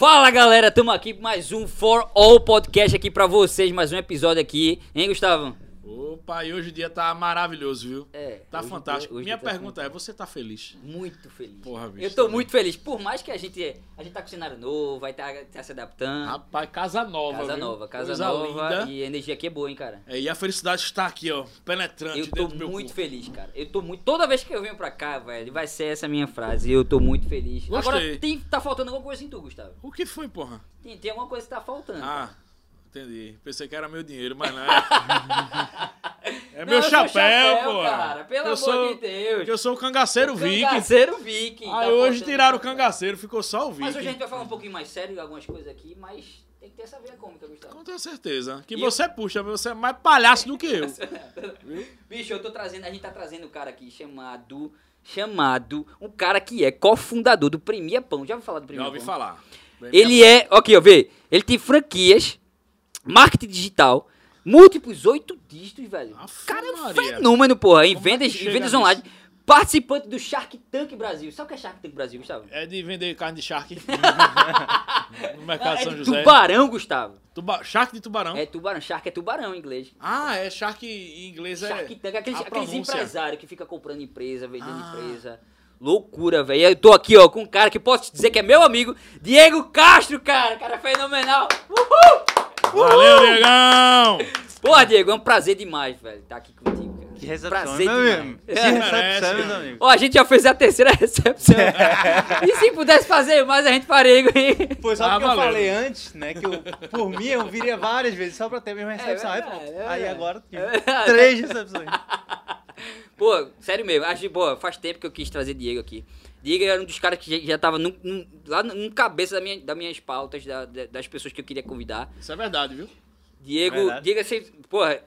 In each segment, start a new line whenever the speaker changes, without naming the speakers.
Fala galera, estamos aqui mais um For All Podcast aqui pra vocês, mais um episódio aqui, hein Gustavo?
Opa, e hoje o dia tá maravilhoso, viu?
É,
Tá fantástico.
dia-
Minha
tá
pergunta é, você tá feliz?
Muito feliz.
Porra, bicho,
Eu tô
também.
muito feliz, por mais que a gente, a gente tá com cenário novo, vai estar tá, se adaptando.
Rapaz, casa nova,
casa
viu?
nova, casa
Coisa
nova
linda.
e a energia aqui é boa, hein, cara?
É, e a felicidade está aqui, ó, penetrante
Eu tô muito
corpo.
feliz, cara. Eu tô muito. Toda vez que eu venho pra cá, velho, vai ser essa minha frase. Eu tô muito feliz.
Gostei.
Agora tem, tá faltando alguma coisa em tu, Gustavo.
O que foi, porra?
Tem, tem alguma coisa que tá faltando.
Ah, entendi. Pensei que era meu dinheiro, mas não é. é
Não,
meu
eu sou
chapéu, pô.
cara. Pelo
eu
amor
sou,
de Deus.
que eu sou o cangaceiro viking.
Cangaceiro Viking.
Aí
tá
hoje tiraram o
chapéu.
cangaceiro, ficou só o viking.
Mas hoje a gente vai falar um pouquinho mais sério de algumas coisas aqui, mas tem que ter essa veia cômica, Gustavo.
Com toda certeza. Que
E
você puxa, você é mais palhaço do que eu.
Bicho, eu tô trazendo, a gente tá trazendo um cara aqui chamado. Chamado. Um cara que é cofundador do Premia Pão. Já ouviu falar do Premia
Já ouvi
Pão?
falar.
Ele é. Aqui, ó, vê. Ele tem franquias, marketing digital, múltiplos oito dígitos, velho.
Aff,
O cara é um fenômeno, porra. Em
Como é
vendas, em vendas online. Participante do Shark Tank Brasil. Sabe o que é Shark Tank Brasil, Gustavo?
É de vender carne de charque no mercado
é
São José.
tubarão, Gustavo.
Tuba... Charque de tubarão?
É tubarão. Shark é tubarão em inglês.
Ah, é charque em inglês é.
Shark Tank, aqueles,
a
aqueles
pronúncia.
empresários que fica comprando empresa, vendendo
Ah.
empresa. Loucura, velho. Eu tô aqui, ó, com um cara que posso te dizer que é meu amigo, Diego Castro, cara. Cara fenomenal. Uhul!
Valeu, Diegão!
Porra, Diego, é um prazer demais, velho, estar aqui contigo, cara.
Que recepção,
Prazer
meu
demais.
amigo. Que
É.
recepção,
cara.
amigos.
Ó, a gente já fez a terceira recepção. e se pudesse fazer mais, a gente faria.
Foi só
Ah,
porque eu
valeu.
falei antes, né? Que eu, por mim eu viria várias vezes só pra ter a mesma recepção. aí,
verdade,
pronto.
é
aí agora tive
É verdade.
três recepções.
Pô, sério mesmo, acho, pô, faz tempo que eu quis trazer Diego aqui. Diego era um dos caras que já, já tava num- num- lá no, cabeça da minha, das minhas pautas, da- da- das pessoas que eu queria convidar.
Isso é verdade, viu?
Diego,
Verdade.
Diego, assim, porra,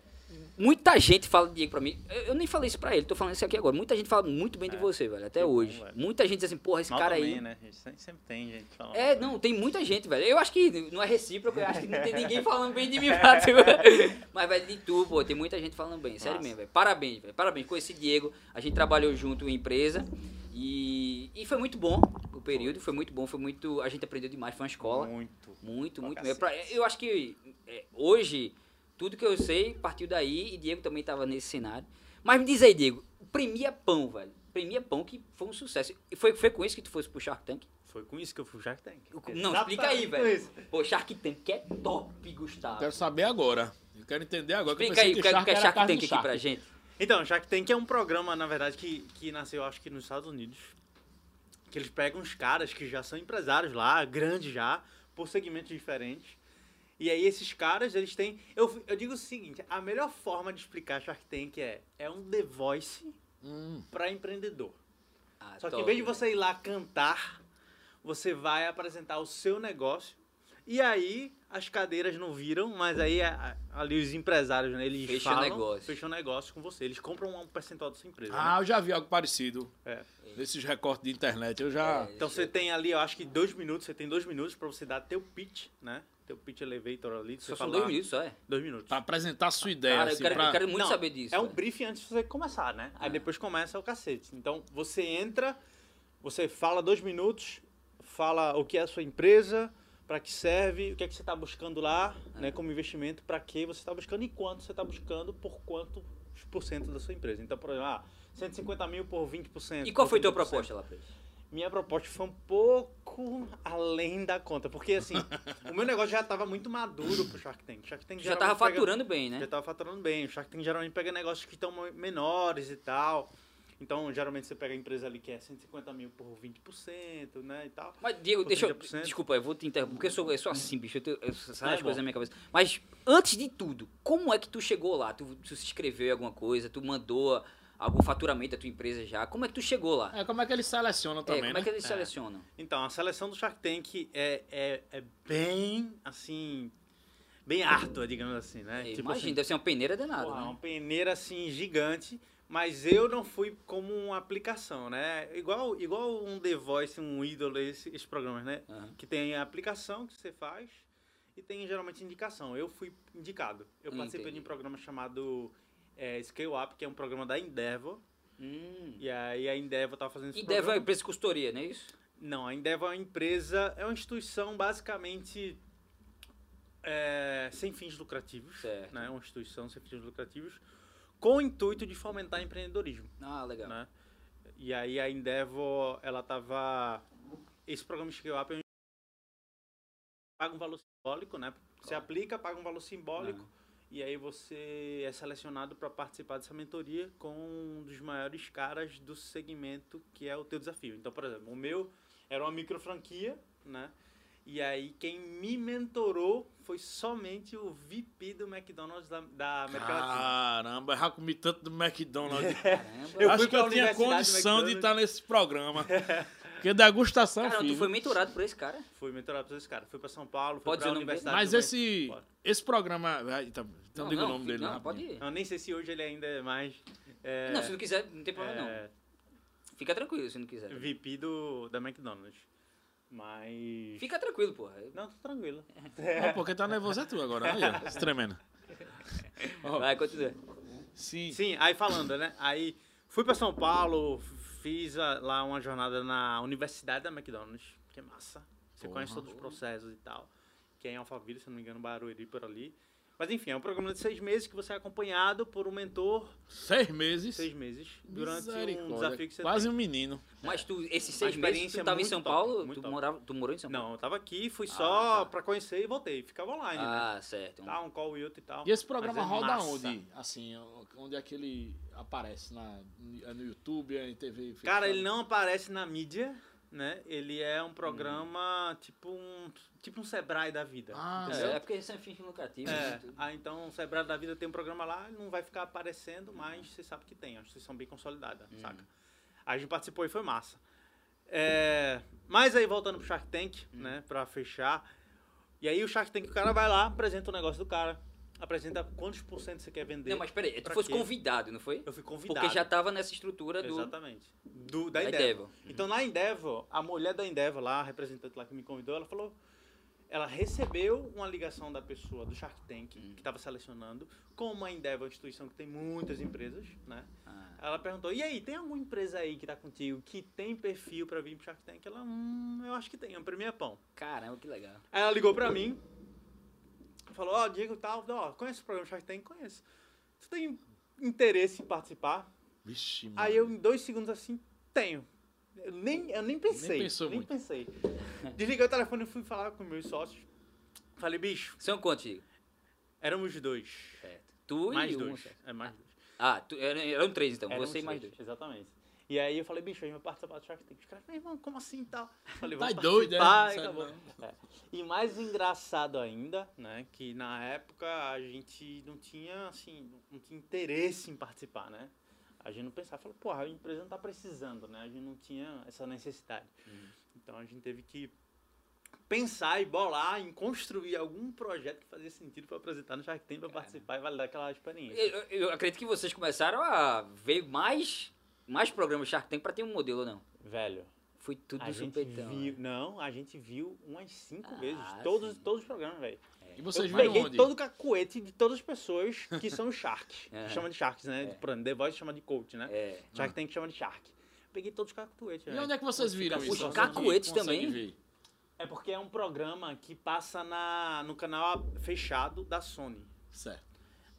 muita gente fala de Diego pra mim. Eu, eu nem falei isso pra ele, tô falando isso aqui agora. Muita gente fala muito bem de você, velho, até
É. Que bom,
hoje.
velho.
muita gente diz assim, porra, esse
Nós
cara
também,
aí.
né? gente? Sempre, sempre tem gente falando.
É, não, tem muita gente, velho. Eu acho que não é recíproco, eu acho que não tem ninguém falando bem de mim. Mas, velho, de tu, pô, tem muita gente falando bem, sério
Massa.
mesmo, velho. Parabéns, velho. Parabéns. Conheci Diego, a gente trabalhou junto em empresa e, e foi muito bom o período, foi muito bom, foi muito. A gente aprendeu demais, foi uma escola.
Muito.
Muito, muito mesmo. Pra- Eu acho que é, hoje, tudo que eu sei partiu daí e Diego também estava nesse cenário. Mas me diz aí, Diego, Premia Pão, velho. Premia Pão que foi um sucesso. E foi, foi com isso que tu fosse pro Shark Tank?
Foi com isso que eu fui pro Shark Tank.
Não, explica aí,
Exatamente
velho.
isso.
Pô, Shark Tank que é top, Gustavo.
Quero saber agora. Eu quero entender agora. que eu
Explica aí o que, é- o que é
era
Shark
carne
Tank aqui pra gente.
Então, Shark Tank é um programa, na verdade, que, que nasceu, acho que nos Estados Unidos. Que eles pegam uns caras que já são empresários lá, grandes já, por segmentos diferentes. E aí esses caras, eles têm... Eu, eu digo o seguinte, a melhor forma de explicar Shark Tank é, é um The Voice
Hum,
para empreendedor.
Ah,
Só que em vez de
velho.
você ir lá cantar, você vai apresentar o seu negócio. E aí as cadeiras não viram, mas aí a- a- ali os empresários, né, eles
Fecham
falam,
negócio.
fecham negócio com você. Eles compram um percentual da sua empresa.
Ah,
né?
eu já vi algo parecido.
É.
Nesses recortes de internet. Eu já.
É,
Então você tem ali, eu acho que dois minutos, você tem dois minutos para você dar teu pitch, né? Teu pitch elevator ali.
Só
você
são
falar-
dois minutos, só é?
Dois minutos.
Pra apresentar a sua ideia.
Cara, eu
assim,
quero,
pra-
eu quero muito
Não,
saber disso.
É um briefing antes de você começar, né? Aí
Ah.
depois começa o cacete. Então você entra, você fala dois minutos, fala o que é a sua empresa, para que serve, o que é que você está buscando lá,
Ah.
né? Como investimento, para que você está buscando e quanto você está buscando por quantos por cento da sua empresa. Então, por exemplo, ah, 150 mil por 20%.
E qual foi tua
30%.
proposta lá?
Minha proposta foi um pouco além da conta, porque assim, o meu negócio já estava muito maduro pro Shark Tank. Shark Tank
Já
geralmente
tava
pega-
faturando bem, né?
já tava faturando bem. O Shark Tank geralmente pega negócios que estão menores e tal. Então, geralmente você pega a empresa ali que é 150 mil por 20%, né, e tal.
Mas, Diego, deixa eu.
30%.
Desculpa, eu vou te interromper, porque eu sou, eu sou assim, bicho. Eu, tenho, eu saio
Ah,
as
é
coisas na minha cabeça. Mas, antes de tudo, como é que tu chegou lá? Tu, tu se inscreveu em alguma coisa? Tu mandou algum faturamento da tua empresa já? Como é que tu chegou lá?
É, como é que eles selecionam
É,
também,
como
né?
é que eles selecionam?
Então, a seleção do Shark Tank é, é, é bem, assim, bem árdua, digamos assim, né?
É,
Tipo
Imagina,
assim,
deve ser uma peneira danada,
Porra,
né?
uma peneira assim gigante, mas eu não fui como uma aplicação, né? Igual, igual um The Voice, um ídolo, esse- esses programas, né?
Aham.
Que tem a aplicação que você faz e tem geralmente indicação. Eu fui indicado. Eu participei
Entendi.
de um programa chamado é, Scale Up, que é um programa da Endeavor.
Hum.
E aí a Endeavor tava fazendo esse
E deve uma
programa.
empresa de consultoria, não é isso?
Não, a Endeavor é uma empresa, é uma instituição basicamente é, sem fins lucrativos.
Certo.
Né? Uma instituição sem fins lucrativos com o intuito de fomentar empreendedorismo.
Ah, legal.
Né? E aí a Endeavor, ela tava... Esse programa Scale Up é paga um valor simbólico, né? Você
Claro.
aplica, paga um valor simbólico.
Ah.
E aí você é selecionado para participar dessa mentoria com um dos maiores caras do segmento que é o teu desafio. Então, por exemplo, o meu era uma micro franquia, né? E aí quem me mentorou foi somente o VP do McDonald's da, da América Latina.
Caramba, já comi tanto do McDonald's.
Caramba.
Eu
Acho
fui
que
pra
eu tinha condição de estar nesse programa. Porque degustação,
Caramba, tu
filho.
foi mentorado por esse cara?
Fui mentorado por esse cara. Fui para São Paulo, fui
Pode
para a
dizer o nome dele?
Universidade
Mas esse,
Pode.
esse programa... Então, então
Não,
diga
não,
o nome dele,
Não,
né?
pode ir.
Eu nem sei se hoje ele ainda é mais é,
Não, se não quiser, não tem problema
é,
não. Fica tranquilo se não quiser.
VP do, da McDonald's. Mas...
Fica tranquilo, porra.
Não, tô tranquilo.
Não, porque tá nervoso é tu agora. Aí, ó, esse tremendo. Ó,
Vai, continua.
sim.
Sim, aí falando, né? Aí fui pra São Paulo, fiz a- lá uma jornada na Universidade da McDonald's, que é massa. Você
Porra.
conhece todos os processos e tal. Que é em Alphaville, se não me engano, Barueri por ali. Mas enfim, é um programa de seis meses que você é acompanhado por um mentor,
Seis meses.
seis meses, durante um desafio que você
Quase
tem.
um menino.
Mas tu, esses seis meses, tu tava em São
top,
Paulo, tu,
top.
morava, tu morou em São Paulo?
Não, eu tava aqui, fui
Ah,
só
tá.
pra conhecer e voltei. Ficava online, né?
Ah, certo.
Tá, um call e outro e tal.
E esse programa
é
roda
massa.
onde? Assim, onde é que ele aparece? Na, é no YouTube, é em TV?
Cara, ele não aparece na mídia, né? Ele é
Hum.
um programa tipo um tipo um Sebrae da vida.
Ah?
É, é porque são fins lucrativos.
É,
né, tudo.
ah, então o Sebrae da vida tem um programa lá, ele não vai ficar aparecendo, mas você sabe que tem, é uma instituição bem consolidada,
Uhum.
saca? A gente participou e foi massa. É, mas aí voltando pro Shark Tank,
Uhum.
né, pra fechar. E aí o Shark Tank, o cara vai lá, apresenta o negócio do cara, apresenta quantos por cento você quer vender.
Não, mas peraí, tu
Pra
fosse
quê?
convidado, não foi?
Eu fui convidado.
Porque já tava nessa estrutura do...
Exatamente. Do, da
da
Endeavor.
Endeavor.
Então, na Endeavor, a mulher da Endeavor lá, a representante lá que me convidou, ela falou... Ela recebeu uma ligação da pessoa do Shark Tank,
Hum.
que estava selecionando, como a Endeavor é uma instituição que tem muitas empresas, né?
Ah,
Ela perguntou, e aí, tem alguma empresa aí que tá contigo que tem perfil para vir pro Shark Tank? Ela, hum, eu acho que tem, é um Premier Pão.
caramba, que legal.
Aí ela ligou pra mim, falou, ó, Diego tal, ó, conhece o programa Shark Tank? Conheço. Você tem interesse em participar?
Vixe, mano.
Aí eu, em dois segundos assim, tenho. Eu nem, eu nem pensei.
pensou
nem
muito.
pensei. Desliguei o telefone e fui falar com meus sócios. Falei, bicho,
São quantos, Diego?
éramos dois.
Certo. Tu
mais
e um,
dois.
certo.
É, mais dois.
Ah, tu, eram, eram três então,
Éramos
você e mais dois.
Exatamente. E aí eu falei, bicho, a gente vai participar do Shark Tank. Os caras, meu irmão, como assim e tal? Falei,
Tá
vamos
doido, é?
e acabou. É. E mais engraçado ainda, né, que na época a gente não tinha, assim, não tinha interesse em participar, né? A gente não pensava, falou, porra, a empresa não tá precisando, né? A gente não tinha essa necessidade. Então a gente teve que pensar e bolar em construir algum projeto que fazia sentido para apresentar no Shark Tank para participar e validar aquela experiência.
Eu, eu acredito que vocês começaram a ver mais, mais programas Shark Tank pra ter um modelo ou não.
Velho,
Foi tudo
a
supetão.
viu,
né?
não, a gente viu umas cinco
Ah,
vezes, todos,
sim.
todos os programas, velho.
E vocês
eu peguei
onde?
todo o cacuete de todas as pessoas que são sharks.
É.
Chama de sharks, né?
É.
Por exemplo, The Voice chama de coach, né?
É.
Shark Tank chama de shark. Peguei todos os cacuetes,
E onde é que vocês viram
Os
isso? É que
cacuetes também?
ver?
É porque é um programa que passa na, no canal fechado da Sony.
Certo.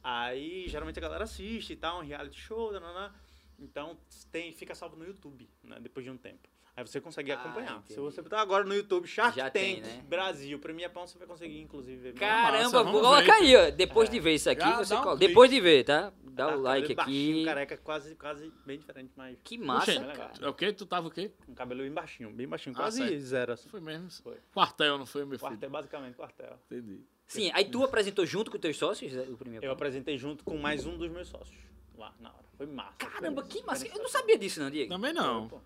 Aí, geralmente a galera assiste e tal, um reality show, nananã. Então tem, fica salvo no YouTube, né, depois de um tempo. Aí você consegue
Ah,
acompanhar. Se
entendi.
você botar agora no YouTube Shark
Já
Tank
tem, né?
Brasil, Premia Pão, você vai conseguir inclusive ver.
Caramba,
Massa, vamos
coloca
ver.
aí, ó. Depois de ver isso aqui,
Já
você
um
coloca.
clique.
Depois de ver, tá? Dá
Tá,
o like
cabelo baixinho,
aqui.
careca, quase, quase bem diferente, mas
Que massa,
Oxê,
cara.
É o quê? Tu tava o quê?
um cabelo bem baixinho, bem baixinho,
Ah,
quase
certo.
zero. Assim.
Foi mesmo.
Foi.
Quartel, não foi, meu filho?
Quartel, basicamente quartel.
Entendi.
Sim, aí tu apresentou junto com teus sócios né, o primeiro
Eu apresentei junto com mais um dos meus sócios lá na hora. Foi massa.
Caramba,
Foi-
que massa. Eu não sabia disso, não, Diego.
Também não.
Foi.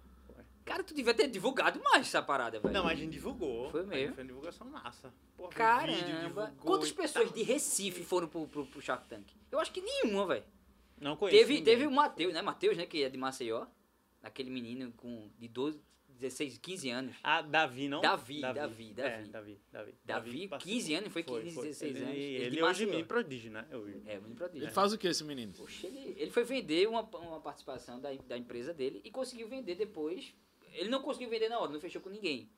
Cara, tu devia ter divulgado mais essa parada, velho.
Não, mas a gente divulgou.
Foi mesmo?
Foi uma divulgação massa. Porra,
Caramba.
vídeo, divulgou
Quantas pessoas
tal.
de Recife foram pro, pro, pro Shark Tank? Eu acho que nenhuma, velho.
Não conheço.
Teve,
ninguém.
teve o Matheus, né? Matheus, né? Que é de Maceió. Aquele menino com de 12, 16, 15 anos.
Ah, Davi, não?
Davi, Davi,
É,
Davi.
Davi, Davi.
Davi,
participou.
15 anos, foi 15, 16
ele,
anos. Ele
Ele, hoje
Maceió.
me prodígio, né? Hoje.
É, muito prodígio.
Ele faz o que esse menino?
Poxa, ele, ele foi vender uma, uma participação da, da empresa dele e conseguiu vender depois Ele não conseguiu vender na hora, não fechou com ninguém.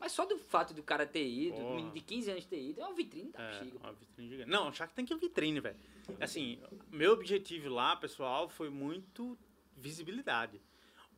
Mas só do fato do cara ter ido,
Porra.
um menino de 15 anos ter ido, é uma vitrine da
É,
bexiga.
uma vitrine gigante. Não, Shark Tank é vitrine, velho. Assim, meu objetivo lá, pessoal, foi muito visibilidade.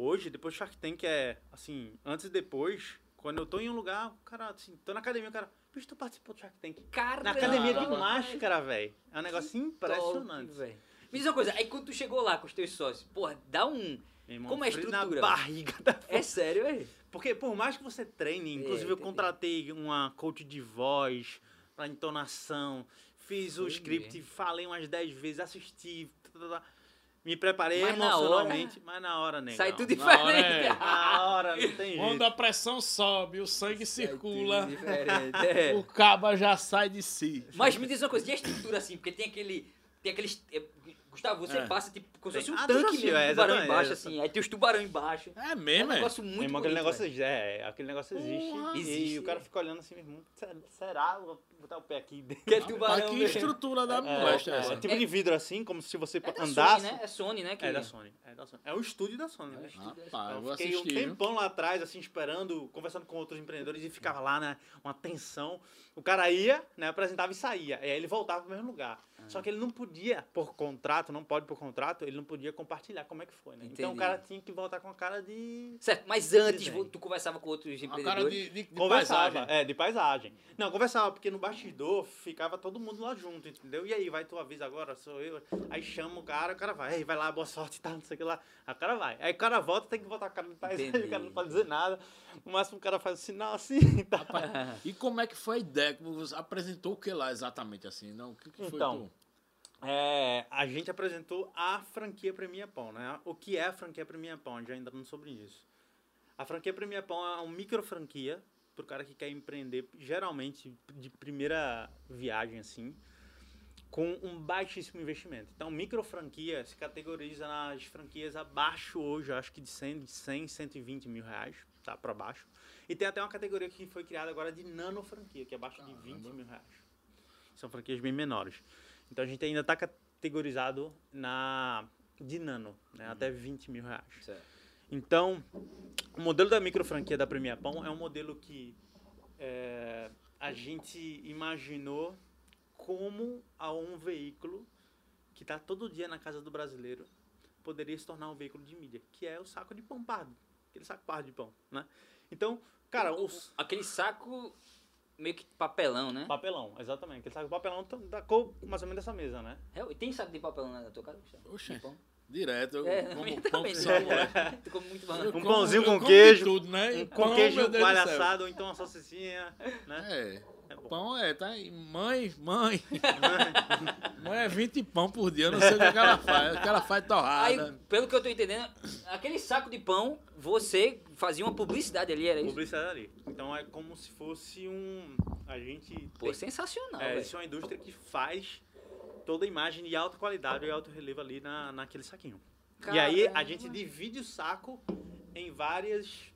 Hoje, depois do Shark Tank é, assim, antes e depois, quando eu tô em um lugar, o cara, assim, tô na academia, o cara, bicho, tu participou do Shark Tank.
Cara,
Na academia de máscara, velho. É um negócio impressionante.
Top, velho. Me diz uma coisa, aí quando tu chegou lá com os teus sócios, porra, dá um.
Irmão,
Como é a estrutura?
Na barriga da
É sério, velho?
Porque por mais que você treine, inclusive eu
entendi.
contratei uma coach de voz pra entonação, fiz o script, falei umas 10 vezes, assisti, tá, tá, tá. Me preparei
Mas na hora-
emocionalmente, mas na hora, nem.
Sai tudo
Na hora
diferente.
é-
Na hora não tem
Quando
jeito.
a pressão sobe, o sangue circula,
Sai tudo diferente, é.
o caba já sai de si.
Mas me diz uma coisa, e a estrutura assim? Porque tem aquele. Tem aqueles. é, Gustavo, você
É.
passa tipo como se fosse um
Ah,
tanque mesmo,
é,
um tubarão embaixo,
é,
assim. Aí tem os tubarão embaixo.
É
É um
mesmo, é?
negócio muito
Meu irmão,
bonito,
aquele negócio, é, aquele negócio existe. E
Existe,
o cara
é.
fica olhando assim, meu irmão, será-? Vou botar o pé aqui dentro.
Que é tubarão
que
mesmo.
estrutura da
É,
é
é,
essa?
tipo de vidro assim, como se você
É da
andasse.
Sony, né? É Sony, né? Que...
É da Sony. É da Sony. É o estúdio da Sony, né?
Rapaz, eu vou
fiquei um
assistir. viu?
tempão lá atrás, assim, esperando, conversando com outros empreendedores e ficava lá, né? Uma tensão. O cara ia, né? Apresentava e saía. E aí ele voltava pro mesmo lugar. Só que ele não podia, por contrato, não pode por contrato, ele não podia compartilhar como é que foi, né? Então o
Entendi.
cara tinha que voltar com a cara de.
Certo, mas antes vo- tu conversava com outros
A cara
empreendedores.
de, de, de
Conversava,
paisagem.
é, de paisagem. Não, conversava, porque no bastidor ficava todo mundo lá junto, entendeu? E aí, vai tua vez agora, sou eu. Aí chama o cara, o cara vai, aí vai lá, boa sorte, tá, não sei o que lá. Aí o cara vai. Aí o cara volta, tem que botar a cara de paisagem,
Entendi.
o cara não pode dizer nada. No máximo o cara faz um sinal assim e tá.
E como é que foi a ideia? Você apresentou o que lá exatamente assim? Não, o que, que foi
Então,
tu?
É, a gente apresentou a franquia Premia Pão, né? O que é a franquia Premia Pão? Já entrando sobre isso. A franquia Premia Pão é uma micro franquia pro cara que quer empreender, geralmente de primeira viagem assim, com um baixíssimo investimento. Então, micro franquia se categoriza nas franquias abaixo hoje, acho que de 100, de 100 120 mil reais, tá? Para baixo. E tem até uma categoria que foi criada agora de nano franquia, que é abaixo de 20 mil reais. São franquias bem menores. Então a gente ainda está categorizado na de nano, né? até 20 mil reais.
Certo.
Então, o modelo da micro franquia da Premia Pão é um modelo que é, a gente imaginou como a um veículo que está todo dia na casa do brasileiro poderia se tornar um veículo de mídia, que é o saco de pão pardo, aquele saco pardo de pão, né? Então, cara, os
Aquele saco meio que papelão, né?
papelão, exatamente, aquele saco de papelão tá- da cor mais ou menos dessa mesa, né?
É, Tem saco de papelão na tua casa? Gustavo? Pão?
Direto, eu
É,
como pão
também, né?
só moleque.
Tu come muito banana.
Um pãozinho com queijo,
tudo, né?
Um com queijo
meu Deus do
coalho
céu.
assado, ou então uma salsicinha, né?
É.
É bom.
Pão é, tá aí. Mãe, mãe. mãe é 20 pão por dia, eu não sei o que, é que ela faz. O que ela faz
Aí,
torrada.
pelo que eu tô entendendo, aquele saco de pão, você fazia uma publicidade ali, era isso?
Publicidade ali. Então é como se fosse um. A gente.
Pô,
tem-
sensacional,
é, isso é uma indústria que faz toda a imagem de alta qualidade e alto relevo ali na, naquele saquinho. E aí a
Caramba.
gente divide o saco em várias.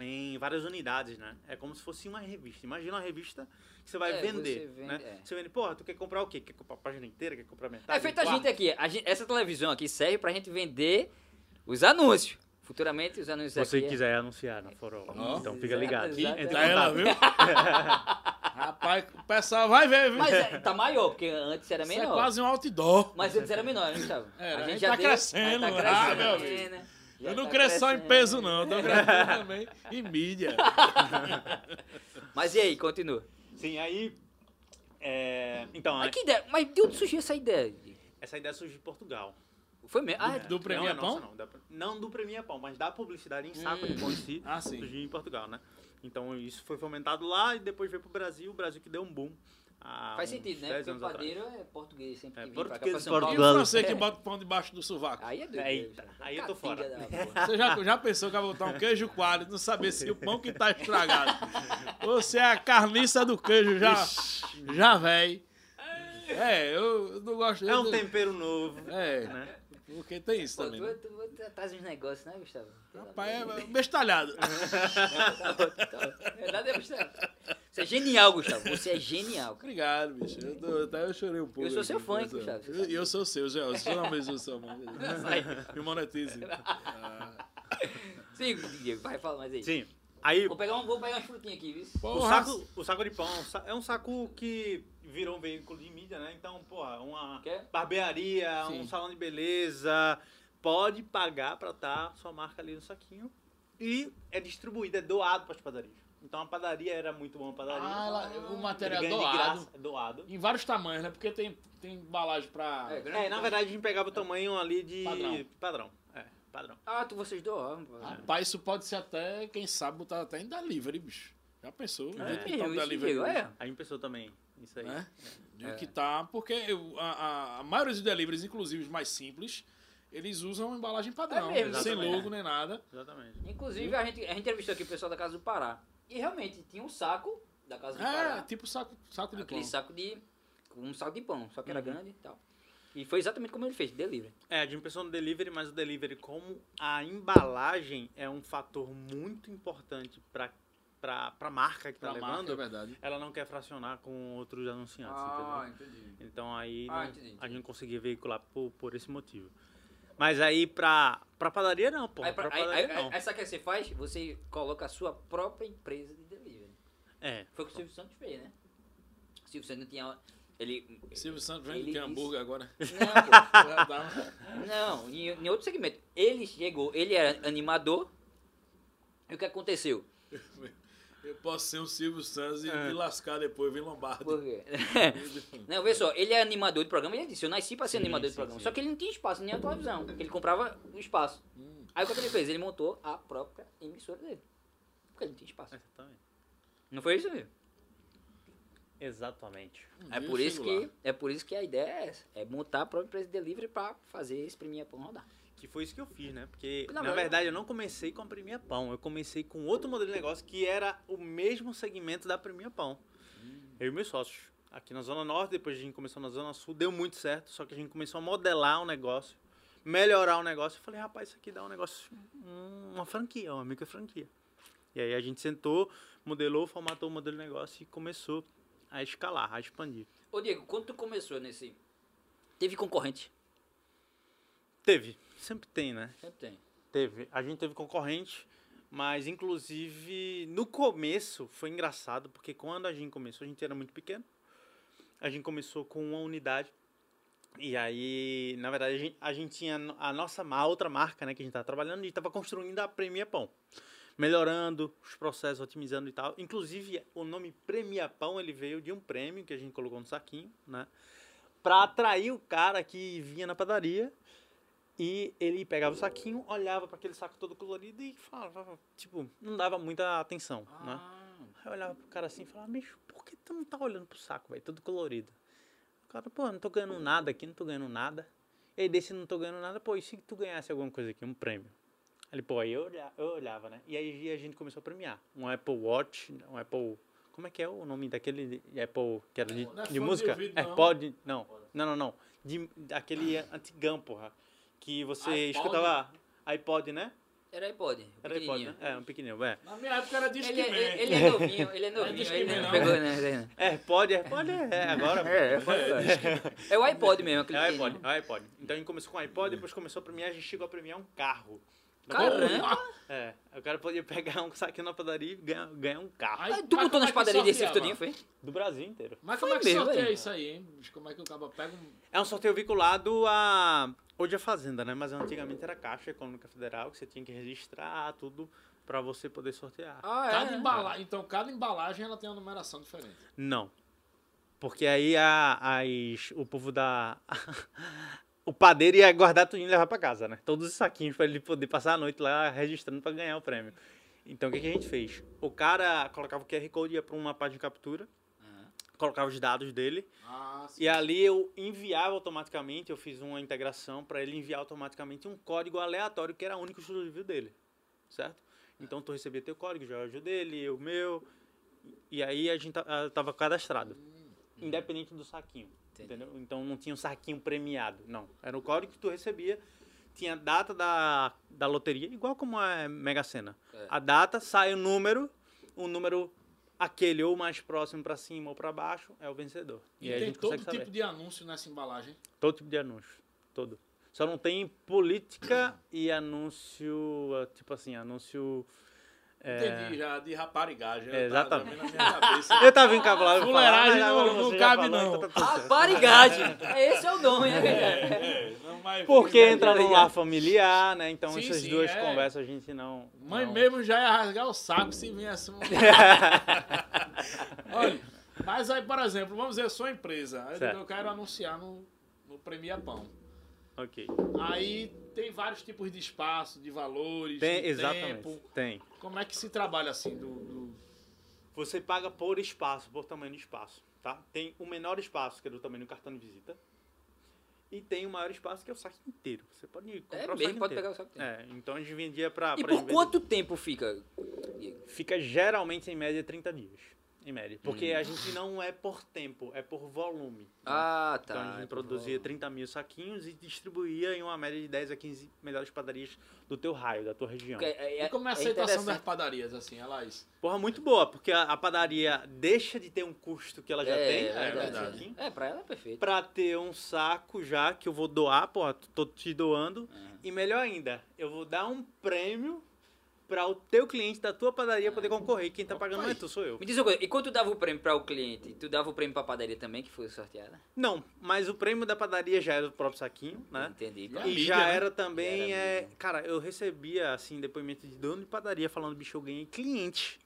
Em várias unidades, né? É como se fosse uma revista. Imagina uma revista que você vai
É,
vender.
você vende,
né?
é.
Você vende, porra, tu quer comprar o quê? Quer comprar a página inteira? Quer comprar metade?
É feito a gente aqui. A gente- Essa televisão aqui serve pra gente vender os anúncios. Futuramente, os anúncios
Se você
aqui. é-
quiser anunciar na Forol.
Ó.
Então fica
Exato,
ligado.
exato.
Em
Tá ela, viu? Rapaz, o pessoal vai ver, viu?
Mas é, tá maior, porque antes era
Isso é
menor.
quase um outdoor.
Mas antes era menor, né, Gustavo?
Era, a gente tá crescendo,
mas
ah,
tá
meu
crescendo. Já
Eu não
tá
cresço só em peso, não. Eu tô crescendo também em mídia.
Mas e aí, continua.
Sim, aí. é, então,
Mas, que ideia? Mas de onde surgiu essa ideia?
essa ideia surgiu de Portugal.
Foi mesmo? Ah,
Do Premia
não, é
Pão?
nossa, não, da- não do Premia Pão, mas da publicidade em saco
Hum.
de pão em si.
Ah, sim.
Surgiu em Portugal, né? Então isso foi fomentado lá e depois veio pro Brasil. O Brasil que deu um boom.
Faz sentido, né?
10
Porque o
anos atrás.
padeiro é português, sempre
É,
que vem pra cá
português
pra São Paulo.
E o francês que
É.
bota pão debaixo do sovaco?
Aí é doido.
Eita, aí eu tô fora.
Você já, já pensou que vai botar um queijo coalho, não saber se o pão que tá estragado ou se é a carniça do queijo já, já véi. É, eu não gosto.
É um tempero novo.
É,
Né?
porque tem isso
Pô,
também.
tu,
né?
tu, tu traz uns negócios, né, Gustavo?
Rapaz, é bestalhado.
Tá bom, tá bom. Verdade é Gustavo. Você é genial, Gustavo. Você é genial. cara.
Obrigado, bicho. Eu, tô- até eu chorei um pouco.
Eu sou seu fã, Gustavo,
é,
você
Eu, eu sou seu, Zé. Eu sou na mesma sua mão. Me monetize. Ah.
Sim, Diego, vai falar mais aí.
Sim. Aí,
Vou pegar, um, vou pegar umas frutinhas aqui, viu?
o
Porra,
saco, o saco de pão é um saco que virou um veículo de mídia, né? Então, porra, uma
Quer?
barbearia,
Sim.
um salão de beleza, pode pagar pra estar sua marca ali no saquinho. E é distribuído, é doado para as padarias. Então a padaria era muito boa a padaria.
Ah, ela- o material é doado.
graça, é doado.
Em vários tamanhos, né? Porque tem, tem embalagem pra.
É, grande
É, na verdade a gente pegava o tamanho ali de
Padrão.
padrão. É, padrão.
Ah, tu, vocês doam. pô.
Rapaz, isso pode ser até, quem sabe, botar até em delivery, bicho. Já pensou?
É,
que tá o delivery
é.
A gente pensou também isso aí.
né?
É.
que tá, porque eu- a, a, a maioria dos deliveries, inclusive os mais simples, eles usam embalagem padrão,
É mesmo,
sem logo nem nada.
Exatamente.
Inclusive, a gente, a gente entrevistou aqui o pessoal da Casa do Pará. E realmente, tinha um saco da Casa
É,
Pará.
tipo saco, saco de
Aquele
pão.
saco de. Um saco de pão, só que era
Uhum.
grande e tal. E foi exatamente como ele fez, delivery.
É, a gente pensou no delivery, mas o delivery, como a embalagem é um fator muito importante para a marca que tá
Pra marca,
levando,
é verdade.
ela não quer fracionar com outros anunciantes,
Ah,
entendeu?
entendi.
Então aí
Ah,
não-
entendi.
a gente não conseguia veicular por, por esse motivo. Mas aí pra, pra padaria não, pô.
Aí,
pra
pra, aí,
padaria
aí,
não.
aí, sabe o que você faz? Você coloca a sua própria empresa de delivery.
É.
Foi o que o Silvio Santos fez, né? O Silvio Santos não tinha. Ele.
Silvio Santos vende que
disse-
hambúrguer agora.
Não, pô. Não, em, em outro segmento. Ele chegou, ele era animador. E o que aconteceu?
Eu posso ser um Silvio Santos e
É.
me lascar depois, vem Lombardi.
Por quê? Não, vê só, ele é animador de programa, ele disse, eu nasci pra ser
Sim,
animador de
sim,
programa.
sim.
Só que ele não tinha espaço nem a televisão, porque ele comprava o espaço.
Hum.
Aí o que é que ele fez? Ele montou a própria emissora dele. Porque ele não tinha espaço.
Exatamente.
Não foi isso, viu?
Exatamente.
Um
É por, isso que, é por isso que a ideia é essa. É montar a própria empresa de delivery pra fazer esse Premiere Pão rodar.
Que foi isso que eu fiz, né? Porque,
Na
na,
verdade-
verdade, eu não comecei com a Premia Pão. Eu comecei com outro modelo de negócio que era o mesmo segmento da Premia Pão. Eu e meus sócios. Aqui na Zona Norte, depois a gente começou na Zona Sul, deu muito certo, só que a gente começou a modelar o negócio, melhorar o negócio. Eu falei, rapaz, isso aqui dá um negócio, um- uma franquia, uma micro franquia. E aí a gente sentou, modelou, formatou o modelo de negócio e começou a escalar, a expandir.
Ô Diego, quando tu começou nesse. Teve concorrente?
Teve, sempre tem, né?
Sempre tem.
Teve. A gente teve concorrente, mas inclusive no começo foi engraçado, porque quando a gente começou, a gente era muito pequeno. A gente começou com uma unidade. E aí, na verdade, a gente, a gente tinha a nossa a outra marca, né, que a gente estava trabalhando e estava construindo a Premia Pão. Melhorando os processos, otimizando e tal. Inclusive, o nome Premia Pão, ele veio de um prêmio que a gente colocou no saquinho, né? Para atrair o cara que vinha na padaria e ele pegava o saquinho, olhava para aquele saco todo colorido e falava, tipo, não dava muita atenção, né?
Ah,
Aí eu olhava pro cara assim e falava, bicho, por que tu não tá olhando pro saco, velho, todo colorido? O cara, pô, não tô ganhando nada aqui, não tô ganhando nada. E aí desse não tô ganhando nada, pô, e se tu ganhasse alguma coisa aqui, um prêmio? Ele, pô, aí eu olhava, eu olhava, né? E aí a gente começou a premiar. Um Apple Watch, um Apple... Como é que é o nome daquele Apple que era de,
Não é
de
fone de
música?
ouvido, não.
AirPod, não. Não, não, não. De, aquele antigão, porra. Que você
iPod?
escutava iPod, né?
era iPod. um
Era iPod, né? É, um pequenininho, é.
Na minha época era disco
Ele,
Man.
ele, ele é novinho, ele é novinho.
Disque
ele não
não.
pegou, né?
AirPod, AirPod é, é agora.
É, é, é o iPod mesmo, aquele
É o iPod, é o iPod. Então a gente começou com o iPod, depois começou a premiar, a gente chegou a premiar um carro.
Caramba!
É, o cara podia pegar um saquinho na padaria e ganhar, ganhar um carro.
Aí,
tu botou nas
é
padarias desse todinho, foi?
Do Brasil inteiro.
Mas
Foi
como é que
mesmo,
sorteia isso aí, hein? Como é que o cara pega um...
É um sorteio vinculado a. Hoje é Fazenda, né? Mas antigamente era Caixa Econômica Federal, que você tinha que registrar tudo pra você poder sortear.
Ah,
Cada embalagem, então cada embalagem ela tem uma numeração diferente.
Não. Porque aí a, as, o povo da. o padeiro ia guardar tudo e levar pra casa, né? Todos os saquinhos pra ele poder passar a noite lá registrando pra ganhar o prêmio. Então o que, que a gente fez? O cara colocava o QR Code, ia pra uma página de captura. Colocava os dados dele,
Ah,
e ali eu enviava automaticamente, eu fiz uma integração para ele enviar automaticamente um código aleatório que era único exclusivo dele, certo? Então tu recebia teu código, já o dele, o meu, e aí a gente ta- tava cadastrado, independente do saquinho,
Entendi.
entendeu? Então não tinha um saquinho premiado, não. Era o código que tu recebia, tinha a data da, da loteria, igual como é Mega Sena.
É.
A data, sai o número, o número aquele ou mais próximo para cima ou para baixo é o vencedor.
E,
a
tem todo tipo
saber.
de anúncio nessa embalagem.
Todo tipo de anúncio. Todo. Só não tem política e anúncio, ah, tipo assim, anúncio... é,
Entendi já, de raparigagem.
É, exatamente. Eu tava encabulado
Fuleiragem
agora
não- não cabe, não.
então tá.
Raparigagem. Esse é o nome, né?
É, é,
Porque entra
ligado?
lar familiar, né? Então
Sim,
essas
sim,
duas
é.
conversas a gente não...
Mãe
não-
mesmo já ia rasgar o saco se viesse um... Olha, mas aí, por exemplo, vamos dizer, eu sou empresa. Aí eu quero anunciar no, no Premia Pão.
Ok.
Aí tem vários tipos de espaço, de valores,
Tem,
de
exatamente.
tempo.
Tem.
Como é que se trabalha assim do... do-
Você paga por espaço, por tamanho de espaço, tá? Tem o menor espaço, que é do tamanho do cartão de visita. E tem o maior espaço, que é o saco inteiro. Você pode comprar
É
o
mesmo, pode
inteiro.
pegar o saco inteiro.
É, então a gente vendia pra...
E
pra
por quanto tempo fica?
Fica geralmente, em média, 30 dias. Em média. Porque
Hum.
a gente não é por tempo, é por volume.
Ah, tá.
Então a gente
é
produzia
por-
30 mil saquinhos e distribuía em uma média de 10 a 15 melhores padarias do teu raio, da tua região.
É, é,
E como é a
é
aceitação das padarias, assim, elas...
Porra, muito boa, porque a, a padaria deixa de ter um custo que ela já
é,
tem,
é
né,
verdade.
saquinho,
É, pra ela é perfeito.
pra ter um saco já que eu vou doar, porra, tô te doando. E melhor ainda, eu vou dar um prêmio pra o teu cliente da tua padaria poder concorrer. Quem tá pagando não é tu, sou eu.
Me diz uma coisa, e quando tu dava o prêmio para o cliente, tu dava o prêmio pra padaria também, que foi sorteada?
Não, mas o prêmio da padaria já era do próprio saquinho, né?
Entendi.
E a
E
mídia,
já
né?
era também,
era
é, cara, eu recebia, assim, depoimento de dono de padaria falando, bicho, eu ganhei cliente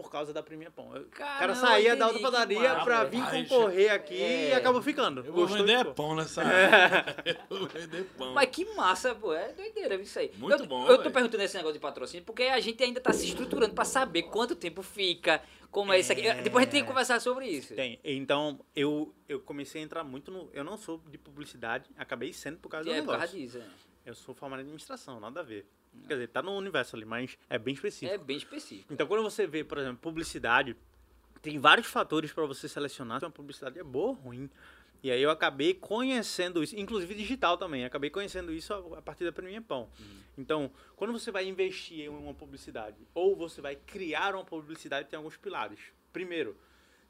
por causa da Premia Pão. Eu- o cara saía da outra padaria pra
velho.
vir concorrer aqui
é.
e acabou ficando.
Eu vou
Gostou
vender
ficou.
pão nessa área. Eu vou vender pão.
Mas que massa, pô. É doideira isso aí.
Muito
eu,
bom,
Eu tô perguntando esse negócio de patrocínio porque a gente ainda tá se estruturando pra saber quanto tempo fica, como é, isso aqui. Depois a gente tem que conversar sobre isso.
Tem. Então, eu, eu comecei a entrar muito no... Eu não sou de publicidade, acabei sendo por causa do
É, por causa
negócio.
disso. é.
Eu sou formado em administração, nada a ver. Quer dizer, tá no universo ali, mas é bem específico.
É bem específico.
Então, quando você vê, por exemplo, publicidade, tem vários fatores para você selecionar se uma publicidade é boa ou ruim. E aí eu acabei conhecendo isso, inclusive digital também, acabei conhecendo isso a partir da Premia Pão. Então, quando você vai investir em uma publicidade ou você vai criar uma publicidade, tem alguns pilares. Primeiro,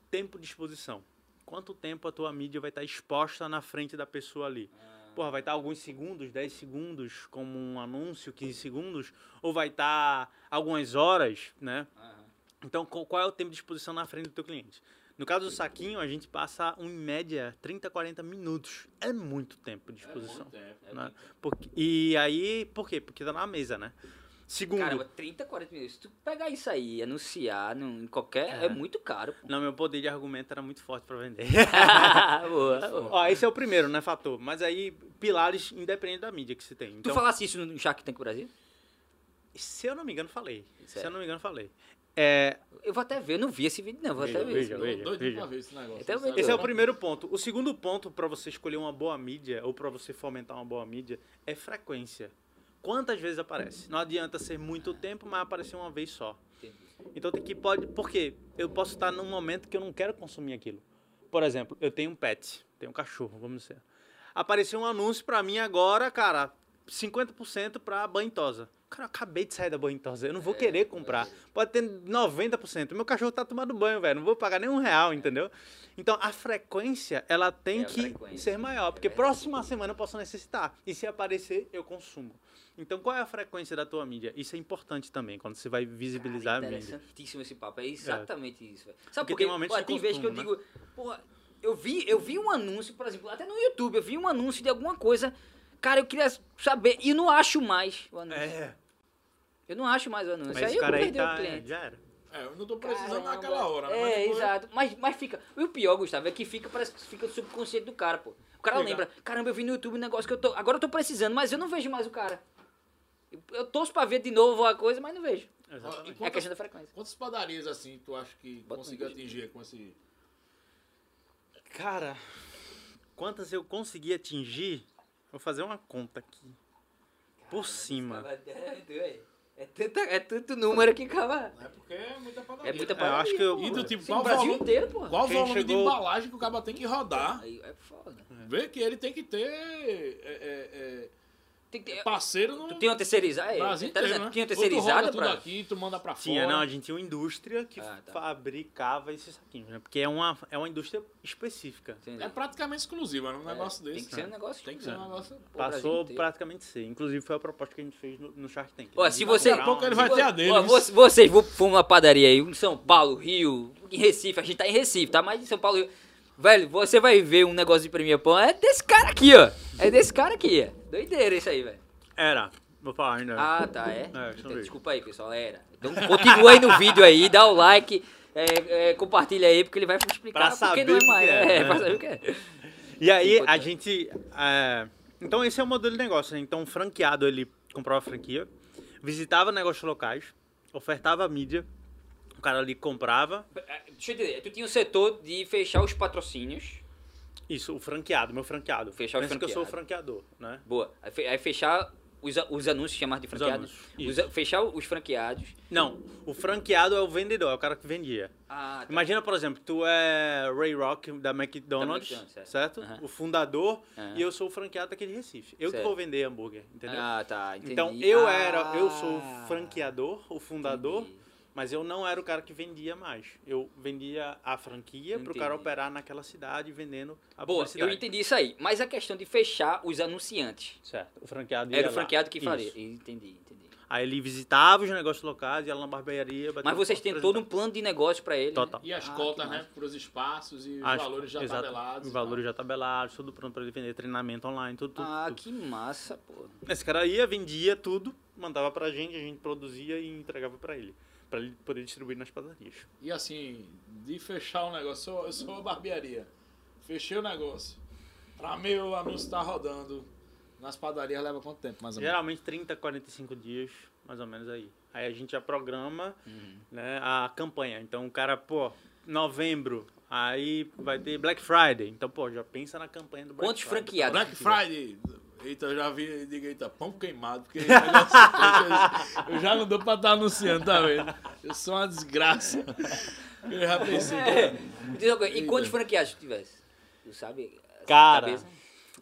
tempo de exposição. Quanto tempo a tua mídia vai estar exposta na frente da pessoa ali? Porra, vai estar alguns segundos, 10 segundos, como um anúncio, 15 segundos, ou vai estar algumas horas, né?
Aham.
Então, qual é o tempo de exposição na frente do teu cliente? No caso do saquinho, a gente passa, um, em média, 30, 40 minutos. É muito tempo de exposição.
muito tempo.
É
né?
muito.
Porque- e aí, por quê? Porque tá na mesa, né? Segundo,
Caramba, 30, 40 minutos. Se tu pegar isso aí e anunciar num, em qualquer. É,
É.
muito caro, pô.
não, meu poder de argumento era muito forte pra vender.
boa, boa.
Ó, esse é o primeiro, né, fator? Mas aí, pilares independente da mídia que se tem.
Tu
Então,
falasse isso no Shark Tank Brasil?
se eu não me engano, falei. Se
Sério?
eu não me engano, falei. É,
Eu vou até ver, eu não vi esse vídeo, não. Vou
Veja,
até ver.
veja,
esse.
veja.
Doido pra ver esse negócio.
Esse é o primeiro ponto. O segundo ponto para você escolher uma boa mídia ou para você fomentar uma boa mídia é frequência. Quantas vezes aparece? Não adianta ser muito tempo, mas aparecer uma vez só.
Entendi.
Então tem que pode, porque eu posso estar num momento que eu não quero consumir aquilo. Por exemplo, eu tenho um pet, tenho um cachorro, vamos dizer. Apareceu um anúncio para mim agora, cara, 50% para banho tosa. Cara, eu acabei de sair da banho tosa, eu não vou querer comprar. Pode ter 90%. Meu cachorro tá tomando banho, velho, não vou pagar nem um real, entendeu? Então a frequência, ela tem
É
que ser maior, porque
É
próxima semana eu posso necessitar. E se aparecer, eu consumo. Então qual é a frequência da tua mídia? Isso é importante também, quando você vai visibilizar
Cara,
a mídia.
interessantíssimo esse papo. É exatamente isso, velho. Sabe
Porque
por quê?
tem momentos
Pô, tem vezes que eu
consumo,
digo, porra, eu vi, eu vi um anúncio, por exemplo, até no YouTube, eu vi um anúncio de alguma coisa. Cara, eu queria saber e não acho mais o anúncio.
É,
Eu não acho mais o anúncio.
mas
aí eu perdi o
tá,
cliente.
já era.
É, eu não tô precisando
Caramba.
naquela hora, né?
É,
Mas depois-
exato. Mas, mas fica. E o pior, Gustavo, é que fica, parece que fica no subconsciente do cara, pô. O cara lembra, caramba, eu vi no YouTube um negócio que eu tô. Agora eu tô precisando, mas eu não vejo mais o cara. Eu, torço pra ver de novo a coisa, mas não vejo.
Exatamente.
e
É
quantas-
questão da frequência.
Quantas padarias assim tu acha que
Bota
conseguiu
um
atingir com esse.
Cara, quantas eu consegui atingir? Vou fazer uma conta aqui. Por cima.
É, tanta, é tanto número que acaba.
É porque é muita padaria.
É muita
É, eu
padaria.
acho que eu-.
E do tipo,
Sim,
qual
o Brasil
volume-
inteiro, pô.
Qual volume de
chegou-
embalagem que o cara tem que rodar?
Aí é foda.
Vê que ele tem que ter. é, é, é,
Tem que ter-
Parceiro no
Tu tinha uma terceirizada? É,
Brasil
interessante.
inteiro, né?
Tinha
tu
terceirizada
tudo
pra...
aqui, tu manda pra fora.
Tinha, não, a gente tinha uma indústria que
Ah, tá.
fabricava esses saquinhos, né? Porque é uma, é uma indústria específica.
Entendeu?
É praticamente exclusiva, um negócio
É,
desse.
Tem que ser um
né?
negócio...
Tem que ser um negócio...
Pô, Brasil
Passou praticamente ser. Inclusive foi a proposta que a gente fez no, no Shark Tank.
Ó,
né?
se você-
Daqui a pouco ele vai ter a dele.
Ó, vocês vão for uma padaria aí, em São Paulo, Rio, em Recife, a gente tá em Recife, tá? Mas em São Paulo, Rio. Velho, você vai ver um negócio de Premier Pão, é desse cara aqui, ó. É desse cara aqui, ó. Doideira isso aí, velho.
Era. Vou falar ainda.
Ah, tá, é?
É,
Então, desculpa aí, pessoal, era. Então continua aí no vídeo aí, dá o like, é, é, compartilha aí, porque ele vai explicar
Pra
porque
saber
não é
o que
mais.
é,
É,
né?
pra saber o que é.
E aí
Sim,
a gente. é, Então esse é o modelo de negócio, né? Então o franqueado ele comprava a franquia, visitava negócios locais, ofertava mídia, o cara ali comprava.
É, Deixa eu entender, tu tinha o setor de fechar os patrocínios.
Isso, o franqueado, meu franqueado.
Fechar o
Pensa que eu sou o
franqueado.
franqueador, né?
Boa. Aí, fe- aí fechar os, os anúncios, chamar de franqueados.
anúncios,
Os a- fechar os franqueados.
Não, o franqueado é o vendedor, é o cara que vendia.
Ah, tá.
Imagina, por exemplo, tu é Ray Rock da McDonald's,
Da McDonald's, é.
certo?
Aham.
O fundador e eu sou o franqueado daquele Recife. Eu
Certo.
que vou vender hambúrguer, entendeu?
Ah, tá. Entendi.
então eu
Ah,
era, eu sou o franqueador, o fundador,
entendi.
Mas eu não era o cara que vendia mais. Eu vendia a franquia pro cara
Entendi.
operar naquela cidade vendendo a
Boa, eu
publicidade.
entendi isso aí. Mas a questão de fechar os anunciantes.
Certo. O franqueado
Era o
lá.
franqueado que
Isso.
faria. Entendi, entendi.
Aí ele visitava os negócios locais, ia lá na barbearia,
Mas vocês têm todo um plano de negócio pra ele.
Total.
E as
Ah,
cotas, né? Para os espaços e os
As-
valores já
exato,
tabelados.
Os valores já tabelados, tudo pronto pra ele vender, treinamento online, tudo, tudo.
Ah,
tudo.
que massa, pô.
Esse cara ia, vendia tudo, mandava pra gente, a gente produzia e entregava pra ele. Pra ele poder distribuir nas padarias.
E assim, de fechar o negócio, eu sou, eu sou uma barbearia. Fechei o negócio. Pra meu anúncio tá rodando. Nas padarias leva quanto tempo, mais ou menos?
Geralmente 30, 45 dias, mais ou menos aí. Aí a gente já programa
Uhum.
né, a campanha. Então o cara, pô, novembro, aí vai ter Black Friday. Então, pô, já pensa na campanha do Black
Quantos
Friday.
franqueados?
Black? Friday. Eita, eu já vi, diga, eita, pão queimado, porque eu, eu já não dou pra estar anunciando, tá vendo? Eu sou uma desgraça. Eu já pensei,
É. Diz uma coisa, E quantos franqueados tu tivesse? Tu sabe? essa
Cara,
cabeça?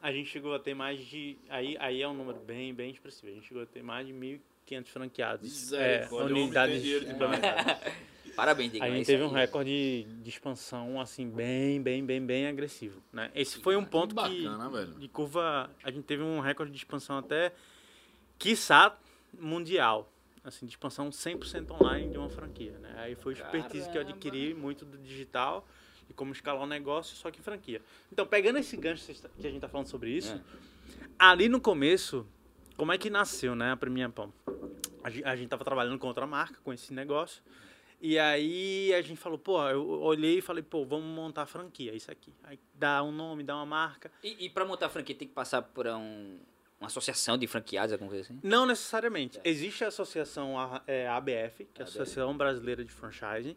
A gente chegou a ter mais de. Aí, aí é um número bem, bem expressivo. A gente chegou a ter mais de 1.500 franqueados. É,
homem tem
unidades
dinheiro de
implementadas.
Parabéns, Diego.
A
é
gente
isso
teve
aí.
um recorde de expansão, assim, bem, bem, bem, bem agressivo. Né? Esse foi um ponto que,
bacana, velho.
de curva, a gente teve um recorde de expansão até, quiçá, mundial. Assim, de expansão 100% online de uma franquia. Né? Aí foi expertise que eu
Caramba.
adquiri muito do digital e como escalar o negócio, só que em franquia. Então, pegando esse gancho que a gente está falando sobre isso,
É.
ali no começo, como é que nasceu, né, a Premia Pão? A gente tava trabalhando com outra marca, com esse negócio. E aí a gente falou, pô, eu olhei e falei, pô, vamos montar a franquia, isso aqui. Aí dá um nome, dá uma marca.
E, e pra montar a franquia tem que passar por um, uma associação de franqueados, alguma coisa assim?
Não necessariamente. Existe a associação é, ABF, que é a. Associação Brasileira de Franchising,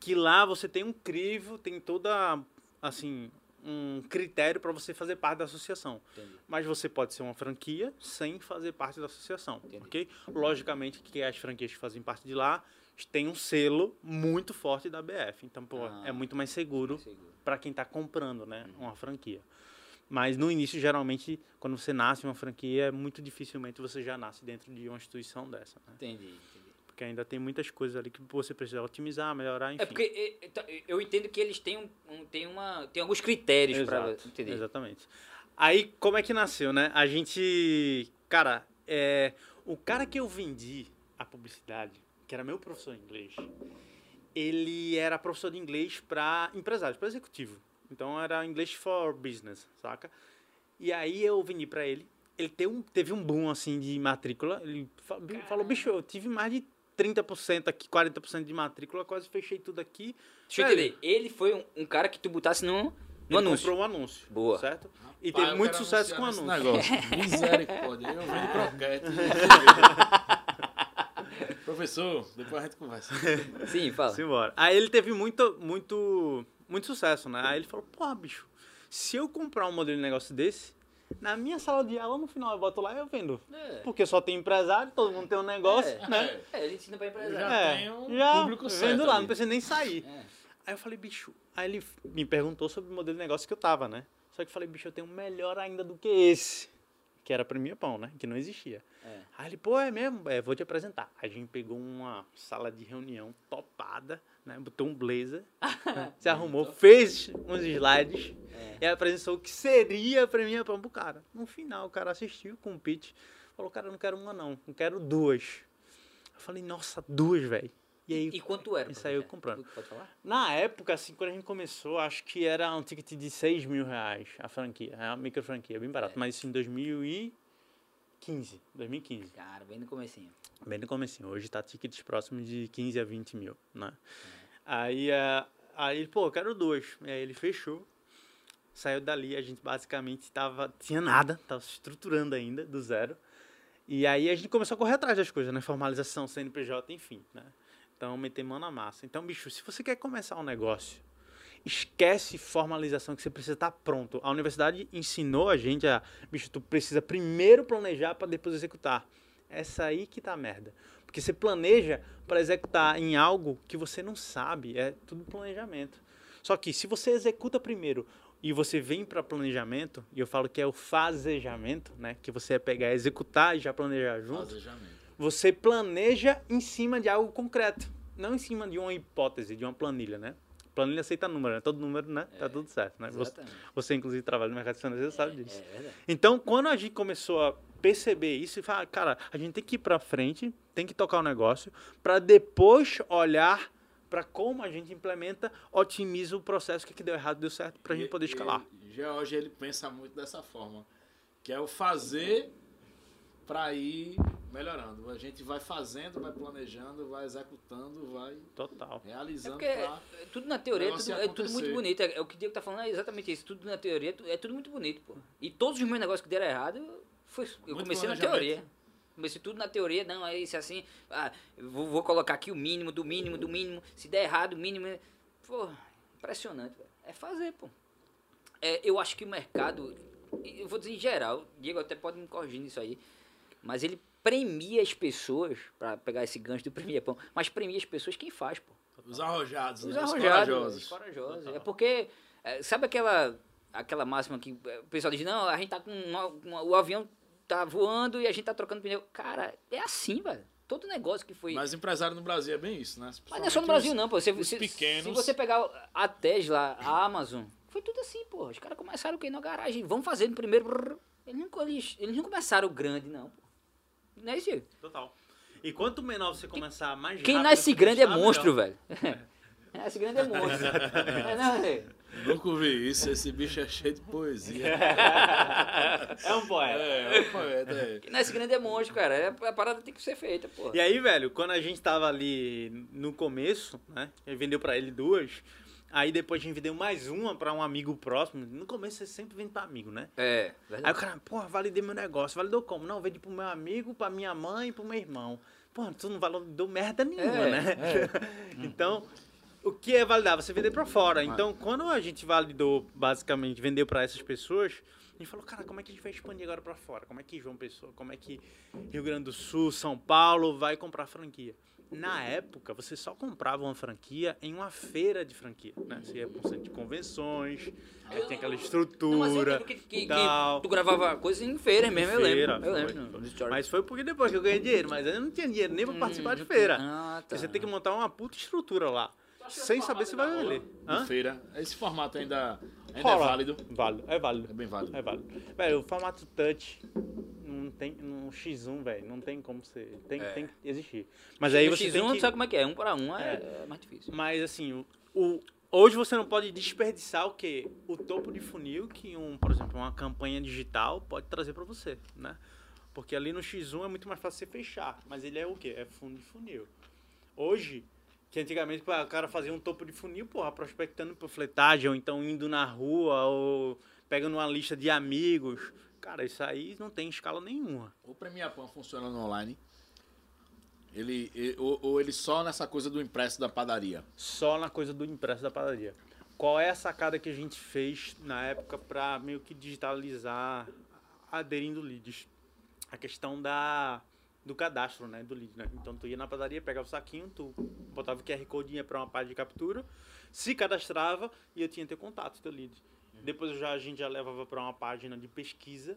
que lá você tem um crivo, tem toda, assim, um critério para você fazer parte da associação.
Entendi.
Mas você pode ser uma franquia sem fazer parte da associação,
Entendi.
ok? Logicamente que as franquias que fazem parte de lá têm um selo muito forte da ABF. Então, pô,
Ah.
é muito mais seguro
Seguro.
para quem está comprando, né, uma franquia. Mas no início, geralmente, quando você nasce uma franquia, muito dificilmente você já nasce dentro de uma instituição dessa, né?
Entendi, entendi.
Porque ainda tem muitas coisas ali que você precisa otimizar, melhorar, enfim.
É porque é, é, tá, eu entendo que eles têm, um, têm, uma, têm alguns critérios
Exato,
entender.
Exatamente. Aí, como é que nasceu, né? A gente. Cara, é, o cara que eu vendi a publicidade, que era meu professor de inglês, ele era professor de inglês para empresários, para executivo. Então era English for Business, saca? E aí eu vendi para ele. Ele teve um, teve um boom assim de matrícula. Ele fa- falou, bicho, eu tive mais de 30% aqui, 40% de matrícula, quase fechei tudo aqui.
Deixa eu entender. Ele foi um, um cara que tu botasse no, no
ele
anúncio.
comprou um anúncio.
Boa.
Certo? E
Pai,
teve muito sucesso com o anúncio.
negócio. Misericórdia. Eu vendo croquete. Professor, depois a gente conversa.
Sim, fala.
Simbora. Aí ele teve muito, muito, muito sucesso, né? Aí ele falou, pô, bicho, se eu comprar um modelo de negócio desse, na minha sala de aula, no final eu boto lá e eu vendo.
É.
Porque só tem empresário, todo mundo tem um negócio,
É.
né?
É, ele ensina pra empresário.
Já
É,
tem um
já
público
vendo
certo
lá,
ali.
não precisa nem sair.
É.
Aí eu falei, bicho, aí ele me perguntou sobre o modelo de negócio que eu tava, né? Só que eu falei, bicho, eu tenho um melhor ainda do que esse. Que era Premia Pão, né? Que não existia.
É.
Aí ele, pô, é mesmo? É, vou te apresentar. A gente pegou uma sala de reunião topada, né? Botou um blazer, né? se arrumou, fez uns slides
É.
e apresentou o que seria a Premia Pão pro cara. No final, o cara assistiu com o pitch, falou, cara, eu não quero uma não, eu quero duas. Eu falei, nossa, duas, velho. E aí,
E quanto era?
Eu
você?
comprando.
Pode falar?
na época, assim, quando a gente começou, acho que era um ticket de 6 mil reais a franquia, é uma micro franquia, bem barato. Mas isso em 2015, 2015.
Cara, bem no comecinho.
Bem no comecinho. Hoje tá tickets próximos de 15 a 20 mil, né? Aí, eh, aí, ele, pô, eu quero dois. E aí ele fechou. Saiu dali, a gente basicamente tava... Tinha nada, tava se estruturando ainda, do zero. E aí a gente começou a correr atrás das coisas, né? Formalização, CNPJ, enfim, né? Então, meter mão na massa. Então, bicho, se você quer começar um negócio, esquece formalização que você precisa estar pronto. A universidade ensinou a gente a, bicho, tu precisa primeiro planejar para depois executar. Essa aí que tá a merda. Porque você planeja para executar em algo que você não sabe, é tudo planejamento. Só que se você executa primeiro e você vem para planejamento, e eu falo que é o fazejamento, né, que você é pegar, executar e já planejar junto
Fazejamento.
Você planeja em cima de algo concreto, não em cima de uma hipótese, de uma planilha, né? Planilha aceita número, né? Todo número, né? Tá tudo certo, né? Você, você, inclusive, trabalha no mercado financeiro, sabe disso.
É.
Então, quando a gente começou a perceber isso e falar, cara, a gente tem que ir pra frente, tem que tocar o negócio, para depois olhar para como a gente implementa, otimiza o processo, o que, que deu errado, deu certo, pra gente
E-
poder escalar.
E, George, ele pensa muito dessa forma, que é o fazer para ir melhorando. A gente vai fazendo, vai planejando, vai executando, vai
Total.
É
realizando
porque
pra...
é tudo na teoria é tudo, é tudo muito bonito. É, é o que o Diego tá falando é exatamente isso. Tudo na teoria é é tudo muito bonito, pô. E todos os meus negócios que deram errado, foi, eu
Muito
comecei na teoria. Comecei tudo na teoria, não, é isso assim. Ah, vou, vou colocar aqui o mínimo, do mínimo, do mínimo. Se der errado, o mínimo. é- Pô, impressionante, velho. É fazer, pô. É, eu acho que o mercado, eu vou dizer em geral, o Diego até pode me corrigir nisso aí, mas ele premia as pessoas, pra pegar esse gancho do premia pão, mas premia as pessoas quem faz, pô.
Os arrojados,
Os
né? Os
arrojados,
corajosos.
os corajosos. É porque, é, sabe aquela, aquela máxima que o pessoal diz, não, a gente tá com uma- uma- o avião tá voando e a gente tá trocando pneu. Cara, é assim, velho. Todo negócio que foi...
Mas empresário no Brasil é bem isso, né?
Mas não é só no Brasil,
Principalmente
não, pô. Você,
os
se,
pequenos.
se você pegar a Tesla, a Amazon, foi tudo assim, pô. Os caras começaram o quê? Na garagem. Vão fazendo primeiro. brrr. Eles não, eles, eles não começaram grande, não, pô. Não é isso? Diego?
Total. E quanto menor você começar, mais
Quem
rápido
nasce grande é monstro,
melhor.
velho. Quem nasce grande é monstro. é, não,
que Nunca ouvi isso, esse bicho é cheio de poesia.
É um poeta.
é, é um poeta, é.
Quem nasce grande é monstro, cara. É, a parada tem que ser feita, pô.
E aí, velho, quando a gente tava ali no começo, né? Ele vendeu pra ele duas. Aí depois a gente vendeu mais uma pra um amigo próximo. No começo você sempre vende pra amigo, né?
É,
Aí
verdade.
o cara, porra, validei meu negócio. Validou como? Não, vendi pro meu amigo, pra minha mãe e pro meu irmão. Porra, tu não validou merda nenhuma,
É,
né? então, o que é validar? Você vender pra fora. Então, quando a gente validou, basicamente, vendeu pra essas pessoas, a gente falou, cara, como é que a gente vai expandir agora pra fora? Como é que João Pessoa, como é que Rio Grande do Sul, São Paulo vai comprar franquia? Na época, você só comprava uma franquia em uma feira de franquia, né? Você ia para um centro de convenções, aí tem aquela
Não, mas eu
estrutura
lembro que, que- que
tal.
tu gravava coisa em feira mesmo, eu
Feira,
lembro. Eu
foi,
lembro.
foi. Mas foi porque depois que eu ganhei dinheiro, mas eu não tinha dinheiro nem pra
Hum,
participar de
não
feira.
Ah, tá.
Você tem que montar uma puta estrutura lá, sem saber se vai vender.
De
Hã?
feira. Esse formato ainda, ainda é válido.
Válido, é válido.
É bem válido.
É válido. Velho, o formato touch não tem no X1, velho, não tem como ser, tem,
É.
tem que existir. Mas aí
No
você
X1
tem que
sabe como é que é, um para um é, é mais difícil.
Mas assim, o, hoje você não pode desperdiçar o quê? O topo de funil que um, por exemplo, uma campanha digital pode trazer para você, né? Porque ali no X1 é muito mais fácil você fechar, mas ele é o quê? É fundo de funil. Hoje, que antigamente o cara fazia um topo de funil, porra, prospectando por fletagem, ou então indo na rua, ou pegando uma lista de amigos. Cara, isso aí não tem escala nenhuma.
O Premia Pão funciona no online. Ele, ou, ou ele só nessa coisa do impresso da padaria.
só na coisa do impresso da padaria. Qual é a sacada que a gente fez na época para meio que digitalizar aderindo leads? A questão da do cadastro, né, do lead, né? Então tu ia na padaria, pegava o saquinho, tu botava o QR Code para uma página de captura, se cadastrava e eu tinha teu contato, teu lead. Depois já, a gente já levava para uma página de pesquisa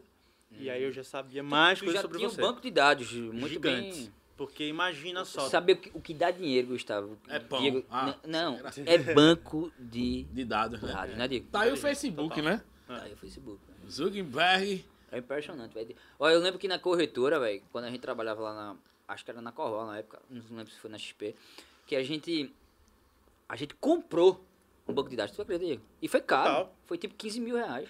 E aí eu já sabia mais
tu
coisas
já
sobre
tinha
você.
um banco de dados muito
Gigantes.
bem...
Porque imagina só.
Saber o que, o que dá dinheiro, Gustavo.
É pão.
Diego,
Ah,
não, é banco de
De dados, né?
dados, né, Diego?
Tá aí o Facebook, né?
Tá aí o Facebook. né?
Zuckerberg.
É impressionante, velho. Olha, eu lembro que na corretora, velho, quando a gente trabalhava lá na. Acho que era na Corval na época, não lembro se foi na XP, que a gente. A gente comprou um banco de dados, tu acredita? Diego? E foi caro.
Total.
Foi tipo 15 mil reais.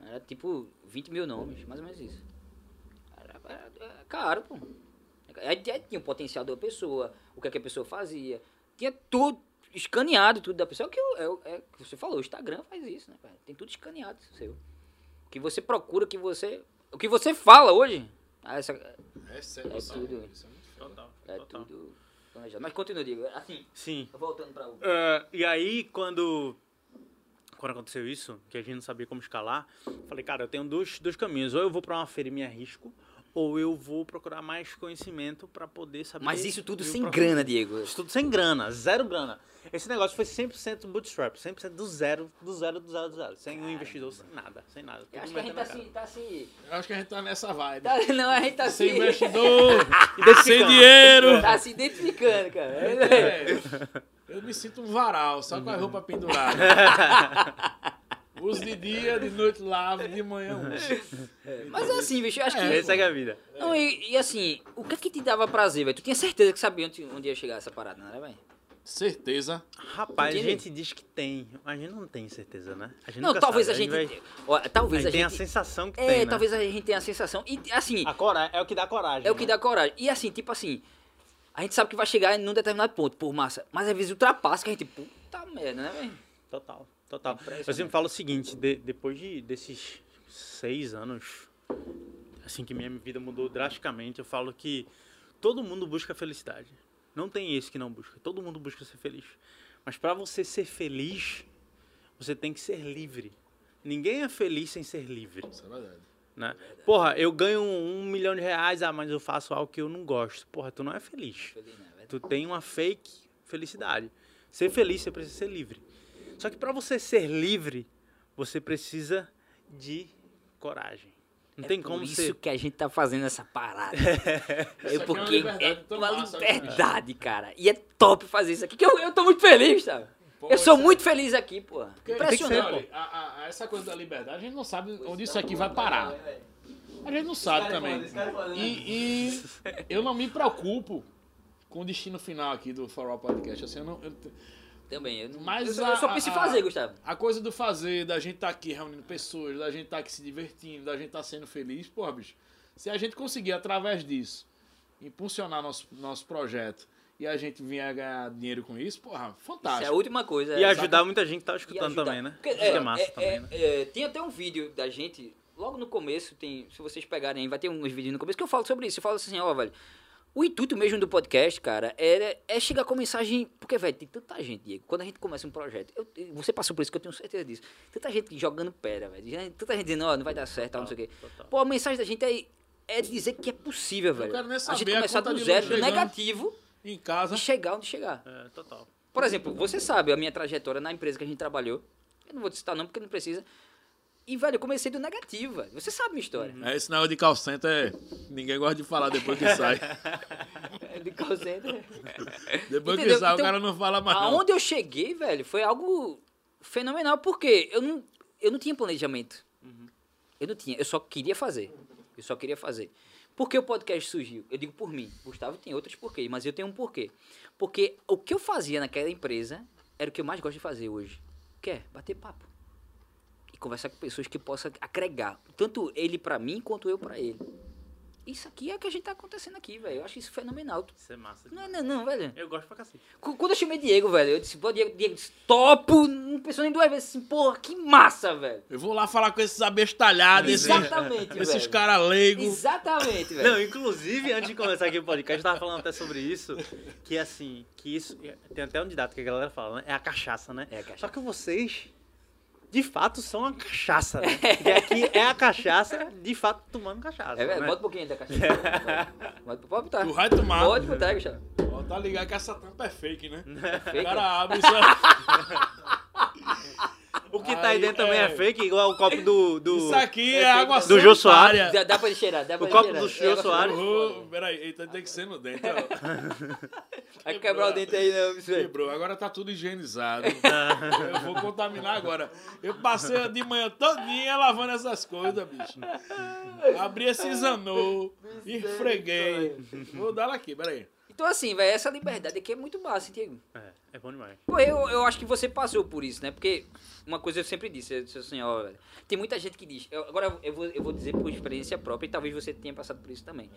Era tipo 20 mil nomes, mais ou menos isso. Era, era- era caro, pô. Aí tinha- tinha o potencial da pessoa, o que, é que a pessoa fazia. Tinha tudo escaneado, tudo da pessoa. É o que eu- é, é que você falou, o Instagram faz isso, né? cara? Tem tudo escaneado seu. O que você procura, o que você. O que você fala hoje. ah, essa-
Essa
É tudo.
Total,
é
total.
tudo planejado. Mas continua, Diego. Assim,
Sim.
voltando pra o.
Ah, e aí, quando, quando aconteceu isso, que a gente não sabia como escalar, falei, cara, eu tenho dois, dois caminhos. Ou eu vou pra uma feira e me arrisco, ou eu vou procurar mais conhecimento pra poder saber.
Mas isso tudo sem grana, Diego.
Isso tudo sem grana, zero grana. Esse negócio foi 100% bootstrap, 100% do zero, do zero, do zero, do zero. Sem um investidor, sem nada, sem nada.
Eu acho que a gente tá
na
assim. Tá assim
Eu acho que a gente tá nessa vibe.
tá- não, a gente tá
Sem
assim.
investidor, sem dinheiro.
Tá se identificando, cara.
É, eu me sinto um varal, só com a roupa pendurada. Uso de dia, de noite lavo, de manhã uso.
Mas é assim, bicho, eu acho que.
Essa é a vida.
Não, e, e assim, o que é que te dava prazer, velho? Tu tinha certeza que sabia onde, onde ia chegar essa parada, não era, velho?
Certeza.
Rapaz, a gente diz que tem, mas a gente não tem certeza, né? A gente
Não,
nunca
talvez
sabe,
a gente.
vai-
ó, talvez
a
a
gente tem a
gente.
sensação que
É,
tem, né?
talvez a gente tenha a sensação. E assim,
A coragem, é o que dá coragem.
é o que
né?
dá coragem. E assim, tipo assim, a gente sabe que vai chegar num determinado ponto, por massa. Mas às vezes ultrapassa que a gente, puta merda, né, velho?
Total, total.
Impressionante.
Eu sempre falo o seguinte, de- depois de, desses seis anos, assim que minha vida mudou drasticamente, eu falo que todo mundo busca felicidade. Não tem esse que não busca. Todo mundo busca ser feliz. Mas para você ser feliz, você tem que ser livre. Ninguém é feliz sem ser livre.
Isso é verdade.
Né? Porra, eu ganho um milhão de reais, ah, mas eu faço algo que eu não gosto. Porra, tu não é feliz.
Feliz, velho?
Tu tem uma fake felicidade. Ser feliz, você precisa ser livre. Só que para você ser livre, você precisa de coragem. Não
É
tem
por
como
isso
ser.
que a gente tá fazendo essa parada.
Isso
é
aqui é uma
porque
liberdade
é uma
né,
liberdade, cara. E é top fazer isso aqui, que eu, eu tô muito feliz, sabe?
Pô,
eu sou
é-
muito feliz aqui, pô.
Porque,
Impressionante,
olha,
pô.
a- a- a- essa coisa da liberdade, a gente não sabe onde isso aqui vai parar. A gente não sabe também. E, e eu não me preocupo com o destino final aqui do For All Podcast. Assim, eu não, eu-
Também, eu, não,
Mas
eu, só-
a-
eu só penso em
a-
fazer, Gustavo.
a coisa do fazer, da gente estar aqui reunindo pessoas, da gente estar aqui se divertindo, da gente estar sendo feliz, porra, bicho. Se a gente conseguir, através disso, impulsionar nosso, nosso projeto e a gente vier ganhar dinheiro com isso, porra,
Isso é a
fantástico.
última coisa.
E
é,
ajudar muita gente que tá escutando também, né?
Porque,
que é massa
é,
também,
é,
né?
é, tem até um vídeo da gente, logo no começo, tem, se vocês pegarem aí, vai ter uns vídeos no começo que eu falo sobre isso. Eu falo assim, ó, velho, o intuito mesmo do podcast, cara, é, é chegar com mensagem. Porque, velho, tem tanta gente, Diego. Quando a gente começa um projeto, eu- você passou por isso que eu tenho certeza disso. Tanta gente jogando pedra, velho. gente- Tanta gente dizendo, ó, não vai dar certo, tal, não sei o quê.
Total.
Pô, a mensagem da gente é, é dizer que é possível, velho.
quero nem
a gente
saber a
começar
conta
do zero, do negativo,
Em casa.
e chegar onde chegar.
É, total.
Por exemplo, você sabe a minha trajetória na empresa que a gente trabalhou. Eu não vou te citar não, porque não precisa. E, velho, eu comecei do negativo, velho. Você sabe minha história.
É, esse negócio de call center, é- ninguém gosta de falar depois que sai.
De call center.
Depois que
Entendeu?
sai,
Então,
o cara não fala mais.
Aonde eu cheguei, velho, foi algo fenomenal, porque eu não, eu não tinha planejamento. Eu não tinha, eu só queria fazer. Eu só queria fazer. Por que o podcast surgiu? Eu digo por mim. Gustavo tem outros porquês, mas eu tenho um porquê. Porque o que eu fazia naquela empresa era o que eu mais gosto de fazer hoje. Que é bater papo. E conversar com pessoas que possam agregar. Tanto ele pra mim, quanto eu pra ele. Isso aqui é o que a gente tá acontecendo aqui, velho. Eu acho isso fenomenal.
Isso é massa.
Não é
demais.
não, não, velho.
Eu gosto pra cacete.
Qu- Quando eu chamei Diego, velho, eu disse, pô, Diego, Diego, disse, topo, não pensou nem duas vezes assim, porra, que massa, velho.
Eu vou lá falar com esses abestalhados, esses,
Exatamente,
esses
velho.
caras leigos.
Exatamente, velho.
Não, inclusive, antes de começar aqui o podcast, eu tava falando até sobre isso, que assim, que isso, tem até um ditado que a galera fala, né? É a cachaça, né?
É a cachaça.
Só que vocês, de fato, são a cachaça, né? E aqui é a cachaça, de fato, tomando cachaça,
É, velho,
né?
bota um pouquinho da cachaça. Bota- Pode botar.
Tu vai tomar.
Pode botar, Gustavo.
Ó, tá ligado que essa tampa é fake, né? O
Fake.
cara abre e só.
O que tá aí dentro também é
é.
fake, igual o copo do. do...
Isso aqui é,
é
água
do Jô. Soares.
Dá, dá pra ele cheirar, dá pra
O
ele
copo
cheirar.
do Jô
É,
Soares.
Oh, peraí, eita, tem que ser no dente. ó.
Vai quebrar o dente aí, não, bicho.
Quebrou, agora tá tudo higienizado. Eu vou contaminar agora. Eu passei de manhã todinha lavando essas coisas, bicho. Abri esse zanô, esfreguei. Vou dar ela aqui, peraí.
Então, assim, velho, essa liberdade aqui é muito massa, Diego.
É, é bom demais.
Pô, eu, eu acho que você passou por isso, né? Porque uma coisa eu sempre disse, eu disse assim, ó, velho, tem muita gente que diz, eu- agora eu vou, eu vou dizer por experiência própria e talvez você tenha passado por isso também.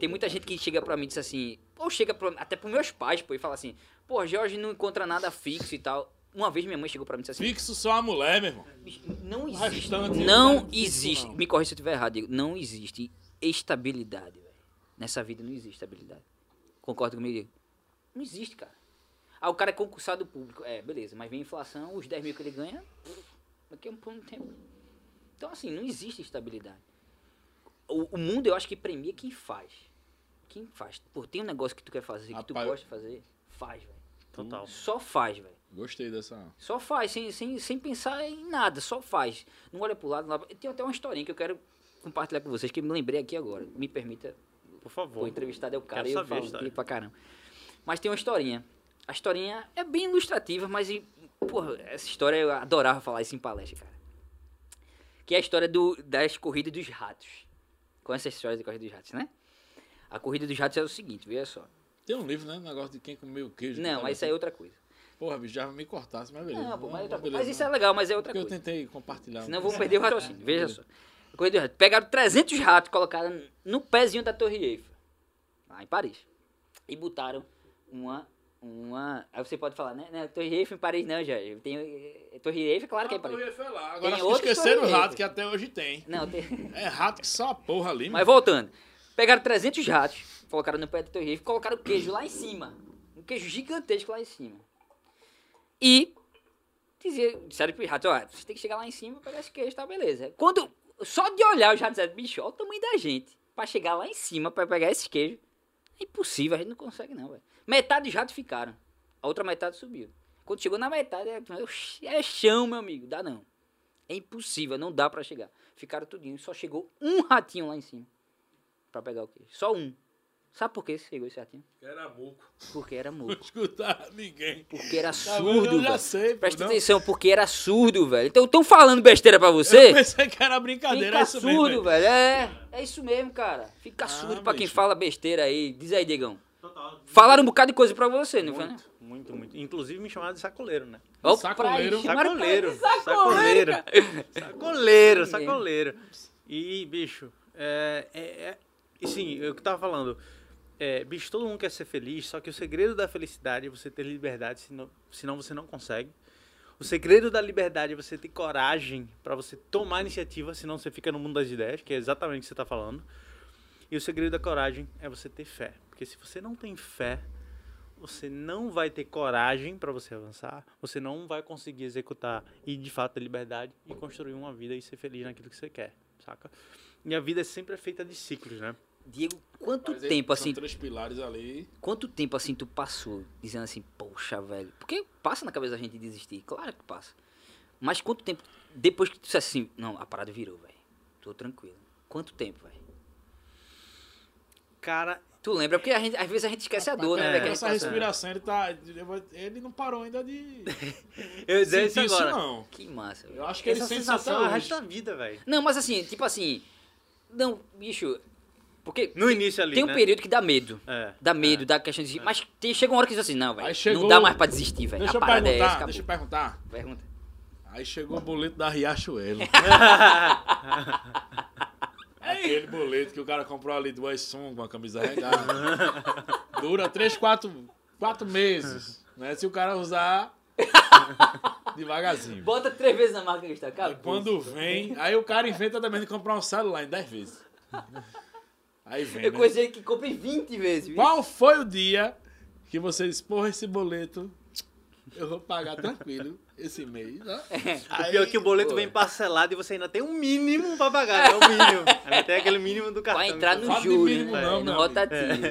Tem muita gente que chega pra mim e diz assim, ou chega pra, até pros meus pais, pô, e fala assim, pô, Jorge não encontra nada fixo e tal. Uma vez minha mãe chegou pra mim e disse assim,
Fixo só a mulher, meu irmão.
"Bicho, não existe,
não
não
é fixo,
existe,
não."
me corrija se eu estiver errado, Diego, não existe estabilidade, velho. Nessa vida não existe estabilidade. Concorda comigo? Não existe, cara. Ah, o cara é concursado público. É, beleza, mas vem a inflação, os 10 mil que ele ganha, daqui a um pouco de tempo. Então, assim, não existe estabilidade. O, o mundo, eu acho que premia quem faz. Quem faz. Pô, tem um negócio que tu quer fazer, que tu
Rapaz,
gosta de fazer, faz, velho.
Total.
Só faz, velho.
Gostei dessa.
Só faz, sem, sem, sem pensar em nada, só faz. Não olha pro lado. Não. Tem até uma historinha que eu quero compartilhar com vocês, que eu me lembrei aqui agora. Me permita,
Por
o
favor.
entrevistado é o cara
Quero
e eu falo
história.
aqui pra caramba. Mas tem uma historinha. A historinha é bem ilustrativa, mas, porra, essa história eu adorava falar isso em palestra, cara. Que é a história do, das corridas dos ratos. Conhece essa história da corrida dos ratos, né? A corrida dos ratos é o seguinte, veja só.
Tem um livro, né? Negócio de quem comeu queijo. que
Não,
tava
mas isso aí é outra coisa.
Porra, bicho, já me cortasse, mas beleza.
Não, pô, mas, é outra coisa.
beleza,
mas isso é
não.
legal, mas é outra
Porque eu
coisa.
tentei compartilhar.
Senão eu vou perder o raciocínio. Veja só. Corrida dos ratos. Pegaram 300 ratos, colocaram no pezinho da Torre Eiffel, lá em Paris. E botaram uma. uma aí você pode falar, né? né Torre Eiffel em Paris não, já. Tem, eh, Torre Eiffel, claro que é em Paris.
Agora acho
Tem
que
outros
esqueceram o
Torre
rato
Eiffel.
que até hoje tem.
Não, tem.
É rato que só a porra ali,
Mas voltando. Pegaram 300 ratos, colocaram no pé da Torre Eiffel e colocaram o queijo lá em cima. Um queijo gigantesco lá em cima. E dizia, disseram pro rato, ó, você tem que chegar lá em cima pra pegar esse queijo, tá beleza. Quando, só de olhar, os ratos disseram, bicho, olha o tamanho da gente. Pra chegar lá em cima pra pegar esse queijo. É impossível, a gente não consegue não, velho. Metade ratos ficaram. A outra metade subiu. Quando chegou na metade, é, é chão, meu amigo. Dá não. É impossível, não dá pra chegar. Ficaram tudinho. Só chegou um ratinho lá em cima. Pra pegar o queijo. Só um. Sabe por que chegou esse ratinho?
Era muco.
Porque era
Não
mudo.
escutar ninguém.
Porque era
Tá
surdo,
eu já
velho.
sei, pô,
Presta
não.
atenção, porque era surdo, velho. Então, estão falando besteira pra
Eu
você?
pensei que era brincadeira,
Fica
é isso mesmo.
surdo, velho. É, é isso mesmo, cara. Fica
Ah,
surdo pra quem
bicho.
fala besteira aí. Diz aí, Diegão.
Total.
Falaram um bocado de coisa pra você, não foi, né?
Muito, muito. Inclusive me chamaram de sacoleiro, né?
Ó,
Sacoleiro.
Sacoleiro.
Sacoleiro.
Sacoleiro. Sacoleiro,
mesmo.
E, bicho, é, é, é- e sim, eu que tava falando. É, bicho, todo mundo quer ser feliz, só que o segredo da felicidade é você ter liberdade, senão, senão você não consegue. O segredo da liberdade é você ter coragem pra você tomar iniciativa, senão você fica no mundo das ideias, que é exatamente o que você tá falando. E o segredo da coragem é você ter fé. Porque se você não tem fé, você não vai ter coragem para você avançar, você não vai conseguir executar e de fato ter liberdade e construir uma vida e ser feliz naquilo que você quer, saca? E a vida é sempre feita de ciclos, né?
Diego, quanto
Mas aí
tempo
são
assim,
três pilares ali.
quanto tempo assim tu passou dizendo assim, poxa, velho? Porque passa na cabeça da gente desistir, claro que passa. Mas quanto tempo depois que tu disse assim, não, a parada virou, velho. Tô tranquilo. Quanto tempo, velho?
Cara,
Tu lembra? Porque a gente, às vezes a gente esquece a dor, né?
É,
gente
essa respiração, ele tá. Ele não parou ainda de.
eu dizer isso agora.
não.
Que massa, velho.
Eu acho que ele
Essa
sente até
sensação é o resto da vida, velho.
Não, mas assim, tipo assim. Não, bicho. Porque
No início ali,
tem um
né?
período que dá medo.
É.
Dá medo, dá questão de. Mas tem, chega uma hora que diz assim, não, velho.
Aí chegou-
Não dá mais pra desistir, velho.
Deixa eu
é essa,
perguntar, deixa eu perguntar.
Pergunta.
Aí chegou o boleto da Riachuelo. Aquele boleto que o cara comprou ali do Aisung, uma camisa regada. Dura 3, 4, 4 meses. Né? Se o cara usar devagarzinho.
Bota três vezes na marca que está.
E
Acabou.
quando vem, aí o cara inventa também de comprar um celular em 10 vezes. Aí vem.
Eu
Né?
conheci que compra em 20 vezes, viu?
Qual foi o dia que você disse, porra, esse boleto eu vou pagar tranquilo esse mês. Né?
O pior é que o boleto
pô.
vem parcelado e você ainda tem um mínimo pra pagar, é o mínimo. Ainda tem aquele mínimo do cartão.
Vai entrar no juro,
mínimo
né?
não,
no
meu
rotativo.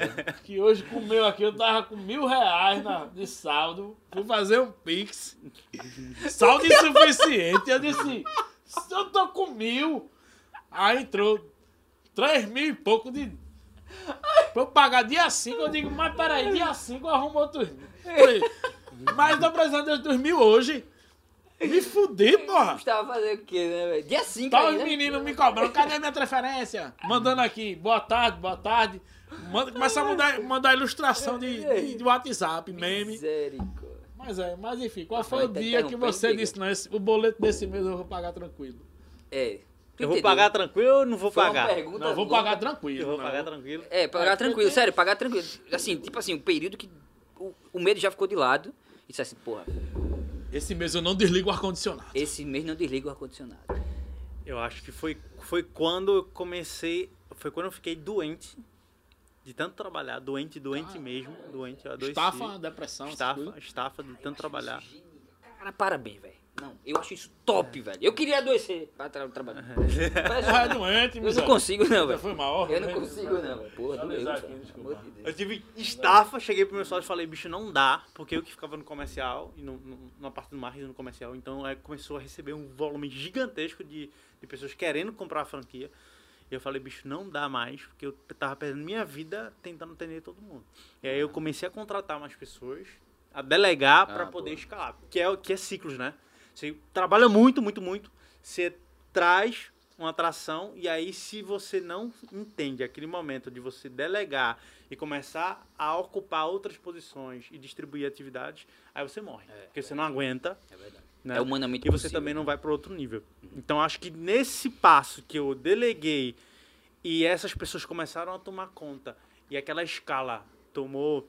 Que hoje comeu aqui, eu tava com mil reais na, de saldo. Fui fazer um pix. Saldo insuficiente. Eu disse, eu tô com mil. Aí entrou três mil e pouco de. Pra eu pagar dia 5, eu digo, mas peraí, dia 5 eu arrumo outros Mas tô precisando dos mil hoje. Me fudi, porra.
Gustavo fazer o quê, né, velho? Dia 5
Tá os
ainda.
meninos me cobrando, cadê minha transferência? Mandando aqui, boa tarde, boa tarde. Manda, começa a mandar, mandar ilustração de, de, de WhatsApp, meme.
Misericórdia.
Mas é, mas enfim, qual foi o dia que você disse, não, esse- o boleto desse mês eu vou pagar tranquilo?
É.
Eu vou pagar tranquilo ou não vou
Foi
pagar?
pergunta
Não, eu vou
louca.
pagar tranquilo.
Eu vou
não.
pagar tranquilo.
É, pagar tranquilo, sério, pagar tranquilo. Assim, tipo assim, o período que o, o medo já ficou de lado. E disse assim, porra,
Esse mês eu não desligo o ar-condicionado.
esse mês não desliga o ar-condicionado.
Eu acho que foi, foi quando eu comecei. Foi quando eu fiquei doente. De tanto trabalhar. Doente, doente
Ah.
mesmo. Doente, eu adoeci.
Estafa, depressão,
Estafa, estafa de tanto trabalhar.
Cara, parabéns, velho. Não, eu acho isso top, velho. Eu queria adoecer pra tra trabalhar. Mas
Ah, é doente,
eu não consigo, não, velho.
foi mal.
Eu não
né?
consigo, não, velho. Porra, doeu,
aqui,
de.
Eu tive estafa, cheguei pro meu sócio e falei, bicho, não dá, porque eu que ficava no comercial e no, no- na parte do marketing no comercial, então aí começou a receber um volume gigantesco de, de pessoas querendo comprar a franquia. E eu falei, bicho, não dá mais, porque eu tava perdendo minha vida tentando atender todo mundo. E aí eu comecei a contratar mais pessoas, a delegar para
Ah,
poder
boa.
escalar, que é, o- que é ciclos, né? Você trabalha muito, muito, muito, você traz uma atração e aí se você não entende aquele momento de você delegar e começar a ocupar outras posições e distribuir atividades, aí você morre, porque você não aguenta,
É verdade.
né?
É humanamente
e você
possível,
também
né?
não vai para outro nível. Então acho que nesse passo que eu deleguei e essas pessoas começaram a tomar conta e aquela escala tomou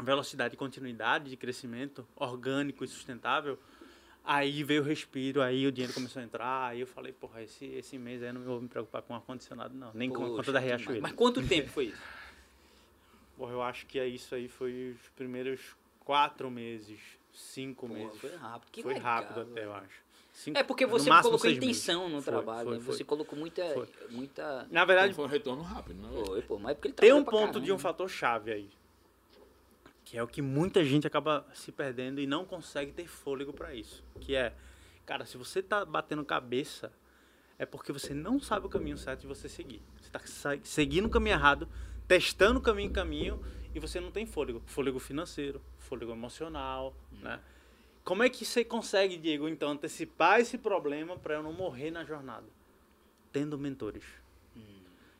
velocidade e continuidade de crescimento orgânico e sustentável, aí veio o respiro, aí o dinheiro começou a entrar, aí eu falei, porra, esse, esse mês aí eu não vou me preocupar com ar-condicionado não, nem com a
Poxa,
conta da Riachuelo.
Mas quanto tempo foi isso?
Porra, eu acho que é isso aí foi os primeiros quatro meses, cinco
Pô,
meses.
foi rápido. Que
foi
legal,
rápido até, eu acho. Cinco-
É porque você
máximo
colocou
seis meses.
intenção no
Foi,
trabalho,
foi,
né?
foi.
Você colocou muita. Muita...
Na verdade,
Então foi um retorno rápido, né?
Foi, pô, mas é porque ele
tem um ponto de um
caramba.
fator chave aí. Que é o que muita gente acaba se perdendo e não consegue ter fôlego pra isso. Que é, cara, se você tá batendo cabeça, é porque você não sabe o caminho certo de você seguir. Você tá sa- seguindo o caminho errado, testando o caminho em caminho e você não tem fôlego. Fôlego financeiro, fôlego emocional, né? Como é que você consegue, Diego, então, antecipar esse problema para eu não morrer na jornada? Tendo mentores.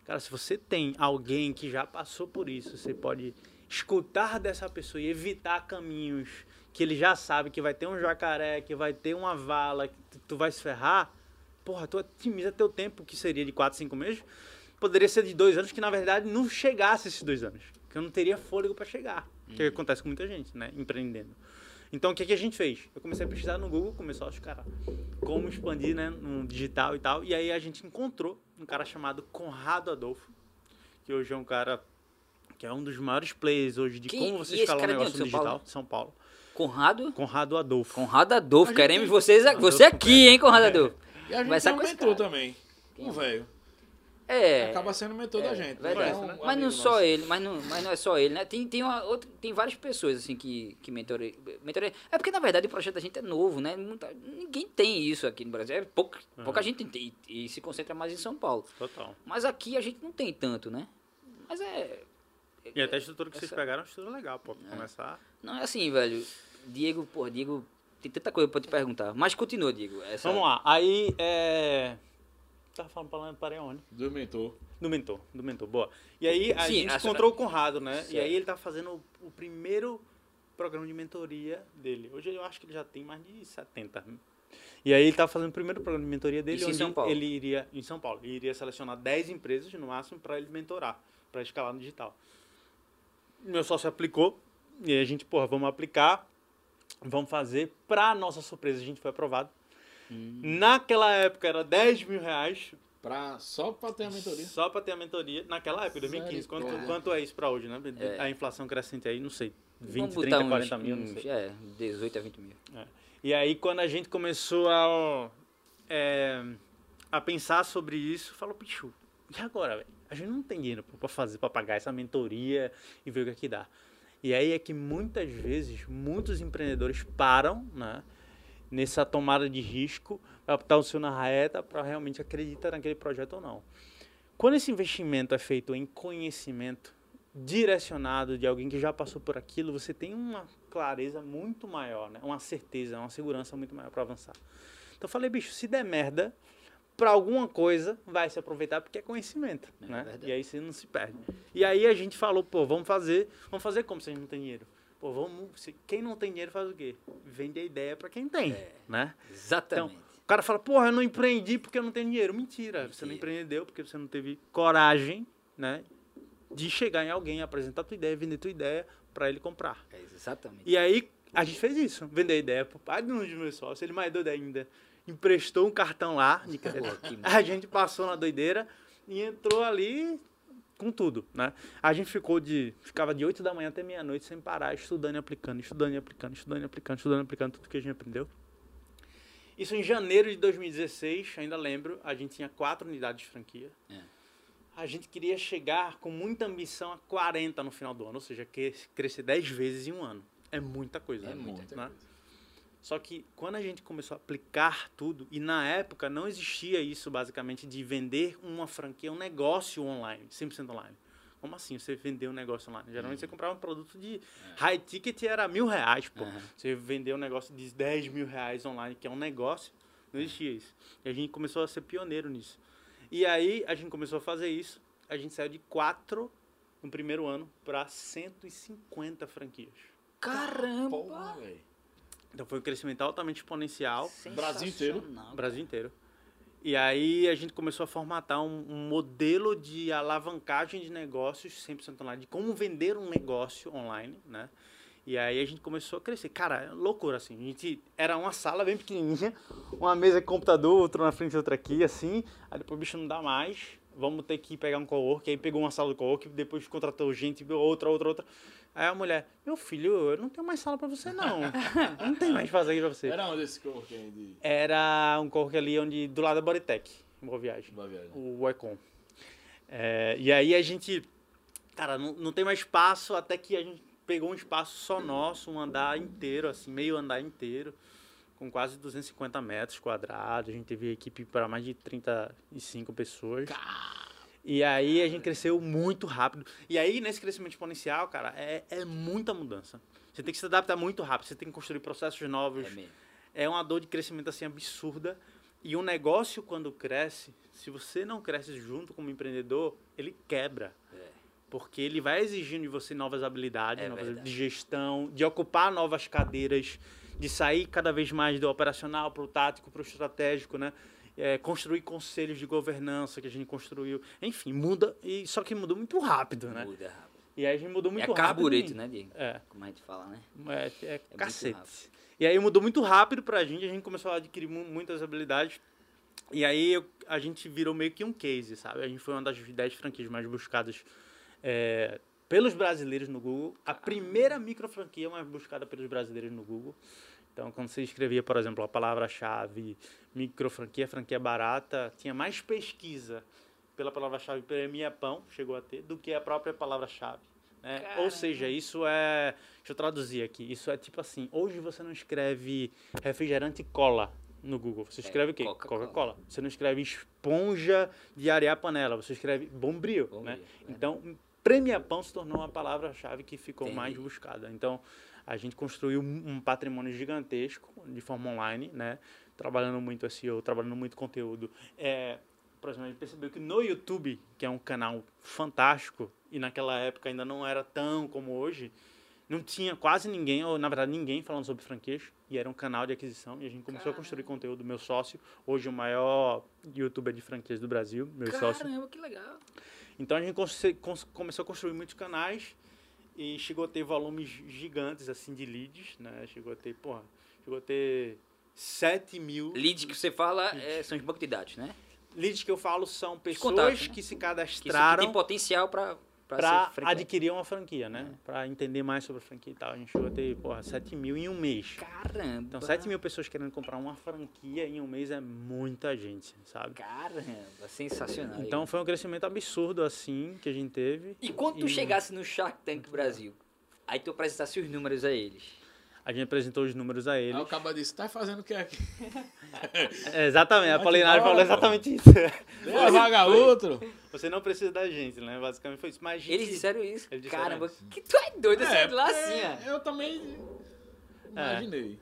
Cara, se você tem alguém que já passou por isso, você pode escutar dessa pessoa e evitar caminhos que ele já sabe que vai ter um jacaré, que vai ter uma vala, que tu- vai se ferrar. Porra, tu otimiza teu tempo, que seria de 4, 5 meses. Poderia ser de dois anos, que na verdade não chegasse esses dois anos. Que eu não teria fôlego para chegar. Que acontece com muita gente, né? Empreendendo. Então, o que, que a gente fez? Eu comecei a pesquisar no Google, começou a cara, como expandir, né, no digital e tal. E aí a gente encontrou um cara chamado Conrado Adolfo, que hoje é um cara que é um dos maiores players hoje de
Que-
como você escalar um
é de
negócio no
São
digital.
Paulo?
São Paulo.
Conrado?
Conrado Adolfo.
Conrado Adolfo.
Gente
Queremos
tem-
vocês,
Adolfo
você aqui, hein, Conrado Adolfo.
E a gente tem um mentor também. Um velho.
É.
Acaba sendo mentor da gente.
Verdade.
É um
mas não só
nosso.
ele, mas não, mas não é só ele, né? Tem, tem, uma, outra, tem várias pessoas assim que, que mentoreiam. mentoreiam. É porque, na verdade, o projeto da gente é novo, né? Muita- ninguém tem isso aqui no Brasil. É pouca, pouca gente tem e, e se concentra mais em São Paulo.
Total.
Mas aqui a gente não tem tanto, né? Mas é.
E até a estrutura que vocês
Essa-
pegaram é uma estrutura legal, pô. pra Começar.
Não é assim, velho. Diego, pô, Diego, tem tanta coisa pra te perguntar. Mas continua, Diego. Essa,
Vamos lá. Aí, é... Tava falando para parei onde?
Do mentor.
Do mentor, do mentor, boa. E aí a
Sim,
gente encontrou o Conrado, né? E
Certo.
aí ele tá fazendo o, o primeiro programa de mentoria dele. Hoje eu acho que ele já tem mais de 70. E aí ele tá fazendo o primeiro programa de mentoria dele,
Isso em
onde
São Paulo?
ele iria em São Paulo, ele iria selecionar 10 empresas no máximo para ele mentorar, para escalar no digital. Meu sócio aplicou e aí a gente, porra, vamos aplicar, vamos fazer. Pra nossa surpresa, a gente foi aprovado.
Hum.
Naquela época era 10 mil reais
Pra, só pra ter a mentoria.
só para ter a mentoria naquela época, 2015. Quanto, quanto é isso para hoje, né?
É.
A inflação crescente aí, não sei. 20,
Vamos
30,
botar
40
uns,
mil, não
uns,
sei.
É, 18 a 20 mil.
E aí, quando a gente começou a, é, a pensar sobre isso, falou, bicho, e agora, velho? A gente não tem dinheiro pra fazer, pra pagar essa mentoria e ver o que é que dá. E aí é que muitas vezes, muitos empreendedores param, né? Nessa tomada de risco, para botar o seu na reta, para realmente acreditar naquele projeto ou não. Quando esse investimento é feito em conhecimento direcionado de alguém que já passou por aquilo, você tem uma clareza muito maior, né? Uma certeza, uma segurança muito maior para avançar. Então eu falei, bicho, se der merda, para alguma coisa vai se aproveitar porque é conhecimento,
É
né?
verdade.
E aí você não se perde. E aí a gente falou, pô, vamos fazer, vamos fazer como se a gente não tem dinheiro? Pô, vamos, se, quem não tem dinheiro faz o quê? Vende a ideia para quem tem,
É.
né?
Exatamente.
O cara fala, porra, eu não empreendi porque eu não tenho dinheiro. Mentira, você não
Mentira.
empreendeu porque você não teve coragem, né? De chegar em alguém, apresentar tua ideia, vender tua ideia para ele comprar.
É, exatamente.
E aí a gente fez isso, vender a ideia pro pai de um dos meus sócios, ele mais doido ainda. Emprestou um cartão lá A gente passou na doideira e entrou ali com tudo, né? A gente ficou de ficava de 8 da manhã até meia-noite sem parar, estudando e aplicando, estudando e aplicando, estudando e aplicando, estudando e aplicando tudo que a gente aprendeu. Isso em janeiro de 2016, ainda lembro, a gente tinha quatro unidades de franquia.
É.
A gente queria chegar com muita ambição a 40 no final do ano, ou seja, crescer 10 vezes em um ano. É muita coisa.
É
né?
muita
né? Só que quando a gente começou a aplicar tudo, e na época não existia isso basicamente de vender uma franquia, um negócio online, 100% online. Como assim você vender um negócio online? Geralmente você comprava um produto de high ticket e era mil reais, pô.
Aham.
Você vendeu um negócio de 10 mil reais online, que é um negócio, não existia isso. E a gente começou a ser pioneiro nisso. E aí a gente começou a fazer isso, a gente saiu de 4 no primeiro ano para 150 franquias.
Caramba!
Porra.
Então foi um crescimento altamente exponencial.
Brasil inteiro?
Brasil inteiro. E aí a gente começou a formatar um, um modelo de alavancagem de negócios 100% online, de como vender um negócio online, né? E aí a gente começou a crescer. Cara, é loucura, assim. A gente era uma sala bem pequenininha, uma mesa de computador, outra na frente, outra aqui, assim. Aí depois, bicho, não dá mais. Vamos ter que pegar um co-work. Aí pegou uma sala do co-work, depois contratou gente, outra, outra, outra. Aí a mulher, meu filho, eu não tenho mais sala pra você, não. Eu não tenho mais fazer aqui pra você.
Era onde esse corpo aí de
Era um co-work ali onde, do lado da Bodytech, em Boa Viagem
Boa Viagem?
o Econ. É, e aí a gente, cara, não, não tem mais espaço até que a gente pegou um espaço só nosso, um andar inteiro, assim, meio andar inteiro, com quase 250 metros quadrados. A gente teve equipe para mais de 35 pessoas. E aí a gente cresceu muito rápido. E aí, nesse crescimento exponencial, cara, é, é muita mudança. Você tem que se adaptar muito rápido, você tem que construir processos novos,
É mesmo.
é uma dor de crescimento assim absurda. E um negócio quando cresce, se você não cresce junto como empreendedor, ele quebra.
É.
Porque ele vai exigindo de você novas habilidades,
É
novas de gestão, de ocupar novas cadeiras, de sair cada vez mais do operacional para o tático, para o estratégico, né? É, construir conselhos de governança que a gente construiu. Enfim, muda, e só que mudou muito rápido, né?
Muda rápido.
E aí a gente mudou
É
muito rápido.
carburete,
e-
né, Diego?
É.
Como a gente fala, né?
É, é,
muito
cacete. E aí mudou muito rápido pra gente, a gente começou a adquirir mu- muitas habilidades. E aí eu- a gente virou meio que um case, sabe? A gente foi uma das 10 franquias mais buscadas é, pelos brasileiros no Google. A primeira micro franquia mais buscada pelos brasileiros no Google. Então, quando você escrevia, por exemplo, a palavra-chave micro franquia, barata, tinha mais pesquisa pela palavra-chave premia pão, chegou a ter, do que a própria palavra-chave. né? Ou seja, isso é. Deixa eu traduzir aqui. Isso é tipo assim: hoje você não escreve refrigerante cola no Google. Você escreve o quê?
É, Coca-Cola.
Coca-Cola. Você não escreve esponja de arear panela. Você escreve bombril.
Bombril,
né?
verdade.
Então, premia pão se tornou uma palavra-chave que ficou
Entendi.
mais buscada. Então, a gente construiu um patrimônio gigantesco de forma online, né? Trabalhando muito SEO, trabalhando muito conteúdo. É, por exemplo, a gente percebeu que no YouTube, que é um canal fantástico, e naquela época ainda não era tão como hoje, não tinha quase ninguém, ou na verdade ninguém falando sobre franquias, e era um canal de aquisição, e a gente começou a construir conteúdo. Meu sócio, hoje o maior youtuber de franquias do Brasil, meu sócio.
Caramba, que legal.
Então a gente começou a construir muitos canais e chegou a ter volumes gigantes assim de leads, né? Chegou a ter, porra, chegou a ter 7 mil.
Leads que você fala é, são os bancos de dados, né?
Leads que eu falo são pessoas
contatos, né?
que se
Que, isso- que
cadastraram.
tem potencial pra... Frequente.
adquirir uma franquia, né? Pra entender mais sobre a franquia e tal. A gente chegou a ter, porra, 7 mil em um mês.
Caramba.
Então, 7 mil pessoas querendo comprar uma franquia em um mês é muita gente, sabe?
Caramba, sensacional.
Então, foi um crescimento absurdo, assim, que a gente teve.
E quando tu
E-
chegasse no Shark Tank Brasil, aí tu apresentasse os números a eles.
A gente apresentou os números a
Aí
eles.
o caba disse, tá fazendo o que aqui?
É, exatamente, a Polinário falou exatamente isso.
Vaga outro.
Você não precisa da gente, né? Basicamente foi isso. Mas gente-
Eles disseram isso.
Eles disseram
Caramba,
isso.
que tu é doido, você é, de lá assim, ó.
Eu também imaginei.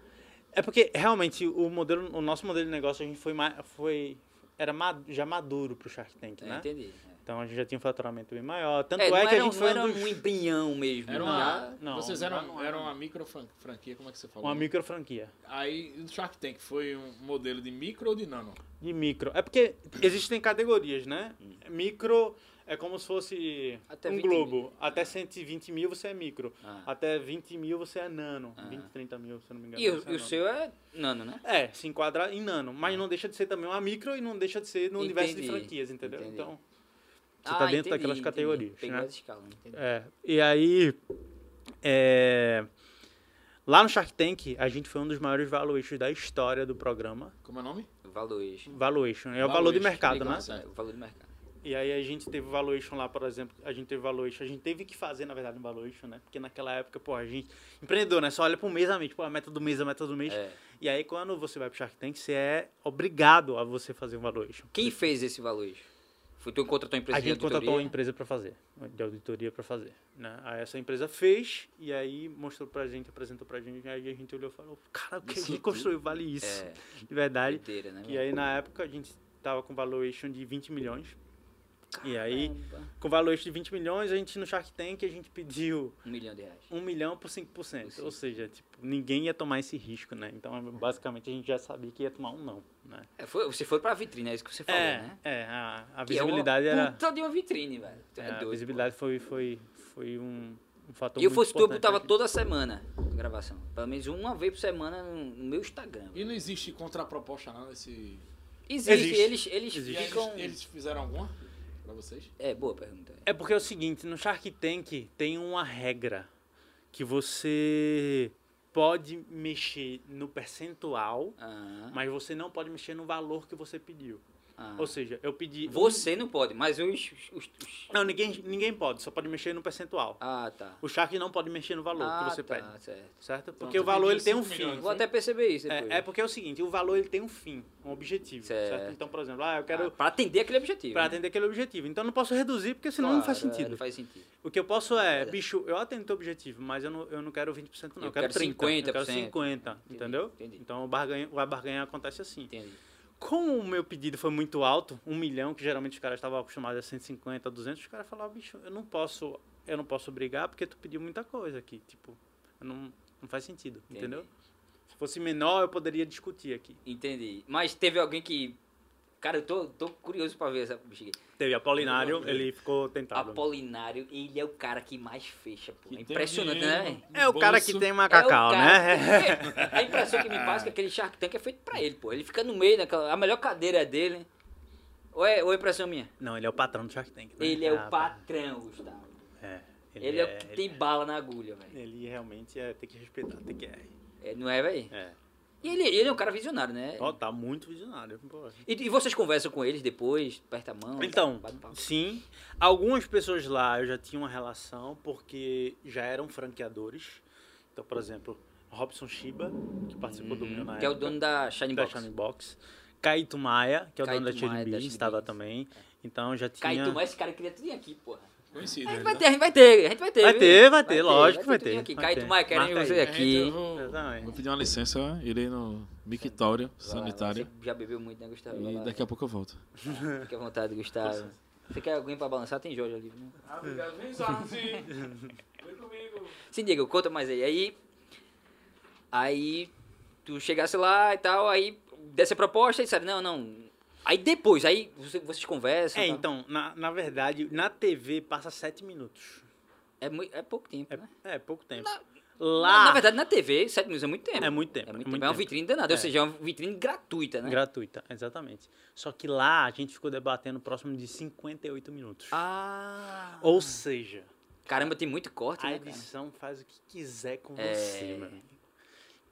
É porque realmente o modelo, o nosso modelo de negócio a gente foi, foi era já maduro pro Shark Tank,
É,
né?
entendi.
Então a gente já tinha um faturamento bem maior. Tanto
É,
é,
não
que
era,
a gente
não
foi
era
um dos,
um embrião mesmo.
Era
não.
uma,
não,
vocês eram,
não
era
era.
uma micro fran- franquia, como é que você falou?
uma micro franquia
Aí o Shark Tank foi um modelo de micro ou de nano?
de micro. É porque existem categorias, né? Micro é como se fosse
Até
um
20
globo.
mil.
Até 120 mil você é micro.
Ah.
Até 20 mil você é nano.
Ah.
20, 30 mil, se eu não me engano.
E o,
é
o seu é nano, né?
É, se enquadra em nano, mas não deixa de ser também uma micro e não deixa de ser no universo de
Entendi,
franquias, entendeu?
entendi.
Então, você
Ah,
tá dentro
entendi,
daquelas
entendi.
categorias,
Pegou
né?
essa escala, entendi.
É, e aí, é, lá no Shark Tank, a gente foi um dos maiores valuations da história do programa.
Como é o nome?
Valuation.
Valuation, é o valor de mercado,
legal.
né?
É, o valor do mercado.
E aí a gente teve valuation lá, por exemplo, a gente teve valuation, a gente teve que fazer, na verdade, um valuation, né? Porque naquela época, pô, a gente, empreendedor, né? Só olha pro mês a mês, pô, a meta do mês, a meta do mês.
É.
E aí quando você vai pro Shark Tank, você é obrigado a você fazer um valuation.
Quem fez esse valuation? Foi tu contratou uma empresa
A
de
gente contratou uma empresa para fazer, de auditoria para fazer. Né? Aí essa empresa fez e aí mostrou pra gente, apresentou pra gente, aí a gente olhou e falou, cara, o que a gente construiu vale isso.
É,
De verdade.
doideira, né?
E aí na época a gente tava com valuation de 20 milhões. E aí, com valuation de 20 milhões, a gente no Shark Tank a gente pediu
Um milhão de reais.
1 milhão por 5%.
Sim.
Ou seja, tipo, ninguém ia tomar esse risco, né? Então, basicamente, a gente já sabia que ia tomar um não, né?
É, foi, você foi pra vitrine, é isso que você falou,
é,
né?
é, a, a
Que é uma
visibilidade era...
Puta de uma vitrine, velho. É
é, a
doido,
visibilidade foi, foi, foi um, um fator
E eu
muito
fosse tu, eu botava toda semana a gravação. Pelo menos uma vez por semana no, meu Instagram.
E não existe contraproposta não nesse...
Existe,
Existe.
eles, eles
E aí
ficam.
eles, eles fizeram alguma pra vocês?
É, boa pergunta.
É porque é o seguinte, no Shark Tank tem uma regra que você pode mexer no percentual,
Ah,
mas você não pode mexer no valor que você pediu.
Ah.
Ou seja, eu pedi...
Você não pode, mas os. os- os-
Não, ninguém, ninguém pode, só pode mexer no percentual.
Ah, tá.
O Shark não pode mexer no valor
ah,
que você
tá,
pede,
certo.
certo? Porque
você
o valor ele tem um fim.
Vou até perceber isso depois.
É, é porque é o seguinte, o valor ele tem um fim, um objetivo, certo?
Certo.
Então, por exemplo, ah, eu quero
Ah, pra atender aquele objetivo.
para
né?
atender aquele objetivo. Então eu não posso reduzir porque senão não faz
Claro, é,
sentido.
Não faz sentido.
O que eu posso é, bicho, eu atendo teu objetivo, mas eu não, eu não quero 20% não, eu,
Eu
quero
quero
30, eu quero
50%.
50, entendeu?
entendi.
Então o barganha, o barganha acontece assim.
Entendi.
Como o meu pedido foi muito alto, um milhão, que geralmente os caras estavam acostumados a 150, 200, os caras falavam, bicho, eu não posso, eu não posso brigar porque tu pediu muita coisa aqui, tipo, não, não faz sentido,
Entendi.
entendeu? Se fosse menor, eu poderia discutir aqui.
Entendi. Mas teve alguém que. Cara, eu tô, tô curioso pra ver essa bexiga.
Teve Apolinário, ele ficou tentado.
Apolinário, ele é o cara que mais fecha, pô. É impressionante, né?
É o cara que tem
É o
macacau,
cara-
né?
A impressão que me passa é que aquele Shark Tank é feito pra ele, pô. Ele fica no meio daquela. A melhor cadeira é dele. Ou é, ou é impressão minha?
Não, ele é o patrão do Shark Tank. né?
Ele é
Ah,
o patrão, Gustavo.
É,
Ele, é, o que tem bala na agulha, velho.
Ele realmente é, tem que respeitar, tem que é.
É, não é, velho?
É.
E ele, ele é um cara visionário, né?
Ó, tá muito visionário.
E, e vocês conversam com eles depois, aperta a mão?
Então,
um
sim. Algumas pessoas lá eu já tinha uma relação porque já eram franqueadores. Então, por exemplo, Robson Shiba, que participou do meu na
Uhum. que é o
época,
dono da Shining
da
Box.
Shining Box. Caíto Maia, que é o dono da
Maia,
Chili
da
estava também. Então já tinha...
Caíto, mas esse cara queria tudo aqui, porra.
Conhecido.
A gente
ele,
vai
né?
ter, a gente vai ter, a gente vai ter.
Vai ter, vai ter, lógico que vai ter,
Aqui.
ter.
Maia, querem você
aí.
aqui.
Vou, pedir uma licença, irei no mictório sanitário.
Você já bebeu muito, né, Gustavo?
E daqui a pouco eu volto.
Fique à vontade, Gustavo. Você quer alguém pra balançar? Tem Jorge ali. Né?
Obrigado, vem. Vem comigo.
Sim, Diego, conta mais aí. Aí, aí tu chegasse lá e tal, aí dessa proposta e disseram, não, não. Aí depois, aí você- vocês conversam.
É,
tal.
então, na, na verdade, na TV passa sete minutos.
É, mui- é pouco tempo, né?
É, é pouco tempo. Lá.
Na verdade, na TV, 7 minutos é muito tempo.
É muito tempo.
É muito
é
tempo.
muito
É uma
tempo.
vitrine danada. Ou
É.
seja, é uma vitrine gratuita, né?
Gratuita, exatamente. Só que lá a gente ficou debatendo próximo de 58 minutos.
Ah.
Ou seja,
Caramba, tem muito corte,
a
né,
edição faz o que quiser com
É.
você, amigo.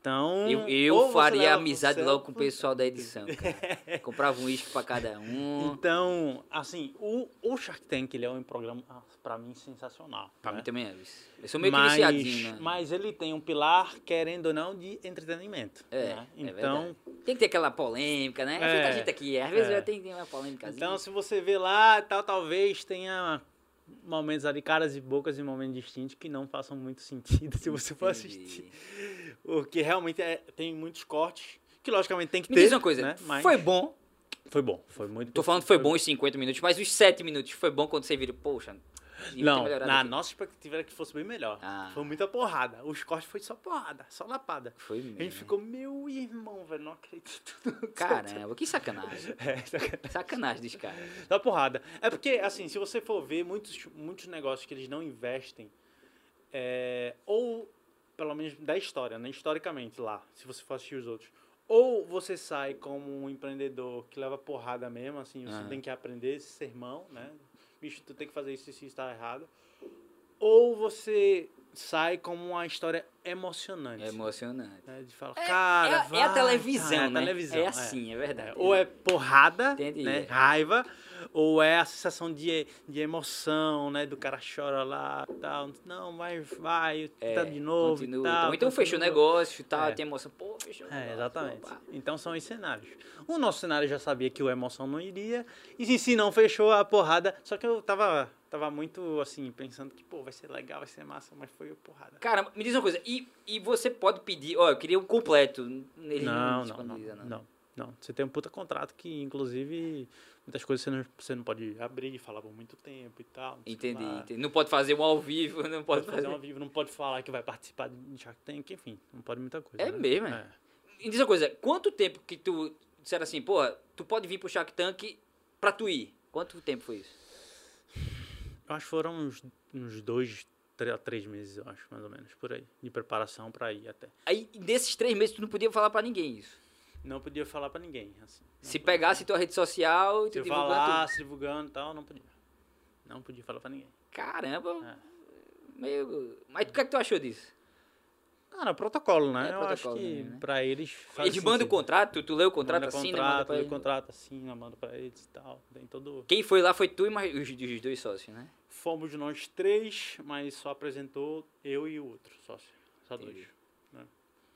Então.
Eu, eu faria amizade logo com o pessoal da edição. cara. Comprava um uísque pra cada um.
Então, assim, o, o Shark Tank ele é um programa, ah, pra mim, sensacional.
Pra
né?
mim também é isso. Eu sou meio
mas,
viciadinho, né?
mas ele tem um pilar, querendo ou não, de entretenimento.
É,
né?
é
Então,
verdade. Tem que ter aquela polêmica, né? É,
É,
a gente aqui. Às vezes
é.
tem, tem uma polêmica.
então, se você vê lá, tal, talvez tenha momentos ali, caras e bocas em momentos distintos que não façam muito sentido se você for assistir. Porque realmente é, tem muitos cortes, que logicamente tem que
Me
ter.
diz uma coisa,
né? Mas
foi bom.
Foi bom, foi muito
Tô falando que foi bom os 50 minutos, mas os 7 minutos foi bom quando você vira, poxa.
Não, na
aqui.
nossa expectativa era que fosse bem melhor.
Ah.
Foi muita porrada. Os cortes foi só porrada, só lapada.
Foi mesmo.
A gente ficou, meu irmão, velho, não acredito.
Caramba, que sacanagem.
É, sacanagem.
Sacanagem desse cara.
Só porrada. É porque, assim, se você for ver muitos, muitos negócios que eles não investem, é, ou pelo menos da história, né? Historicamente lá, se você for assistir os outros. Ou você sai como um empreendedor que leva porrada mesmo, assim, você
Aham.
tem que aprender esse sermão, né? Bicho, tu tem que fazer isso e isso está errado. Ou você sai como uma história emocionante.
É emocionante.
né? De falar,
É,
cara,
é, a- é a
vai,
televisão,
cara, é a
né?
televisão,
é assim, é, verdade.
é, ou é porrada,
Entendi.
né? Raiva, ou é a sensação de, de emoção, né? Do cara chora lá tal. Não, vai, vai,
É,
tá de novo.
continua.
Tal,
Ou então fechou o
continua.
negócio e tal,
É.
tem emoção. Pô, fechou o
É,
negócio,
exatamente.
pá.
Então são os cenários. O nosso cenário já sabia que o emoção não iria. E se, se não fechou a porrada. Só que eu tava, tava muito assim, pensando que, pô, vai ser legal, vai ser massa, mas foi porrada.
Cara, me diz uma coisa, e, e você pode pedir, ó, eu queria um completo. Ele
Não, não, não, não, não. Você tem um puta contrato que, inclusive, muitas coisas você não, você não pode abrir, falar por muito tempo e tal. não
Entendi, entendi. Não pode fazer um ao vivo, não pode
Pode fazer
fazer.
um ao vivo, não pode falar que vai participar de Shark Tank, enfim, não pode muita coisa.
É
né?
mesmo, é? Me diz uma coisa, quanto tempo que tu disseram assim, porra, tu pode vir pro Shark Tank pra tu ir? Quanto tempo foi isso?
Eu acho que foram uns, uns dois, três, três meses, eu acho, mais ou menos, por aí, de preparação pra ir até.
Aí, desses três meses, tu não podia falar pra ninguém isso.
Não podia falar pra ninguém, assim.
Se pegasse tua rede social e
Se eu
divulgando
falasse, divulgando e tal, não podia. Não podia falar pra ninguém.
Caramba,
É.
meio... Mas o que é que tu achou disso?
Cara, protocolo, né?
É
eu
protocolo
acho que
né?
pra eles faz
Eles mandam o contrato, tu, leu o contrato
Manda
assim, né?
contrato,
Manda pra
lê
eles.
contrato assim, manda pra eles e tal. Tem todo...
Quem foi lá foi tu e mais os, os dois sócios, né?
Fomos nós três, mas só apresentou eu e o outro sócio. Só dois.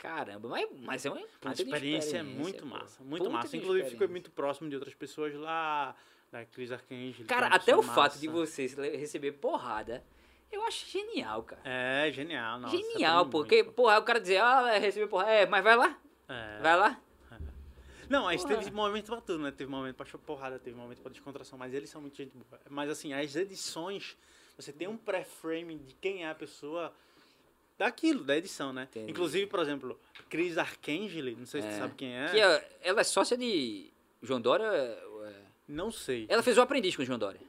Caramba, mas, mas é uma,
Uma
puta de
experiência,
experiência,
muito massa, muito
Puta
massa. Inclusive,
experiência.
muito próximo de outras pessoas lá, da Cris Arcangel.
Cara,
é
até o
pessoa
fato
massa.
de você receber porrada, eu acho genial, cara.
É, genial. Nossa,
genial, porque,
muito.
porra, o cara dizer, ah, receber porrada, é, mas vai lá,
É.
vai lá.
Não, mas
Porra.
teve momento pra tudo, né? Teve momento pra porrada, teve momento pra descontração, mas eles são muito gente boa. Mas assim, as edições, você tem um pré-frame de quem é a pessoa daquilo, da edição, né?
Entendi.
Inclusive, por exemplo, Cris Arcangeli, não sei se
É.
tu sabe quem é.
Que é- ela é sócia de João Dória, é,
Não sei.
ela fez o aprendiz com o João Dória.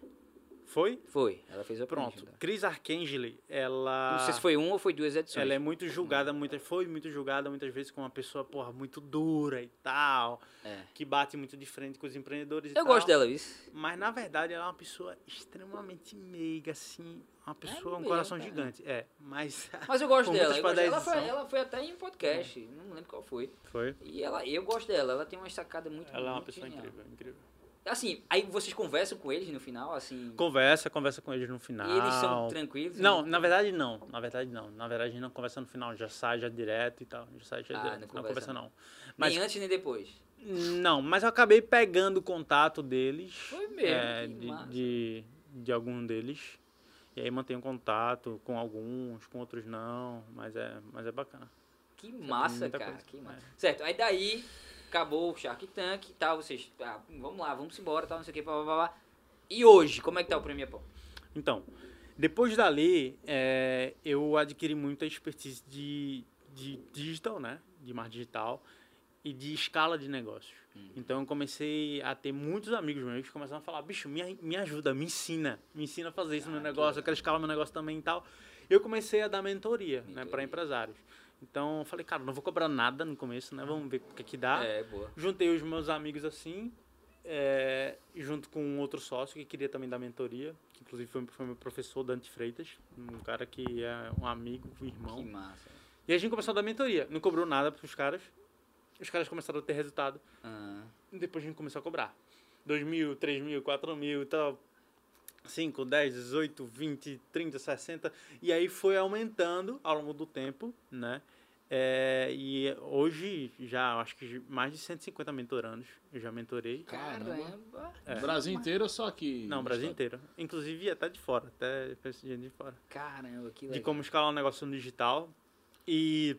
Foi?
Foi, ela fez o aprendiz.
Pronto.
com.
Cris Arcangeli, ela...
Não sei se foi uma ou foi duas edições.
Ela é muito julgada, muitas, foi muito julgada muitas vezes como uma pessoa, porra, muito dura e tal,
É.
que bate muito de frente com os empreendedores
Eu
tal.
gosto dela, isso.
Mas na verdade ela é uma pessoa extremamente meiga, assim, uma pessoa, um
mesmo,
coração
cara.
gigante. É, mas.
Mas eu gosto dela. eu gosto. Ela, foi, ela foi até em um podcast, não lembro qual foi.
Foi.
E ela, eu gosto dela, ela tem uma sacada muito
Ela é uma
muito
pessoa
genial.
incrível, incrível.
Assim, aí vocês conversam com eles no final, assim.
Conversa, conversa com eles no final.
E eles são tranquilos?
Não, na verdade não. Na verdade não. Na verdade a gente não conversa no final, já sai já direto e tal. Já sai já
Ah,
direto.
não
Não
conversa
conversa,
não.
não.
Nem
Mas
antes nem depois.
não, mas eu acabei pegando o contato deles.
Foi mesmo,
é,
que
de,
massa.
de, de algum deles. E aí mantenho contato com alguns, com outros não. Mas é, mas é bacana.
Que massa, cara.
coisa.
Que massa.
É.
Certo, aí daí acabou o Shark Tank e tal, vocês. ah, vamos lá, vamos embora, tal, não sei o que, blá, blá, blá. E hoje, como é que tá o Premiere Pão?
Então, depois dali, é, eu adquiri muita expertise de, de digital, né? De marketing digital e de escala de negócios. Então, eu comecei a ter muitos amigos meus que começaram a falar, bicho, me, me ajuda, me ensina. Me ensina a fazer isso no meu negócio, eu quero escalar meu negócio também e tal. eu comecei a dar mentoria, né,
Mentoria.
para empresários. Então, eu falei, cara, não vou cobrar nada no começo, né? Vamos ver o que que dá.
É, boa.
Juntei os meus amigos assim, é, junto com um outro sócio que queria também dar mentoria, que inclusive foi, foi meu professor, Dante Freitas, um cara que é um amigo, um irmão.
Que massa.
E a gente começou a dar mentoria. Não cobrou nada pros caras. Os caras começaram a ter resultado. E depois a gente começou a cobrar. 2 mil, 3 mil, 4 mil e tal. 5, 10, 18, 20, 30, 60. E aí foi aumentando ao longo do tempo, né? É, e hoje já acho que mais de 150 mentorandos eu já mentorei.
Caramba.
É.
Brasil inteiro ou só aqui?
Não, Brasil
estado?
inteiro. Inclusive até de fora, até gente de fora.
Caramba, que
De
legal.
como escalar um negócio no digital e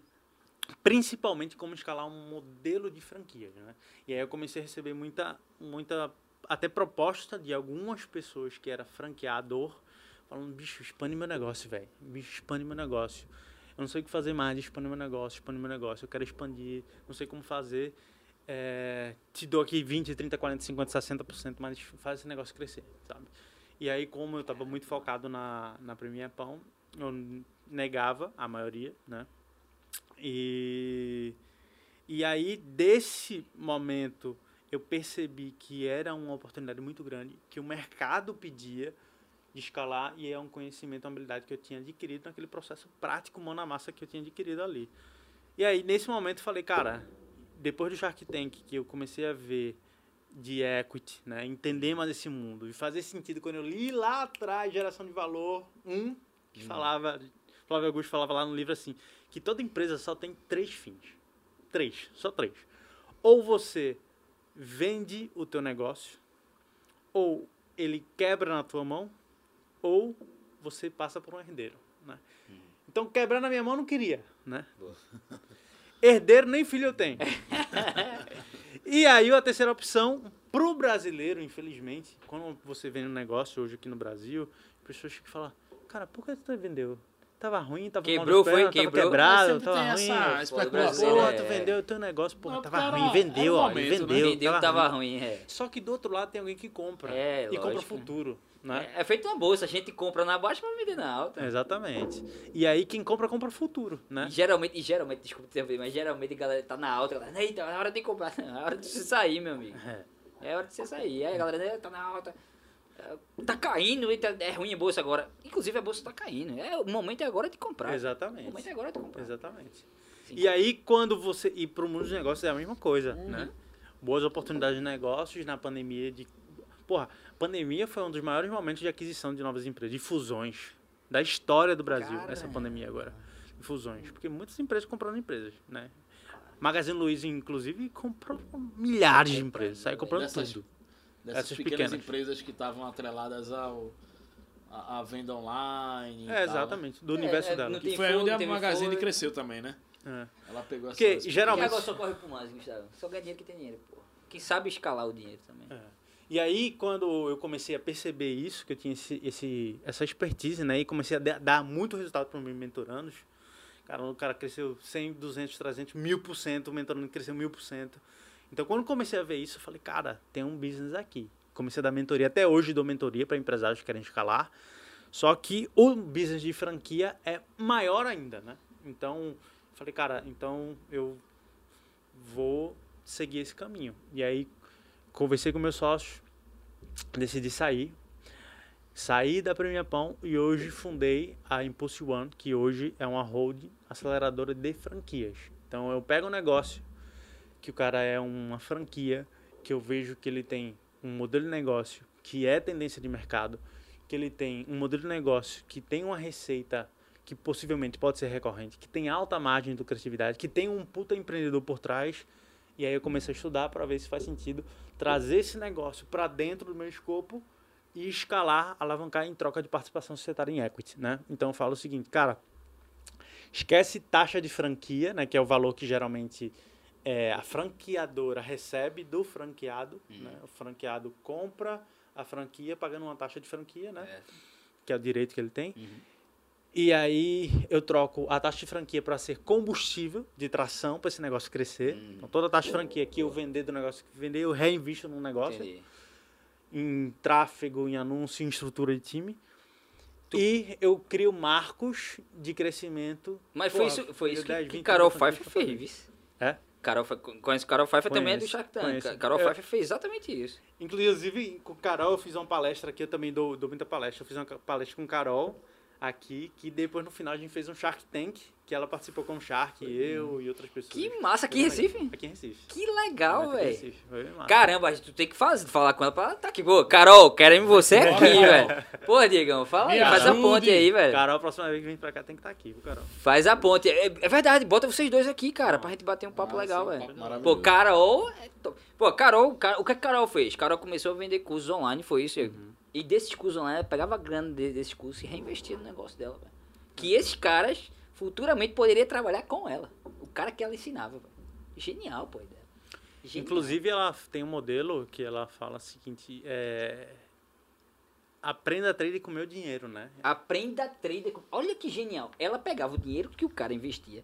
principalmente como escalar um modelo de franquia, né? E aí eu comecei a receber muita, muita até proposta de algumas pessoas que era franqueador, falando, bicho, expande meu negócio, velho. Bicho, expande meu negócio. Eu não sei o que fazer mais, expande meu negócio, expande meu negócio. Eu quero expandir, não sei como fazer. É, te dou aqui 20, 30, 40, 50, 60%, mas faz esse negócio crescer, sabe? E aí, como eu estava muito focado na, na Premier Pão, eu negava a maioria, né? E, e aí, desse momento, eu percebi que era uma oportunidade muito grande, que o mercado pedia de escalar e é um conhecimento, uma habilidade que eu tinha adquirido naquele processo prático, mão na massa que eu tinha adquirido ali. E aí, nesse momento, falei, cara, depois do Shark Tank, que eu comecei a ver de equity, né, entender mais esse mundo e fazer sentido quando eu li lá atrás geração de valor um que falava Flávio Augusto falava lá no livro assim que toda empresa só tem três fins três só três ou você vende o teu negócio ou ele quebra na tua mão ou você passa por um herdeiro né? então quebrar na minha mão eu não queria né
Boa.
herdeiro nem filho eu tenho e aí a terceira opção, pro brasileiro, infelizmente, quando você vende um negócio hoje aqui no Brasil, as pessoas ficam falando, cara, por que tu vendeu? Tava ruim, tava mal
Quebrou, foi?
pernas, tava
Quebrou?
quebrado,
Mas sempre
tava ruim.
essa especulação.
brasileiro
Porra,
é-
tu vendeu o teu negócio, porra, tava
cara,
ruim, vendeu,
um
ó,
momento, né?
vendeu,
Vendeu que tava ruim, é.
Só que do outro lado tem alguém que compra
É,
e compra
lógico.
futuro, né?
É, é feito uma bolsa, a gente compra na baixa pra vender na alta.
Exatamente. E aí quem compra, compra futuro, né?
E geralmente, e geralmente, desculpa te mas geralmente a galera tá na alta, a galera, eita, é hora de comprar, é hora de você sair, meu amigo.
É.
É hora de você sair. Aí a galera, "É, tá na alta. É, Tá caindo, é ruim a bolsa agora. Inclusive a bolsa tá caindo. É, o momento é agora de comprar. O
Exatamente.
momento é agora de comprar.
Exatamente.
Sim.
E aí, quando você. E para o mundo dos negócios é a mesma coisa,
Uhum.
né? Boas oportunidades de negócios na pandemia. De... Porra, pandemia foi um dos maiores momentos de aquisição de novas empresas, de fusões. Da história do Brasil, essa
Caramba.
pandemia agora. De fusões. Porque muitas empresas comprando empresas, né? Magazine Luiza, inclusive, comprou milhares de empresas. Saiu comprando
Dessas-
tudo.
Dessas
Essas
pequenas,
pequenas.
empresas que estavam atreladas ao à, à venda online.
É,
tal, né?
exatamente. Do
É,
universo
é,
dela.
Que foi
fogo,
onde a Magazine
fogo.
cresceu também, né?
É.
Ela pegou essa.
Porque, geralmente.
agora só corre pro mais, Gustavo. Só ganha dinheiro que tem dinheiro, pô. Quem sabe escalar o dinheiro também.
É. E aí, quando eu comecei a perceber isso, que eu tinha esse, esse- essa expertise, né? E comecei a da- dar muito resultado para os meus mentorandos. Cara, o cara cresceu 100, 200, 300, mil por cento, o mentorando cresceu mil por cento. Então, quando comecei a ver isso, eu falei, cara, tem um business aqui. Comecei a dar mentoria, até hoje dou mentoria para empresários que querem escalar. Só que o business de franquia é maior ainda, né? Então, falei, cara, então eu vou seguir esse caminho. E aí, conversei com meus sócios, decidi sair. Saí da Premia Pão e hoje fundei a Impulse One, que hoje é uma holding aceleradora de franquias. Então eu pego um negócio que o cara é uma franquia, que eu vejo que ele tem um modelo de negócio que é tendência de mercado, que ele tem um modelo de negócio que tem uma receita que possivelmente pode ser recorrente, que tem alta margem de lucratividade, que tem um puta empreendedor por trás. E aí eu comecei a estudar para ver se faz sentido trazer esse negócio para dentro do meu escopo e escalar, alavancar em troca de participação societária em equity, né? Então eu falo o seguinte, cara, esquece taxa de franquia, né, que é o valor que geralmente é, a franqueadora recebe do franqueado, né? O franqueado compra a franquia pagando uma taxa de franquia, né?
É.
Que é o direito que ele tem.
Uhum.
E aí eu troco a taxa de franquia para ser combustível de tração para esse negócio crescer.
Hum.
Então toda a taxa de franquia que eu vender do negócio que vender, eu reinvisto num negócio
Entendi.
em tráfego, em anúncio, em estrutura de time. E eu crio marcos de crescimento.
Mas
Pô,
foi isso, foi isso que,
10,
que
20
Carol Pfeiffer fez?
É?
Carol, conhece Carol Pfeiffer também é do
Conheço,
Shark Tank.
conheço.
Carol
É.
Pfeiffer fez exatamente isso.
Inclusive, com Carol, eu fiz uma palestra aqui, eu também dou, dou muita palestra. Eu fiz uma palestra com Carol aqui, que depois no final a gente fez um Shark Tank, que ela participou como Shark, eu e outras pessoas.
Que massa, aqui em Recife?
Aqui em Recife.
Que legal, velho. Caramba, a gente tem que fazer, falar com ela pra ela tá aqui. Pô, Carol, queremos você aqui, velho. Pô, Diegão, fala aí, faz a ponte aí, velho.
Carol, a próxima vez que vem pra cá tem que estar aqui, viu, Carol?
Faz a ponte. É, é verdade, bota vocês dois aqui, cara, pra gente bater um papo
Ah,
legal, velho.
maravilhoso.
Pô, Carol. é. Pô, Carol, Ca- o que a Carol fez? Carol começou a vender cursos online, foi isso. Diego? E desses cursos online, ela pegava a grana de- desses cursos e reinvestia no negócio dela, velho. Que esses caras futuramente poderiam trabalhar com ela. O cara que ela ensinava, velho. Genial, pô, ideia. Genial.
Inclusive, ela tem um modelo que ela fala o seguinte: é... aprenda a trade com o meu dinheiro, né?
Aprenda a trader. com- Olha que genial. Ela pegava o dinheiro que o cara investia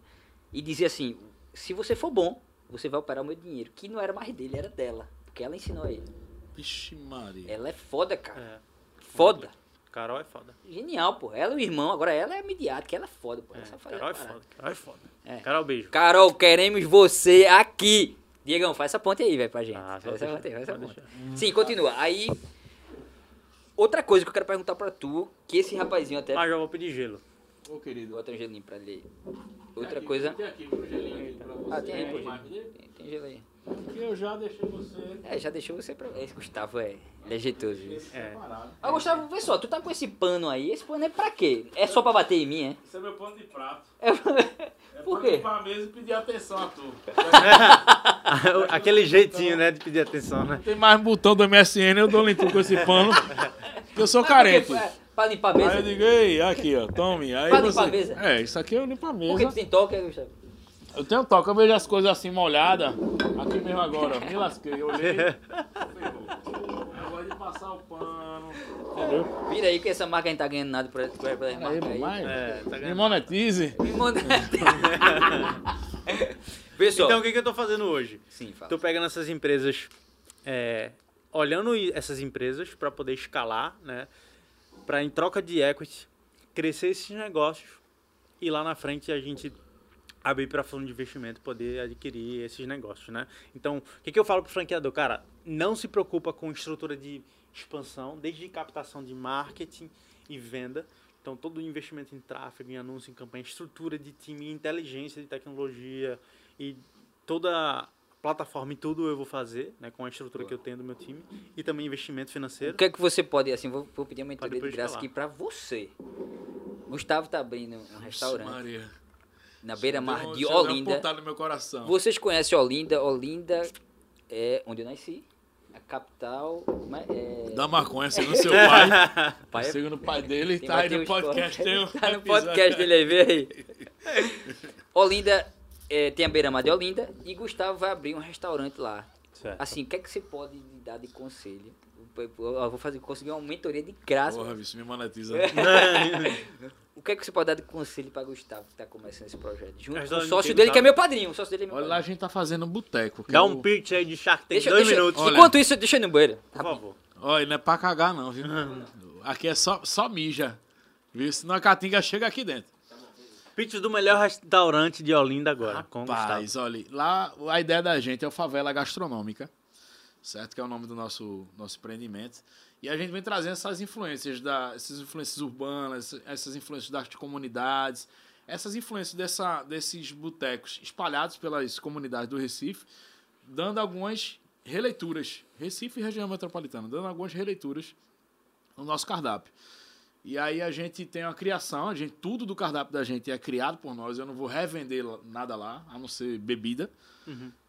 e dizia assim: se você for bom, você vai operar o meu dinheiro. Que não era mais dele, era dela. Porque ela ensinou a ele.
Vixe Maria.
Ela é foda, cara.
É.
Foda.
Carol é foda.
Genial, pô. Ela e o irmão, agora ela é midiática, ela é foda, pô. Ela
É, Carol é foda. Carol é foda.
É.
Carol, beijo.
Carol, queremos você aqui. Diegão, faz essa ponte aí, velho, pra gente.
Ah,
faz essa ponte aí, faz essa ponte. Sim, continua. Aí, outra coisa que eu quero perguntar pra tu, que esse rapazinho até...
Mas já vou pedir gelo.
Ô, querido.
Bota um gelinho pra ele aí. Outra
Aqui,
coisa...
Tem aqui um gelinho pra você.
Ah, tem aí, pô. Tem, tem gelo aí.
Que eu já deixei você.
É, já deixou você pra... Esse Gustavo é... Ele é jeitoso. isso.
É.
Separado.
Ah, Gustavo, vê só, tu tá com esse pano aí. Esse pano é pra quê? É só pra bater em mim, é?
Esse é meu pano de prato.
É-
É
Por
pra
quê?
limpar a mesa e pedir atenção a tu.
Aquele jeitinho, né, de pedir atenção, né?
Tem mais botão do MSN, eu dou limpo com esse pano. Que eu sou carente.
Quê? Pra- Pra limpar a
Aí eu
mesa?
digo, ei, aqui, ó, tome. Aí
Pra
você...
limpar a mesa?
É, isso aqui eu limpo a
Por que tu
mesa.
tem toque, é, Gustavo?
Eu tenho toque, eu vejo as coisas assim molhadas. Aqui mesmo agora, me lasquei, eu olhei. Ferrou. Agora de passar o pano. Entendeu?
Vira aí que essa marca não tá ganhando nada pra, pra, pra
Aí,
marca aí.
É, tá
me
ganhando.
monetize.
Me manda. Pessoal.
Então, o que, que eu tô fazendo hoje?
Sim, fala.
Tô pegando essas empresas, é, olhando essas empresas para poder escalar, né? Para em troca de equity, crescer esses negócios e lá na frente a gente abrir para fundo de investimento poder adquirir esses negócios, né? Então, o que, que eu falo pro franqueador? Cara, não se preocupa com estrutura de expansão, desde captação de marketing e venda. Então, todo o investimento em tráfego, em anúncio, em campanha, estrutura de time, inteligência de tecnologia e toda a plataforma e tudo eu vou fazer, né, com a estrutura que eu tenho do meu time e também investimento
O
financeiro.
que é que você pode, assim, vou, vou pedir uma mentoria de graça
falar.
aqui pra você. Gustavo tá abrindo um restaurante
Maria.
Na beira-mar de Olinda.
no meu coração.
Vocês conhecem Olinda? Olinda é onde eu nasci. A capital. é? É-
Da maconha, segundo seu pai.
Pai é-
segundo o pai dele,
Tem-
tá aí no podcast. Tem um
Tá no podcast dele aí, vê aí. Olinda, é, tem a beira-mar de Olinda e Gustavo vai abrir um restaurante lá.
Certo.
Assim, o que é que você pode dar de conselho? Eu vou fazer, conseguir uma mentoria de graça.
Porra, isso me monetiza.
O que é que você pode dar de conselho pra Gustavo que tá começando esse projeto? Junto com o sócio dele,
tá?
que é meu padrinho. O sócio dele é meu
Olha lá, a
padrinho.
gente tá fazendo um boteco.
Dá
eu-
um pitch aí de Shark Tank,
Deixa,
dois
deixa,
minutos.
Olha.
Enquanto isso, deixa eu ir no banheiro.
Por favor.
Olha, não é pra cagar não, viu? Aqui é só, só mija. Viu? Senão a caatinga chega aqui dentro.
Pitch do melhor restaurante de Olinda agora, com o Gustavo.
Rapaz, olha, lá a ideia da gente é o Favela Gastronômica, certo? Que é o nome do nosso, nosso empreendimento. E a gente vem trazendo essas influências, da, essas influências urbanas, essas influências das comunidades, essas influências dessa, desses botecos espalhados pelas comunidades do Recife, dando algumas releituras. Recife e região metropolitana, dando algumas releituras no nosso cardápio. E aí a gente tem uma criação, a gente, tudo do cardápio da gente é criado por nós. Eu não vou revender nada lá, a não ser bebida.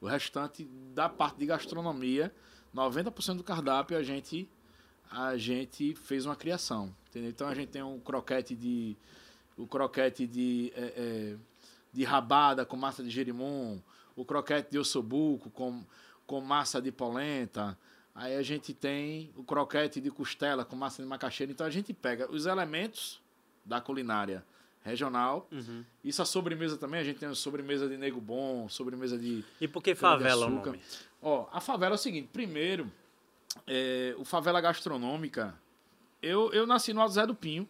O restante da parte de gastronomia, 90% do cardápio a gente a gente fez uma criação. Entendeu? Então a gente tem um croquete de o croquete de é, é, de rabada com massa de gerimum, o croquete de ossobuco com com massa de polenta. Aí a gente tem o croquete de costela com massa de macaxeira. Então a gente pega os elementos da culinária regional.
Uhum.
Isso a sobremesa também, a gente tem a sobremesa de nego bom, sobremesa de.
E por que favela o
açúcar.
nome?
Ó, a favela é o seguinte: primeiro, é, o Favela Gastronômica. Eu, eu nasci no Alto Zé do Pinho,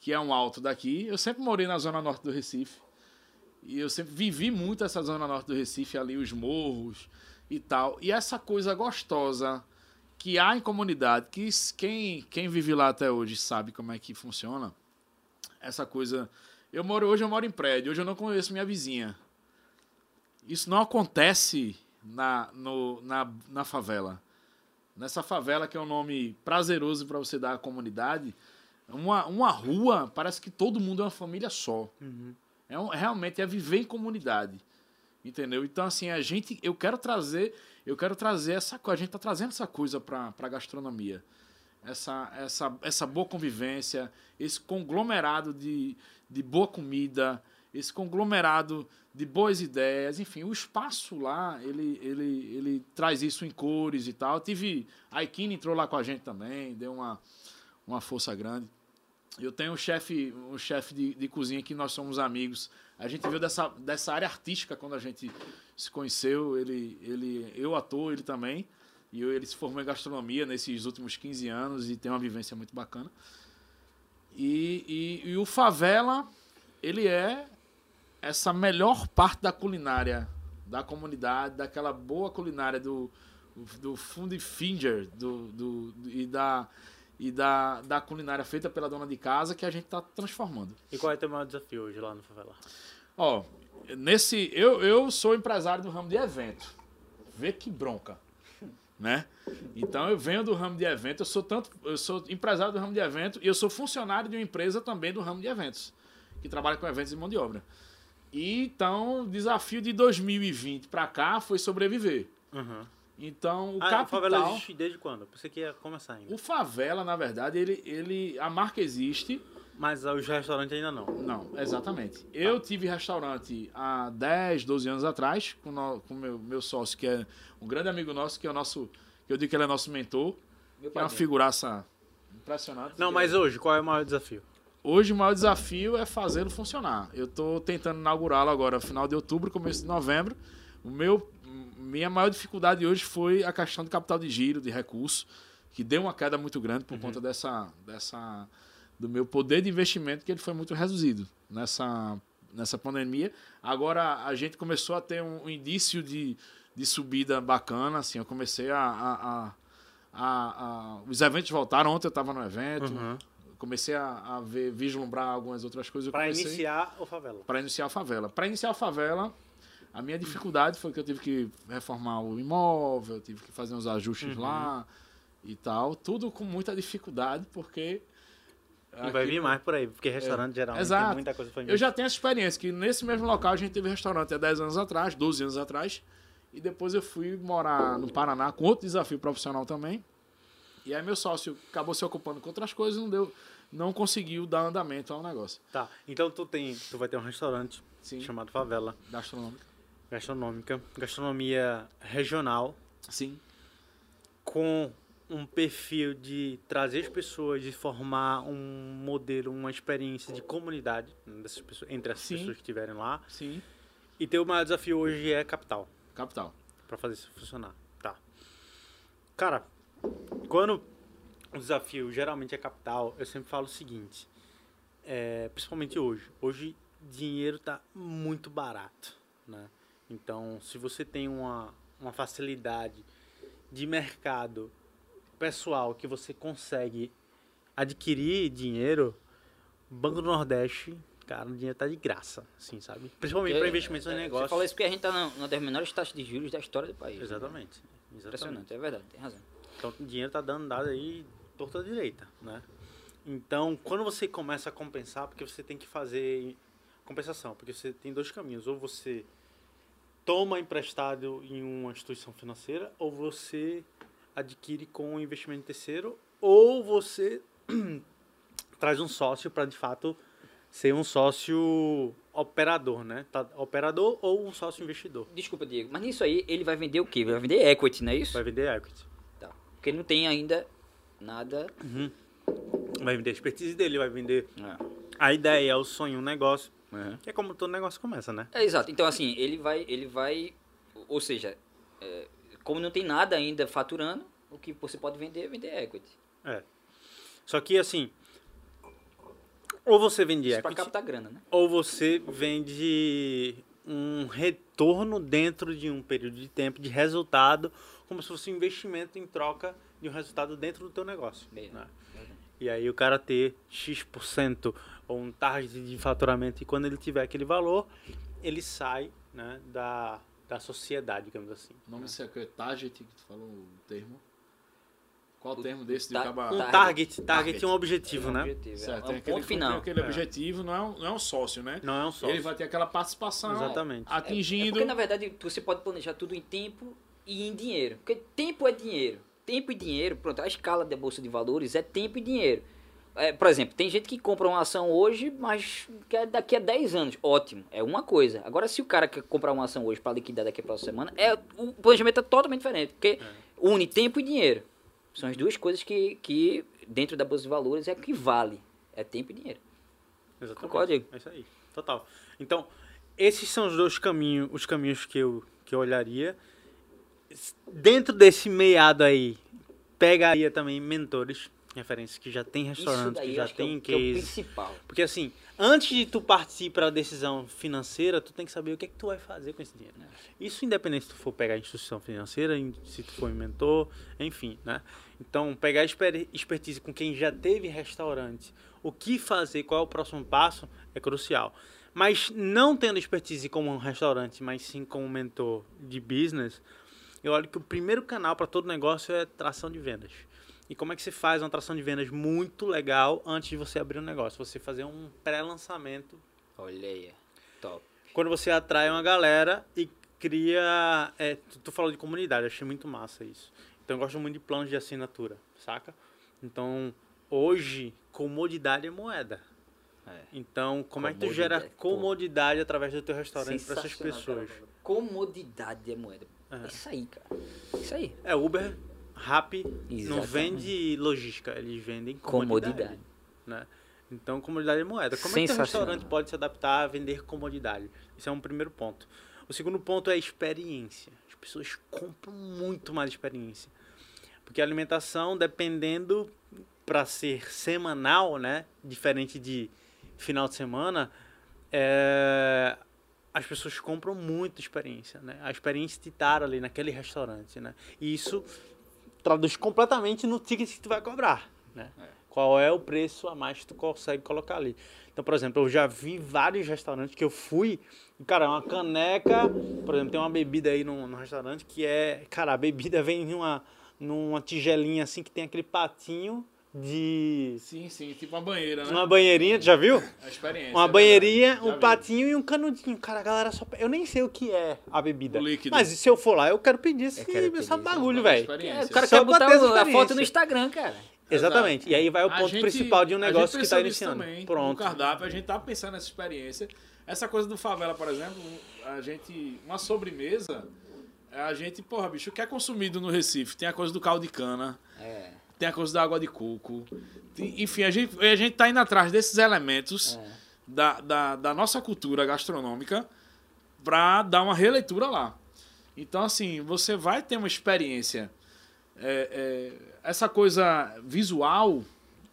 que é um alto daqui. Eu sempre morei na zona norte do Recife. E eu sempre vivi muito essa zona norte do Recife, ali os morros e tal. E essa coisa gostosa que há em comunidade, que quem, quem vive lá até hoje sabe como é que funciona. Essa coisa. Eu moro hoje, eu moro em prédio, hoje eu não conheço minha vizinha. Isso não acontece na, no, na, na favela. Nessa favela, que é um nome prazeroso para você dar à comunidade, uma, uma rua parece que todo mundo é uma família só. É um, realmente é viver em comunidade. Entendeu? Então, assim, a gente. Eu quero trazer. Eu quero trazer essa coisa. A gente tá trazendo essa coisa para a gastronomia. Essa, essa, essa boa convivência, esse conglomerado de, de boa comida, esse conglomerado de boas ideias, enfim, o espaço lá, ele, ele, ele traz isso em cores e tal. Eu tive. A Ikine entrou lá com a gente também, deu uma, uma força grande. Eu tenho um chefe um chefe de, de cozinha que nós somos amigos. A gente veio dessa, dessa área artística quando a gente se conheceu. Ele, ele, eu ator, ele também. E eu- ele se formou em gastronomia nesses últimos 15 anos e tem uma vivência muito bacana. E, e, e o Favela, ele é essa melhor parte da culinária da comunidade, daquela boa culinária do, do Fundi Finger do, do, do- e, da, e da, da culinária feita pela dona de casa que a gente está transformando.
E qual é o teu maior desafio hoje lá no Favela?
Ó, nesse. Eu, eu sou empresário do ramo de evento. Vê que bronca. Né? Então eu venho do ramo de evento, eu sou tanto. Eu sou empresário do ramo de evento e eu sou funcionário de uma empresa também do ramo de eventos, que trabalha com eventos e mão de obra. E, então, o desafio de 2020 para cá foi sobreviver.
Uhum.
Então, o
Ah, o
capital.
Favela existe desde quando? Pensei que ia começar ainda.
O favela, na verdade, ele, ele, a marca existe.
Mas os restaurantes ainda não.
Não, exatamente. Eu tive restaurante há 10, 12 anos atrás, com o com meu, meu sócio, que é um grande amigo nosso, que é o nosso. Que eu digo que ele é nosso mentor,
Meu
que é uma figuraça impressionante.
Não, mas hoje, qual é o maior desafio?
Hoje o maior desafio é fazê-lo funcionar. Eu estou tentando inaugurá-lo agora, final de outubro, começo de novembro. O meu, minha maior dificuldade hoje foi a questão de capital de giro, de recurso, que deu uma queda muito grande por conta dessa, dessa do meu poder de investimento, que ele foi muito reduzido nessa, nessa pandemia. Agora a gente começou a ter um, indício de, de subida bacana, assim, eu comecei a, a, a- a- os eventos voltaram. Ontem eu estava no evento,
Uhum.
comecei a, a ver, vislumbrar algumas outras coisas.
Para iniciar o Favela.
para iniciar a favela. Para iniciar a favela, a minha dificuldade foi que eu tive que reformar o imóvel, tive que fazer uns ajustes
Uhum.
lá e tal. Tudo com muita dificuldade, porque.
E vai vir mais por aí, porque restaurante geralmente
Exato.
tem muita coisa pra
Eu já tenho essa experiência, que nesse mesmo local a gente teve restaurante há 10 anos atrás, 12 anos atrás. E depois eu fui morar no Paraná com outro desafio profissional também. E aí meu sócio acabou se ocupando com outras coisas e não deu, não conseguiu dar andamento ao negócio.
Tá, então tu tem, tu vai ter um restaurante
Sim.
chamado Favela,
Gastronômico.
Gastronômica, gastronomia regional,
Sim.
com um perfil de trazer as pessoas e formar um modelo, uma experiência de comunidade né, dessas pessoas, entre essas
Sim.
pessoas que estiverem lá.
Sim.
E teu maior desafio hoje é capital.
Capital.
Pra fazer isso funcionar. Tá. Cara, quando o desafio geralmente é capital, eu sempre falo o seguinte, é, principalmente hoje. Hoje dinheiro tá muito barato, né? Então, se você tem uma, uma facilidade de mercado pessoal que você consegue adquirir dinheiro, Banco do Nordeste, cara, o dinheiro tá de graça, assim, sabe? Principalmente para investimentos em
é,
negócios.
Você fala isso porque a gente tá na- uma das menores taxas de juros da história do país.
Exatamente. Exatamente.
Impressionante, é verdade, tem razão.
Então o dinheiro tá dando dado aí torta direita, né? Então, quando você começa a compensar, porque você tem que fazer compensação, porque você tem dois caminhos, ou você toma emprestado em uma instituição financeira, ou você adquire com um investimento terceiro, ou você traz um sócio para de fato ser um sócio operador, né? Tá, operador ou um sócio investidor.
Desculpa, Diego, mas nisso aí ele vai vender o quê? Vai vender equity, não é isso?
Vai vender equity.
Tá. Porque ele não tem ainda nada.
Vai vender a expertise dele, vai vender
É.
a ideia, o sonho, o negócio.
Uhum.
Que é como todo negócio começa, né?
É, exato. Então, assim, ele vai. Ele vai. Ou seja, é, como não tem nada ainda faturando, o que você pode vender é vender equity.
É. Só que, assim, Ou você vende
Isso pra
equity,
captar grana, né?
ou você vende um retorno dentro de um período de tempo de resultado, como se fosse um investimento em troca de um resultado dentro do teu negócio.
Bem,
né? E aí o cara ter X% ou um target de faturamento e quando ele tiver aquele valor, ele sai né, da, da sociedade, digamos assim.
O nome disso é target, que tu falou o termo. Qual o termo desse de acabar?
Um
Target.
target, é um objetivo,
É um
né?
objetivo,
Certo,
é
tem
um
aquele,
ponto final.
tem aquele
É.
objetivo, não é, um, não é um sócio, né?
Não é um sócio.
Ele vai ter aquela participação
Exatamente.
É
atingindo.
porque, na verdade, você pode planejar tudo em tempo e em dinheiro. Porque tempo é dinheiro. Tempo e dinheiro, pronto, a escala da Bolsa de Valores é tempo e dinheiro. É, por exemplo, tem gente que compra uma ação hoje, mas quer daqui a 10 anos. Ótimo, é uma coisa. Agora, se o cara quer comprar uma ação hoje para liquidar daqui a próxima semana, é, o planejamento é totalmente diferente. Porque une tempo e dinheiro. São as duas coisas que, que dentro da Bolsa de Valores, equivale. É tempo e dinheiro.
Exatamente.
Diego?
É isso aí. Total. Então, esses são os dois caminhos, os caminhos que eu, que eu olharia. Dentro desse meiado aí, pegaria também mentores, referências que já tem restaurantes, que já
acho que é,
tem
o, que é o
case.
principal.
Porque assim, antes de tu partir para a decisão financeira, tu tem que saber o que é que tu vai fazer com esse dinheiro. né? Isso independente se tu for pegar a instituição financeira, se tu for um mentor, enfim, né? Então, pegar exper- expertise com quem já teve restaurante, o que fazer, qual é o próximo passo, é crucial. Mas não tendo expertise como um restaurante, mas sim como mentor de business, eu olho que o primeiro canal para todo negócio é tração de vendas. E como é que você faz uma tração de vendas muito legal antes de você abrir um negócio? Você fazer um pré-lançamento.
Olha aí, top.
Quando você atrai uma galera e cria. É, tu, tu falou de comunidade, achei muito massa isso. Então eu gosto muito de planos de assinatura, saca? Então, hoje, comodidade é moeda.
É.
Então, como é que tu gera
Comodidade, pô.
comodidade através do teu restaurante para essas pessoas?
cara. Comodidade é moeda.
É.
É isso aí, cara. Isso aí.
É Uber, Rappi, não vende logística, eles vendem comodidade.
Comodidade.
né? Então, comodidade é moeda. Como é que o
Sensacional.
restaurante pode se adaptar a vender comodidade? Isso é um primeiro ponto. O segundo ponto é experiência. As pessoas compram muito mais experiência. Porque a alimentação, dependendo para ser semanal, né, diferente de final de semana, é, as pessoas compram muito experiência, né? A experiência de estar ali naquele restaurante, né? E isso traduz completamente no ticket que tu vai cobrar, né? Qual é o preço a mais que tu consegue colocar ali. Então, por exemplo, eu já vi vários restaurantes que eu fui, e, cara, uma caneca, por exemplo, tem uma bebida aí no, no restaurante que é, cara, a bebida vem numa, numa tigelinha assim que tem aquele patinho de
Sim, sim, tipo uma banheira, né?
uma banheirinha, tu já viu?
A experiência.
Uma
é
banheirinha, um
vi.
patinho e um canudinho. Cara, a galera só. Eu nem sei o que é a bebida.
O líquido.
Mas se eu for lá, eu quero pedir esse,
quero pedir
esse bagulho,
Uma
velho.
experiência.
É, o cara
Só
quer botar o- a foto no Instagram, cara.
Exatamente. E aí vai o ponto
gente-
principal de um negócio que tá
nisso
iniciando.
Também,
Pronto.
No cardápio, a gente tá pensando nessa experiência. Essa coisa do favela, por exemplo, a gente. Uma sobremesa, a gente, porra, bicho, o que é consumido no Recife? Tem a coisa do caldo de cana,
É.
tem a coisa da água de coco. enfim, a gente, a gente tá indo atrás desses elementos
É.
da, da, da nossa cultura gastronômica pra dar uma releitura lá. Então, assim, você vai ter uma experiência. É, é, essa coisa visual,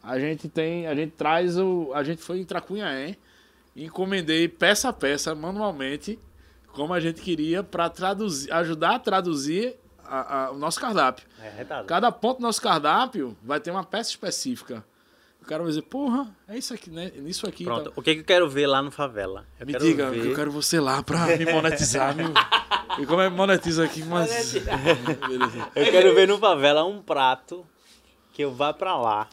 a gente tem. A gente traz o. A gente foi em Tracunhaém e encomendei peça a peça, manualmente, como a gente queria, para traduzir, ajudar a traduzir a- a- o nosso cardápio.
É, retado.
Cada ponto do nosso cardápio vai ter uma peça específica. O cara vai dizer, porra, é isso aqui, né? Nisso aqui.
Pronto.
tá-
O que, que eu quero ver lá no favela? Eu
Me
quero
diga,
ver...
que eu quero você lá pra me monetizar, meu. E como é que monetiza aqui? Mas...
Eu quero ver no favela um prato que eu vá pra lá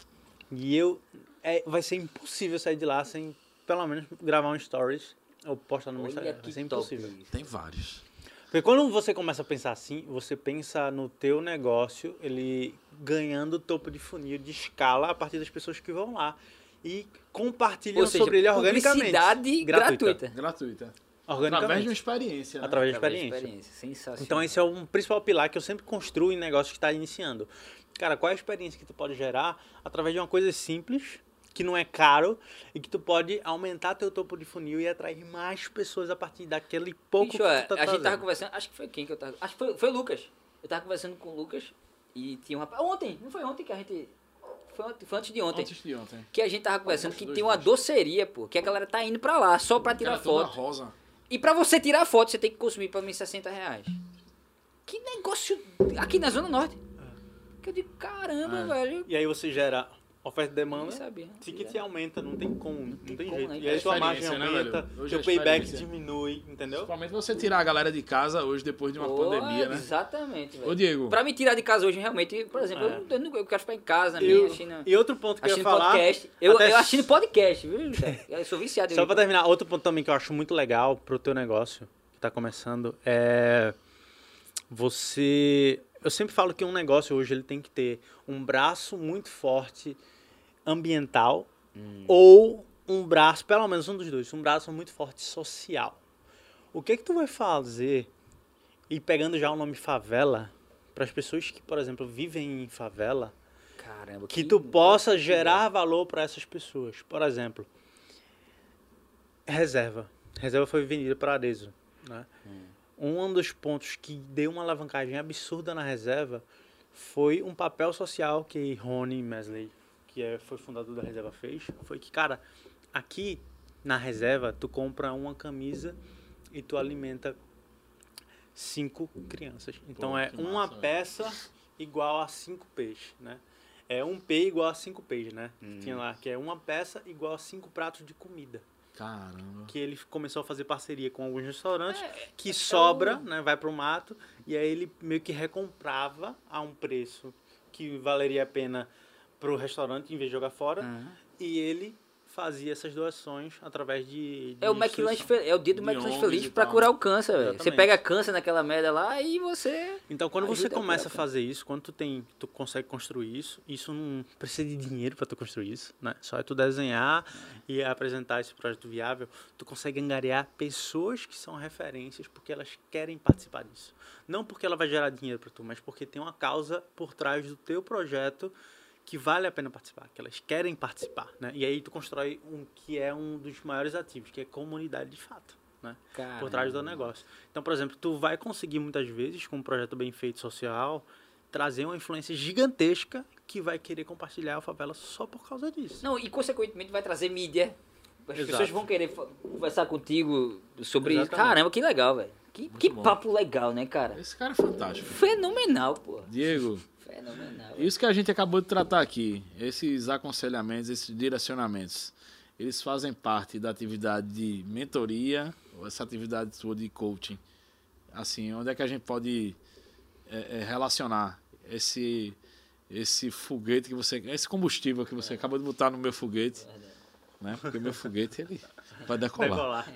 e eu é, vai ser impossível sair de lá sem pelo menos gravar um stories ou postar no meu
Olha
Instagram. Vai ser
top
impossível.
isso.
Tem vários.
Porque quando você começa a pensar assim, você pensa no teu negócio, ele ganhando topo de funil de escala a partir das pessoas que vão lá e compartilham
seja,
sobre ele organicamente.
publicidade gratuita.
Gratuita.
Organicamente.
Através de uma experiência. né?
Através de
Através de
experiência.
Sensacional.
Então esse é um principal pilar que eu sempre construo em negócio que está iniciando. Cara, qual é a experiência que tu pode gerar através de uma coisa simples, que não é caro, e que tu pode aumentar teu topo de funil e atrair mais pessoas a partir daquele pouco
Bicho,
que
é,
tu tá
a gente tava conversando, acho que foi quem que eu tava. Acho que foi, foi o Lucas. Eu tava conversando com o Lucas e tinha um rapaz. Ontem, não foi ontem que a gente. foi antes de ontem.
Antes de ontem.
Que a gente tava conversando que
dois,
tem uma
dois.
doceria, pô. Que a galera tá indo pra lá só pra tirar
Cara,
foto.
rosa.
E pra você tirar foto, você tem que consumir pelo menos 60 reais. Que negócio aqui na Zona Norte. Que eu digo, caramba,
É.
velho.
E aí você gera oferta e demanda.
Sabia.
Ticket aumenta, não tem como, não tem,
como,
jeito.
né?
E aí
É
sua margem
né,
aumenta?
Hoje
seu payback diminui, entendeu?
Principalmente você tirar a galera de casa hoje, depois de uma
Pô,
pandemia, né?
Exatamente, velho.
Ô, Diego.
Pra me tirar de casa hoje, realmente, por exemplo,
É.
eu, eu, não- eu quero ficar em casa, na
Eu-
minha,
e outro ponto que eu ia falar...
podcast. Eu,
até
eu podcast, viu? Eu sou viciado.
Só pra terminar, outro ponto também que eu acho muito legal pro teu negócio, que tá começando, é você... Eu sempre falo que um negócio hoje ele tem que ter um braço muito forte ambiental ou um braço, pelo menos um dos dois, um braço muito forte social. O que que tu vai fazer, e pegando já o nome favela, para as pessoas que, por exemplo, vivem em favela,
Caramba,
que tu possa gerar valor para essas pessoas. Por exemplo, reserva. Reserva foi vendida para Arezo. Né? Um dos pontos que deu uma alavancagem absurda na reserva foi um papel social que Rony Mesley, que é, foi fundador da reserva, fez. Foi que, cara, aqui na reserva tu compra uma camisa e tu alimenta cinco crianças. Então
Pô,
é
que
uma
massa, velho.
peça igual a cinco peixes, né? É um P igual a cinco peixes, né?
Hum.
Tinha lá que é uma peça igual a cinco pratos de comida.
Caramba.
Que ele começou a fazer parceria com alguns restaurantes
É,
que sobra, né? Vai pro mato e aí ele meio que recomprava a um preço que valeria a pena pro restaurante em vez de jogar fora
Aham.
e ele fazia essas doações através de, de
É o McLanche é o dia do McLanche Feliz
tal.
curar o câncer, velho. Você pega câncer naquela merda lá e você.
Então, quando você começa a fazer isso, quando tu tem, tu consegue construir isso, isso não precisa de dinheiro para tu construir isso, né? Só é tu desenhar e apresentar esse projeto viável, tu consegue angariar pessoas que são referências porque elas querem participar disso. Não porque ela vai gerar dinheiro para tu, mas porque tem uma causa por trás do teu projeto que vale a pena participar, que elas querem participar, né? E aí tu constrói um que é um dos maiores ativos, que é comunidade de fato, né? por trás do negócio. Então, por exemplo, tu vai conseguir muitas vezes, com um projeto bem feito social, trazer uma influência gigantesca que vai querer compartilhar a favela só por causa disso.
Não, e consequentemente vai trazer mídia. As
Exato.
pessoas vão querer conversar contigo sobre isso. Caramba, que legal, velho. Que, que papo legal, né, cara?
Esse cara é fantástico.
Fenomenal, pô.
Diego,
Fenomenal.
isso que a gente acabou de tratar aqui, esses aconselhamentos, esses direcionamentos, eles fazem parte da atividade de mentoria ou essa atividade sua de coaching? Assim, onde é que a gente pode é, é, relacionar esse esse foguete que você, esse combustível que você acabou de botar no meu foguete, né? Porque o meu foguete ele vai decolar.
Decolar.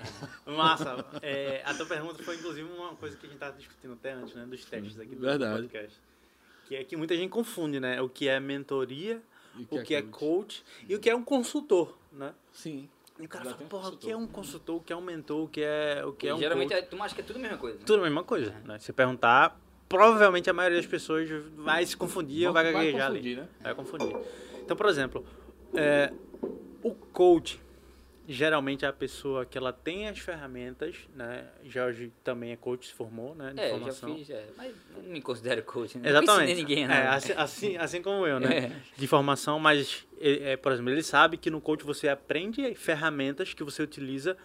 Massa. É, a tua pergunta foi, inclusive, uma coisa que a gente estava discutindo até antes, né? Dos testes aqui do
Verdade.
podcast. Que é que muita gente confunde, né? O que é mentoria,
E
o que é coach e o que é um consultor, né?
Sim.
E o cara fala,
um
porra, o que é um consultor, o que é um mentor, o que é, o que é um
Geralmente
coach?
é- tu acha que é tudo a mesma coisa. né?
Tudo a mesma coisa, né? Se perguntar, provavelmente a maioria das pessoas vai se confundir ou vai gaguejar ali.
confundir, né?
Vai confundir. Então, por exemplo, é, o coach geralmente é a pessoa que ela tem as ferramentas, né? Jorge também é coach, se formou, né? De
É, já
formação.
fiz, é, mas não me considero coach, né?
Exatamente.
Não ensinei ninguém, né?
É, assim, assim, assim como eu, né?
É.
De formação, mas, é, é, por exemplo, ele sabe que no coach você aprende ferramentas que você utiliza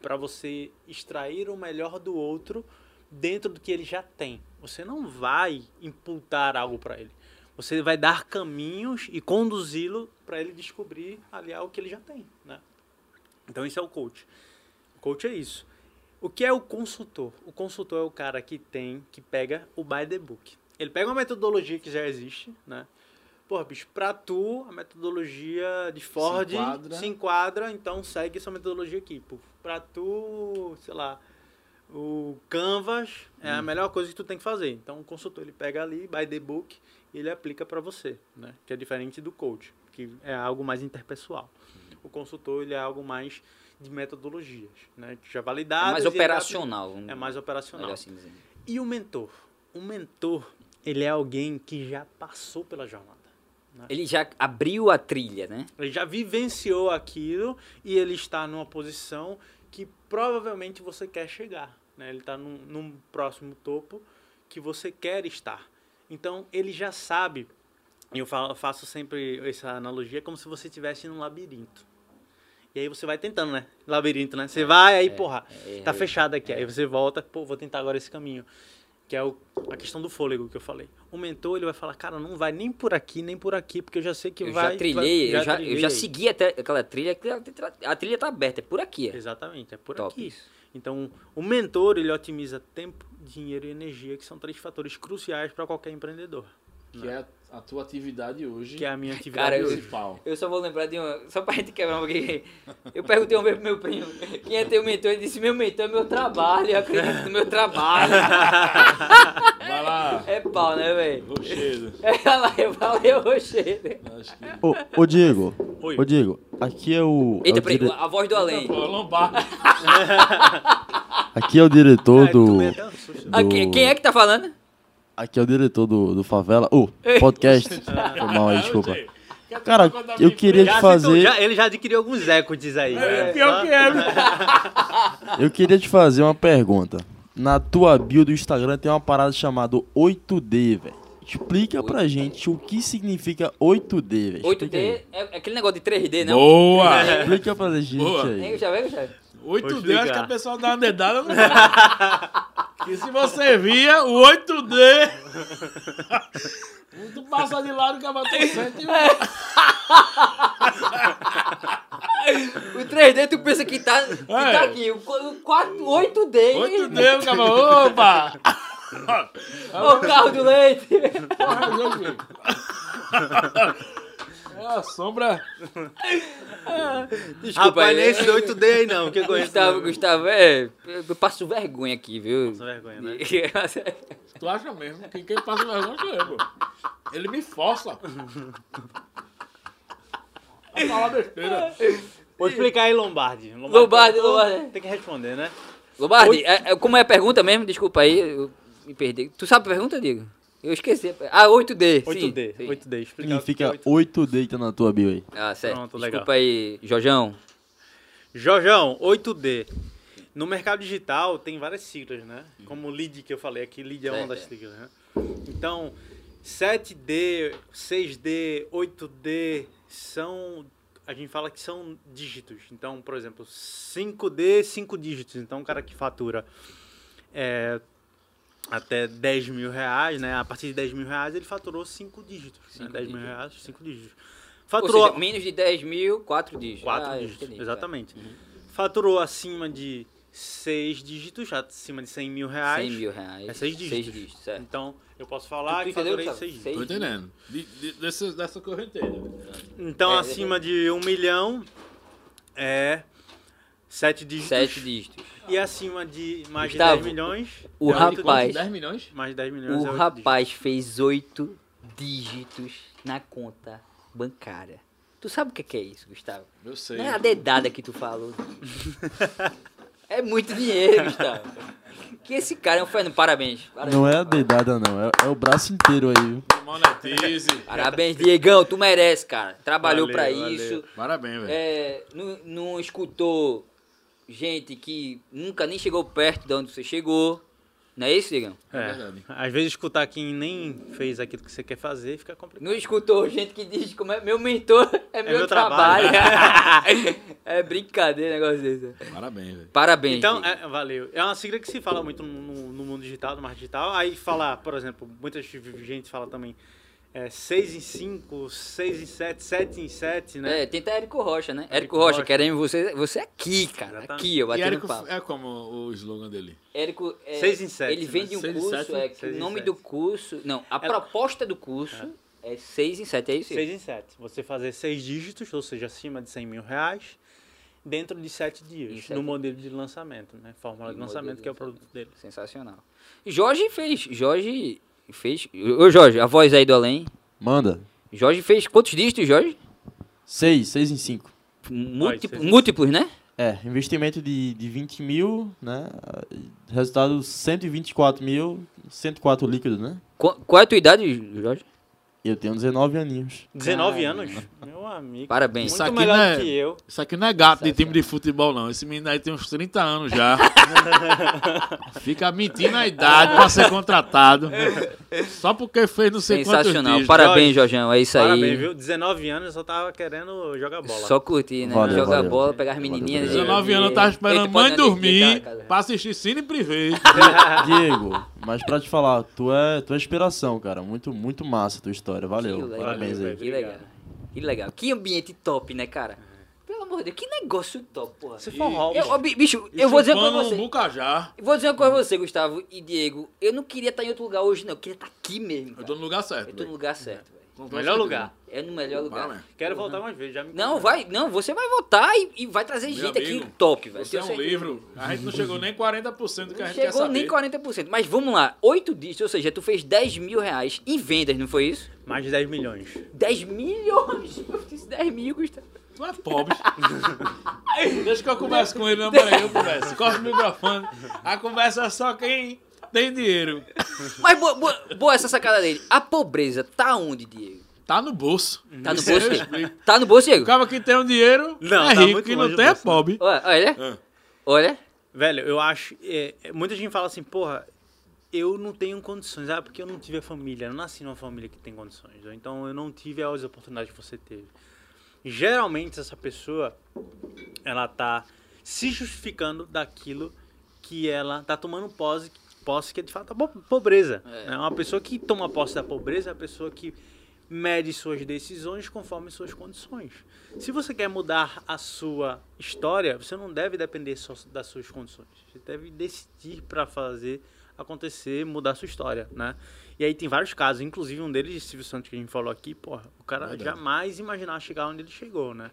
para você extrair o melhor do outro dentro do que ele já tem. Você não vai imputar algo para ele. Você vai dar caminhos e conduzi-lo para ele descobrir ali algo que ele já tem, né? Então isso é o coach. O coach é isso. O que é o consultor? O consultor é o cara que tem, que pega o by the book. Ele pega uma metodologia que já existe, né? Porra, bicho, pra tu, a metodologia de Ford se
enquadra.
enquadra, então segue essa metodologia aqui. Pô. Pra tu, sei lá, o Canvas é a melhor coisa que tu tem que fazer. Então o consultor, ele pega ali, by the book, e ele aplica pra você, né? Que é diferente do coach, que é algo mais interpessoal. O consultor, ele é algo mais de metodologias, né? Já
É
validadas.
mais
e
operacional. vamos-
É mais operacional.
assim.
E o mentor? O mentor, ele é alguém que já passou pela jornada.
Ele já abriu a trilha, né?
Ele já vivenciou aquilo e ele está numa posição que provavelmente você quer chegar. Né? Ele está num, num próximo topo que você quer estar. Então, ele já sabe E eu fa- faço sempre essa analogia como se você estivesse num labirinto. E aí você vai tentando, né? Labirinto, né? Você vai, aí, porra,
é,
tá
é.
fechado aqui. Aí você volta, pô, vou tentar agora esse caminho. Que é o, a questão do fôlego que eu falei. O mentor, ele vai falar, cara, não vai nem por aqui, nem por aqui, porque eu já sei que
Eu
vai...
já trilhei,
vai-
eu, já, eu
trilhei
já
aí.
segui até aquela trilha, a trilha tá aberta, é por aqui. É.
Exatamente, é por
Top
aqui. Então, o mentor, ele otimiza tempo, dinheiro e energia, que são três fatores cruciais para qualquer empreendedor.
Que é a tua atividade hoje
Que é a minha atividade
Cara, eu-
principal.
Eu só vou lembrar de uma. Só pra gente quebrar um pouquinho. Eu perguntei uma vez pro meu primo quem é teu mentor. Ele disse: Meu mentor é meu trabalho. Eu acredito no meu trabalho.
Vai lá,
É pau, né, velho?
Rochedo.
É, valeu, valeu, Rochedo.
Acho que...
Ô, ô Diego,
Oi.
ô Diego, aqui é o. é
Eita,
o
peraí,
dire-
a voz do além.
Pô.
Aqui é o diretor do.
um susto.
Ah, quem é que tá falando?
Aqui é o diretor do, do Favela. Ô, podcast. Foi mal aí, desculpa. Cara, eu queria te fazer.
já- ele já adquiriu alguns equities aí.
É, pior que é, né?
Eu queria te fazer uma pergunta. Na tua bio do Instagram tem uma parada chamada 8D, velho. Explica pra gente o que significa 8D, velho.
8D é, é aquele negócio de 3D, não?
Boa!
Explica pra gente
Boa.
Aí.
já veio, já?
8D, acho
explicar.
que a pessoa dá uma dedada no E se você via o 8D, tu passa de lado que a tu sente
O 3D tu pensa que tá, que tá
É.
aqui. O 4, 8D.
8D, o cara, opa!
O carro do leite.
Porra, meu filho. É a sombra.
Desculpa
Rapaz, nem esse 8D aí não, que eu conheço.
Gustavo. Gustavo, é. Eu passo vergonha aqui, viu?
Passa vergonha, né?
Tu acha mesmo? Quem, quem passa vergonha sou eu, pô. Ele me força. A falar besteira.
Vou explicar aí, Lombardi.
Lombardi,
Pô,
Lombardi.
Tem que responder, né?
Lombardi, é- é- como é a pergunta mesmo? Desculpa aí, eu me perdi. Tu sabe a pergunta, Diego? Eu esqueci. Ah, 8D. sim,
8D,
sim.
8D. Explicar o que
Significa
é 8D.
8D tá na tua bio aí.
Ah, certo.
Pronto, legal.
Desculpa aí, Jojão.
Jorjão, 8D. No mercado digital tem várias siglas, né? Como lead que eu falei aqui, lead é uma das
é.
siglas, né? Então, 7D, 6D, 8D são a gente fala que são dígitos. Então, por exemplo, 5D, 5 dígitos. Então, o cara que fatura é, até 10 mil reais, né? A partir de 10 mil reais, ele faturou 5 dígitos. Né?
Cinco
10 mil
dígitos.
reais, 5 dígitos.
Ou
Faturou
seja, menos de 10 mil, 4 dígitos.
Quatro
Ah,
dígitos,
entendi,
exatamente.
tá. Uhum.
Faturou acima de seis dígitos, acima de 100 mil reais.
100 mil reais.
É seis dígitos.
Seis dígitos, certo.
Então, eu posso falar
Tu
que
entendeu,
faturei
Gustavo?
seis dígitos.
Seis
Tô entendendo. De, de, dessa, dessa correnteira.
Então,
É,
acima de um milhão é sete dígitos.
7 dígitos.
E acima de mais
Gustavo,
de 10 milhões.
o
é oito
rapaz-
dígitos.
10 milhões?
Mais de 10 milhões
O
é oito
rapaz fez 8 dígitos na conta bancária. Tu sabe o que que é isso, Gustavo?
Eu sei.
Não é a dedada que tu falou. é muito dinheiro, Gustavo. Que esse cara é um fenômeno. Parabéns. Parabéns,
Não é a dedada, não. É, é o braço inteiro aí, viu?
Monetize.
Parabéns, Diegão. Tu merece, cara. Trabalhou
Valeu,
pra
valeu.
isso.
Parabéns, velho.
É, não, não escutou gente que nunca nem chegou perto de onde você chegou. Não é isso, Diegão?
É
É,
verdade.
às vezes escutar quem nem fez aquilo que você quer fazer fica complicado.
Não escutou gente que diz como é meu mentor, é, meu,
meu
trabalho.
trabalho.
é brincadeira negócio desse.
Parabéns, velho.
Parabéns.
Então, é, valeu. É uma sigla que se fala muito no, no- no mundo digital, no marketing digital. Aí fala, por exemplo, muita gente fala também é, 6 em 5, 6 em 7, 7 em 7, né?
É, tenta Érico Rocha, né? Érico,
Érico
Rocha,
Rocha.
queremos você, você aqui, cara.
Exatamente.
Aqui, eu batendo
Érico
papo.
é como o slogan dele?
Érico, é,
Seis em sete,
ele
né?
vende um
Seis em
curso,
sete,
é que o
em
nome do curso... Não, a proposta do curso é 6 em 7, é isso?
6 em 7. Você fazer 6 dígitos, ou seja, acima de 100 mil reais, dentro de 7
Em
dias,
sete-
no modelo de lançamento, né? Fórmula de
No
lançamento, que é o
de
produto dele.
Sensacional. Jorge fez, Jorge fez... Ô Jorge, a voz aí do além.
Manda.
Jorge fez quantos dígitos, Jorge?
Seis, seis em cinco.
Múltiplos,
seis.
múltiplos, né?
É, investimento de, de 20 mil, né? Resultado 124 mil, 104 líquidos, né?
Qu- Qual é a tua idade, Jorge?
Eu tenho 19 aninhos.
19
Caramba.
anos? Meu amigo.
Parabéns.
Isso
Muito
aqui
melhor
não é-
do que eu.
Isso aqui não é gato de time de futebol, não. Esse menino aí tem uns 30 anos já. Fica mentindo a idade pra ser contratado. Só porque fez não sei quantos
Sensacional.
dias.
Parabéns, Jorjão. É isso aí.
Parabéns, viu? 19 anos eu só tava querendo jogar bola.
Só curtir, né?
Valeu,
Jogar
valeu.
bola, pegar as menininhas.
Valeu,
19 anos eu tava esperando mãe dormir pra assistir Cine Privé.
Diego, mas pra te falar, tu é, tu é inspiração, cara. Muito, muito massa a tua história. Valeu.
Que legal,
Parabéns aí.
velho.
Que legal. Que legal. Que ambiente top, né, cara? Pelo amor de Deus, que negócio top, porra.
For hobby.
Eu, ó, bicho, eu vou dizer uma coisa você.
Bucajá.
Eu Vou dizer uma coisa pra você, Gustavo e Diego. Eu não queria estar em outro lugar hoje, não. Eu queria estar aqui mesmo.
Eu
cara.
tô no lugar certo.
Eu tô no lugar certo,
Melhor lugar.
É no melhor lugar.
Vale.
Quero voltar mais vezes, já me
Não, vai, não, você vai voltar e, e vai trazer
Meu
gente
amigo,
aqui top, velho.
Você é um
certeza.
livro. A gente não chegou nem 40% do que a
Não
gente quer
chegou nem 40%. Mas vamos lá, oito dias, ou seja, tu fez 10 mil reais em vendas, não foi isso?
Mais de 10 milhões.
10 milhões! Eu disse 10 mil, Gustavo.
Tu é pobre. Deixa que eu converse com ele, não, peraí, eu converso. Corta o microfone. A conversa é só quem tem dinheiro.
Mas boa, boa, boa essa sacada dele. A pobreza tá onde, Diego?
Tá no bolso.
Tá no bolso, Diego? Tá no bolso,
O
Diego?
cara que tem um dinheiro
Não,
é
tá
rico, que não tem é
bolso, né?
pobre.
Olha, olha.
Ah.
Olha.
Velho, eu acho. é, é, muita gente fala assim, porra, eu não tenho condições. Ah, porque eu não tive a família. Eu não nasci numa família que tem condições. ou Então eu não tive as oportunidades que você teve. Geralmente essa pessoa, ela tá se justificando daquilo que ela tá tomando posse, posse que é de fato a po- pobreza.
É.
né? Uma pessoa que toma posse da pobreza é a pessoa que mede suas decisões conforme suas condições. Se você quer mudar a sua história, você não deve depender só das suas condições. Você deve decidir para fazer acontecer, mudar a sua história, né? E aí tem vários casos, inclusive um deles de Silvio Santos que a gente falou aqui, porra, o cara
Verdade.
jamais imaginava chegar onde ele chegou, né?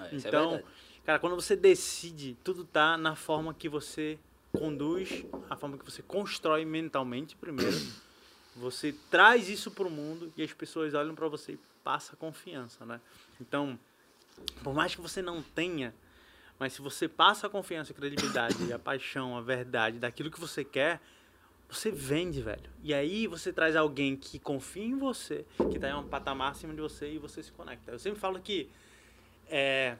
É, é
Então,
verdade.
cara, quando você decide, tudo tá na forma que você conduz, a forma que você constrói mentalmente primeiro. Você traz isso pro mundo e as pessoas olham para você e passa confiança, né? Então, por mais que você não tenha, mas se você passa a confiança, a credibilidade, a paixão, a verdade daquilo que você quer, você vende, velho. E aí você traz alguém que confia em você, que tá em um patamar acima de você e você se conecta. Eu sempre falo que é,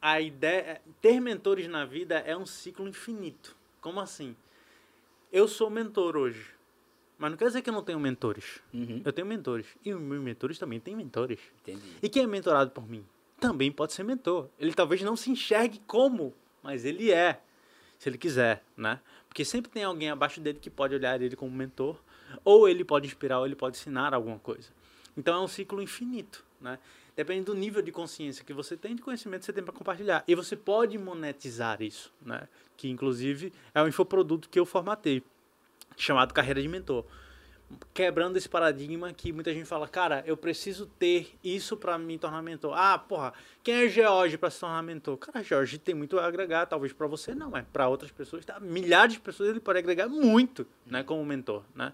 a ideia, ter mentores na vida é um ciclo infinito. Como assim? Eu sou mentor hoje, mas não quer dizer que eu não tenho mentores.
Uhum.
Eu tenho mentores. E os meus mentores também têm mentores.
Entendi.
E quem é mentorado por mim também pode ser mentor. Ele talvez não se enxergue como, mas ele é, se ele quiser, né? Porque sempre tem alguém abaixo dele que pode olhar ele como mentor, ou ele pode inspirar, ou ele pode ensinar alguma coisa. Então é um ciclo infinito, né? Depende do nível de consciência que você tem, de conhecimento que você tem para compartilhar. E você pode monetizar isso, né? Que inclusive é um infoproduto que eu formatei, chamado Carreira de Mentor quebrando esse paradigma que muita gente fala, cara, eu preciso ter isso pra me tornar mentor. Ah, porra, quem é George pra se tornar mentor? Cara, George tem muito a agregar, talvez pra você não, mas pra outras pessoas, tá? milhares de pessoas ele pode agregar muito, né, como mentor, né?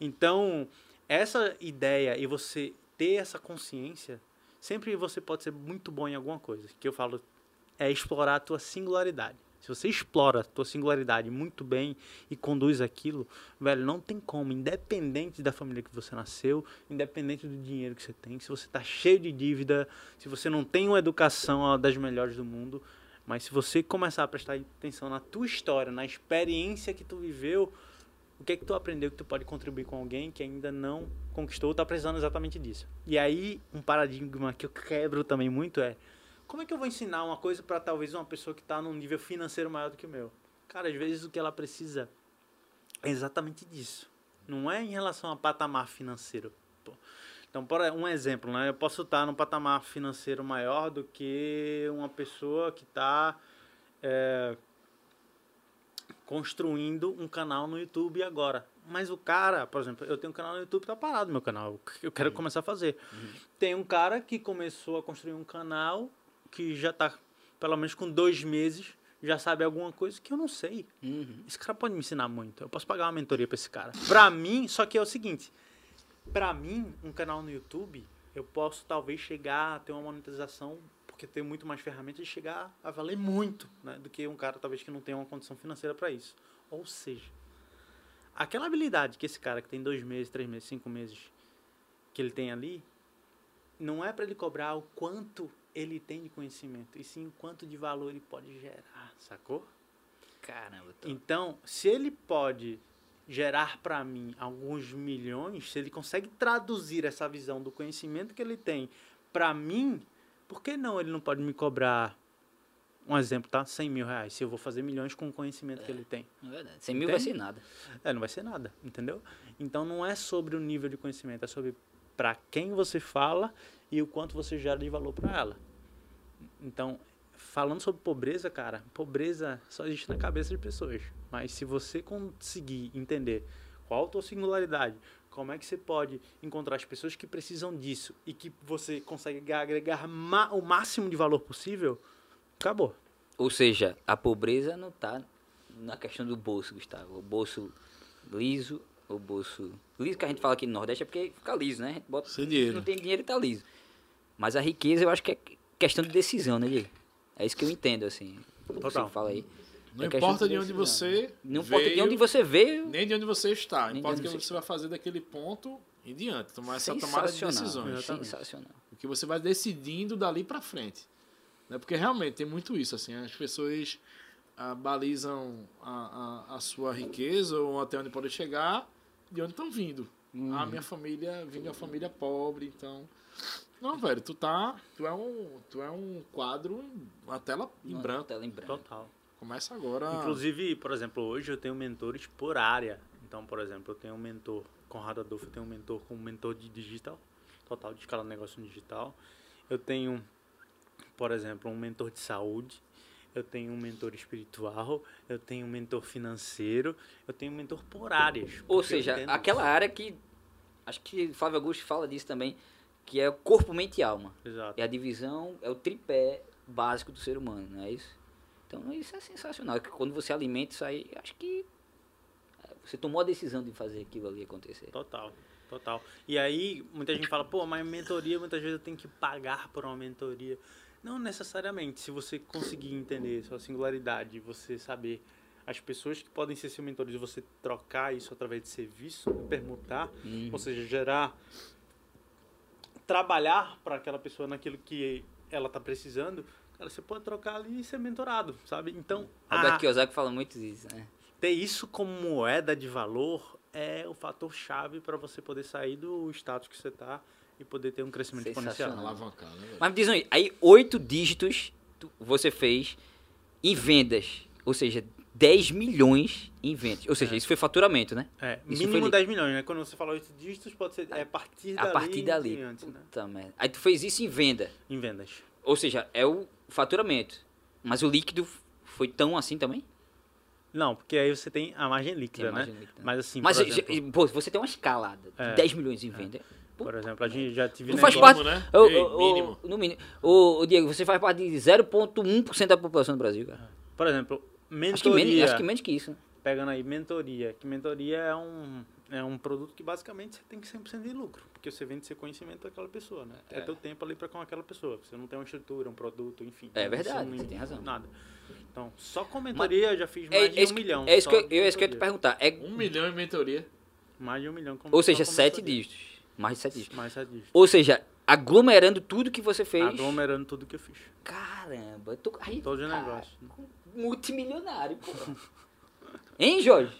Então, essa ideia e você ter essa consciência, sempre você pode ser muito bom em alguma coisa. Que eu falo é explorar a tua singularidade. Se você explora a tua singularidade muito bem e conduz aquilo, velho, não tem como, independente da família que você nasceu, independente do dinheiro que você tem, se você tá cheio de dívida, se você não tem uma educação das melhores do mundo, mas se você começar a prestar atenção na tua história, na experiência que tu viveu, o que é que tu aprendeu que tu pode contribuir com alguém que ainda não conquistou, tá precisando exatamente disso. E aí, um paradigma que eu quebro também muito é como é que eu vou ensinar uma coisa para talvez uma pessoa que está num nível financeiro maior do que o meu? Cara, às vezes o que ela precisa é exatamente disso. Não é em relação a patamar financeiro. Então, por um exemplo, né? Eu posso estar num patamar financeiro maior do que uma pessoa que está construindo um canal no YouTube agora. Mas o cara, por exemplo, eu tenho um canal no YouTube, tá parado meu canal. Eu quero começar a fazer. Tem um cara que começou a construir um canal que já tá pelo menos com dois meses, já sabe alguma coisa que eu não sei.
Uhum.
Esse cara pode me ensinar muito. Eu posso pagar uma mentoria pra esse cara. Pra mim, só que é o seguinte. Pra mim, um canal no YouTube, eu posso talvez chegar a ter uma monetização, porque tem muito mais ferramentas de chegar a valer muito, né? Do que um cara talvez que não tenha uma condição financeira pra isso. Ou seja, aquela habilidade que esse cara que tem dois meses, três meses, cinco meses, que ele tem ali, não é pra ele cobrar o quanto ele tem de conhecimento, e sim quanto de valor ele pode gerar, sacou?
Caramba, tô...
Então, se ele pode gerar para mim alguns milhões, se ele consegue traduzir essa visão do conhecimento que ele tem para mim, por que não ele não pode me cobrar, um exemplo, tá? 100 mil reais, se eu vou fazer milhões com o conhecimento que ele tem.
É verdade. 100 mil vai
Entende?
ser nada.
É, não vai ser nada, entendeu? Então não é sobre o nível de conhecimento, é sobre para quem você fala e o quanto você gera de valor para ela. Então, falando sobre pobreza, cara, pobreza só existe na cabeça de pessoas. Mas se você conseguir entender qual a tua singularidade, como é que você pode encontrar as pessoas que precisam disso e que você consegue agregar ma- o máximo de valor possível, acabou.
Ou seja, a pobreza não tá na questão do bolso, Gustavo. O bolso liso, o bolso... Liso que a gente fala aqui no Nordeste é porque fica liso, né? A gente bota...
Sem dinheiro.
Não tem dinheiro e tá liso. Mas a riqueza eu acho que é questão de decisão, né, Diego? É isso que eu entendo, assim.
Total.
Você fala aí.
Não
É
importa
de
de onde você
Não importa de
veio,
onde você veio...
nem de onde você está. Importa o que
você
você vai fazer daquele ponto em diante. Tomar essa tomada de decisões.
Exatamente.
Sensacional.
O que você vai decidindo dali pra frente. Né? Porque realmente tem muito isso. assim As pessoas ah, balizam a, a, a sua riqueza ou até onde pode chegar de onde estão vindo.
Uhum.
A minha família vem de uma família pobre, então... Não, velho, tu tá... Tu é um, tu é um quadro, uma tela em
Uma
branco.
tela em branco.
Total.
Começa agora...
Inclusive, por exemplo, hoje eu tenho mentores por área. Então, por exemplo, eu tenho um mentor, Conrado Adolfo, eu tenho um mentor como mentor de digital, total de escala de negócio no digital. Eu tenho, por exemplo, um mentor de saúde. Eu tenho um mentor espiritual, eu tenho um mentor financeiro, eu tenho um mentor por áreas.
Ou seja, aquela área que... Acho que Flávio Augusto fala disso também, que é o corpo, mente e alma.
isso. Exato.
É a divisão, é o tripé básico do ser humano, não é isso? Então isso é sensacional. que Quando você alimenta isso aí, acho que é, você tomou a decisão de fazer aquilo ali acontecer.
Total, total. E aí, muita gente fala, pô, mas mentoria, muitas vezes eu tenho que pagar por uma mentoria. Não necessariamente. Se você conseguir entender sua singularidade, você saber as pessoas que podem ser seus mentores você trocar isso através de serviço, permutar,
Uhum.
ou seja, gerar, trabalhar para aquela pessoa naquilo que ela está precisando, cara, você pode trocar ali e ser mentorado, sabe? Então,
Robert
a-
Kiyosaki fala muito disso, né?
ter isso como moeda de valor é o fator chave para você poder sair do status que você está e poder ter um crescimento exponencial.
Alavancar, né, velho?
Mas me diz aí, aí oito dígitos tu- você fez em vendas, ou seja, 10 milhões em vendas. Ou seja, isso foi faturamento, né?
É,
Isso
mínimo
foi-
10 milhões, né? Quando você fala 8 dígitos, pode ser é a partir dali.
A partir dali.
diante, né?
Aí tu fez isso em venda.
Em vendas.
Ou seja, é o faturamento. Mas o líquido foi tão assim também?
Não, porque aí você tem a margem líquida,
a
né?
margem líquida.
Mas assim,
Mas,
por, exemplo,
pô, você tem uma escalada de
É.
10 milhões em venda. Pô,
por exemplo, a gente já tive
Não faz parte.
Mínimo, né? Ei,
ô, ô,
mínimo.
no mínimo. Ô, ô, Diego, você faz parte de 0,1% da população do Brasil, cara.
Por exemplo, mentoria.
Acho que, menos, acho que menos que isso. né?
Pegando aí mentoria, que mentoria é um, é um produto que basicamente você tem que 100% de lucro, porque você vende seu conhecimento daquela pessoa, né? É,
É.
teu tempo ali para com aquela pessoa, você não tem uma estrutura, um produto, enfim.
É verdade,
não-
você tem razão.
Nada. Então, só com mentoria eu já fiz mais
É,
de
é
um
isso,
milhão.
é isso que eu,
de
eu, é isso que eu ia te perguntar. É,
Um milhão em mentoria.
Mais de um milhão. Com,
ou seja,
com
7
mentoria.
dígitos. Mais de 7 dígitos.
Mais sete dígitos.
Ou seja, aglomerando tudo que você fez.
Aglomerando tudo que eu fiz.
Caramba, eu tô aí.
Todos os
cara,
negócios.
Multimilionário, pô. hein, Jorge?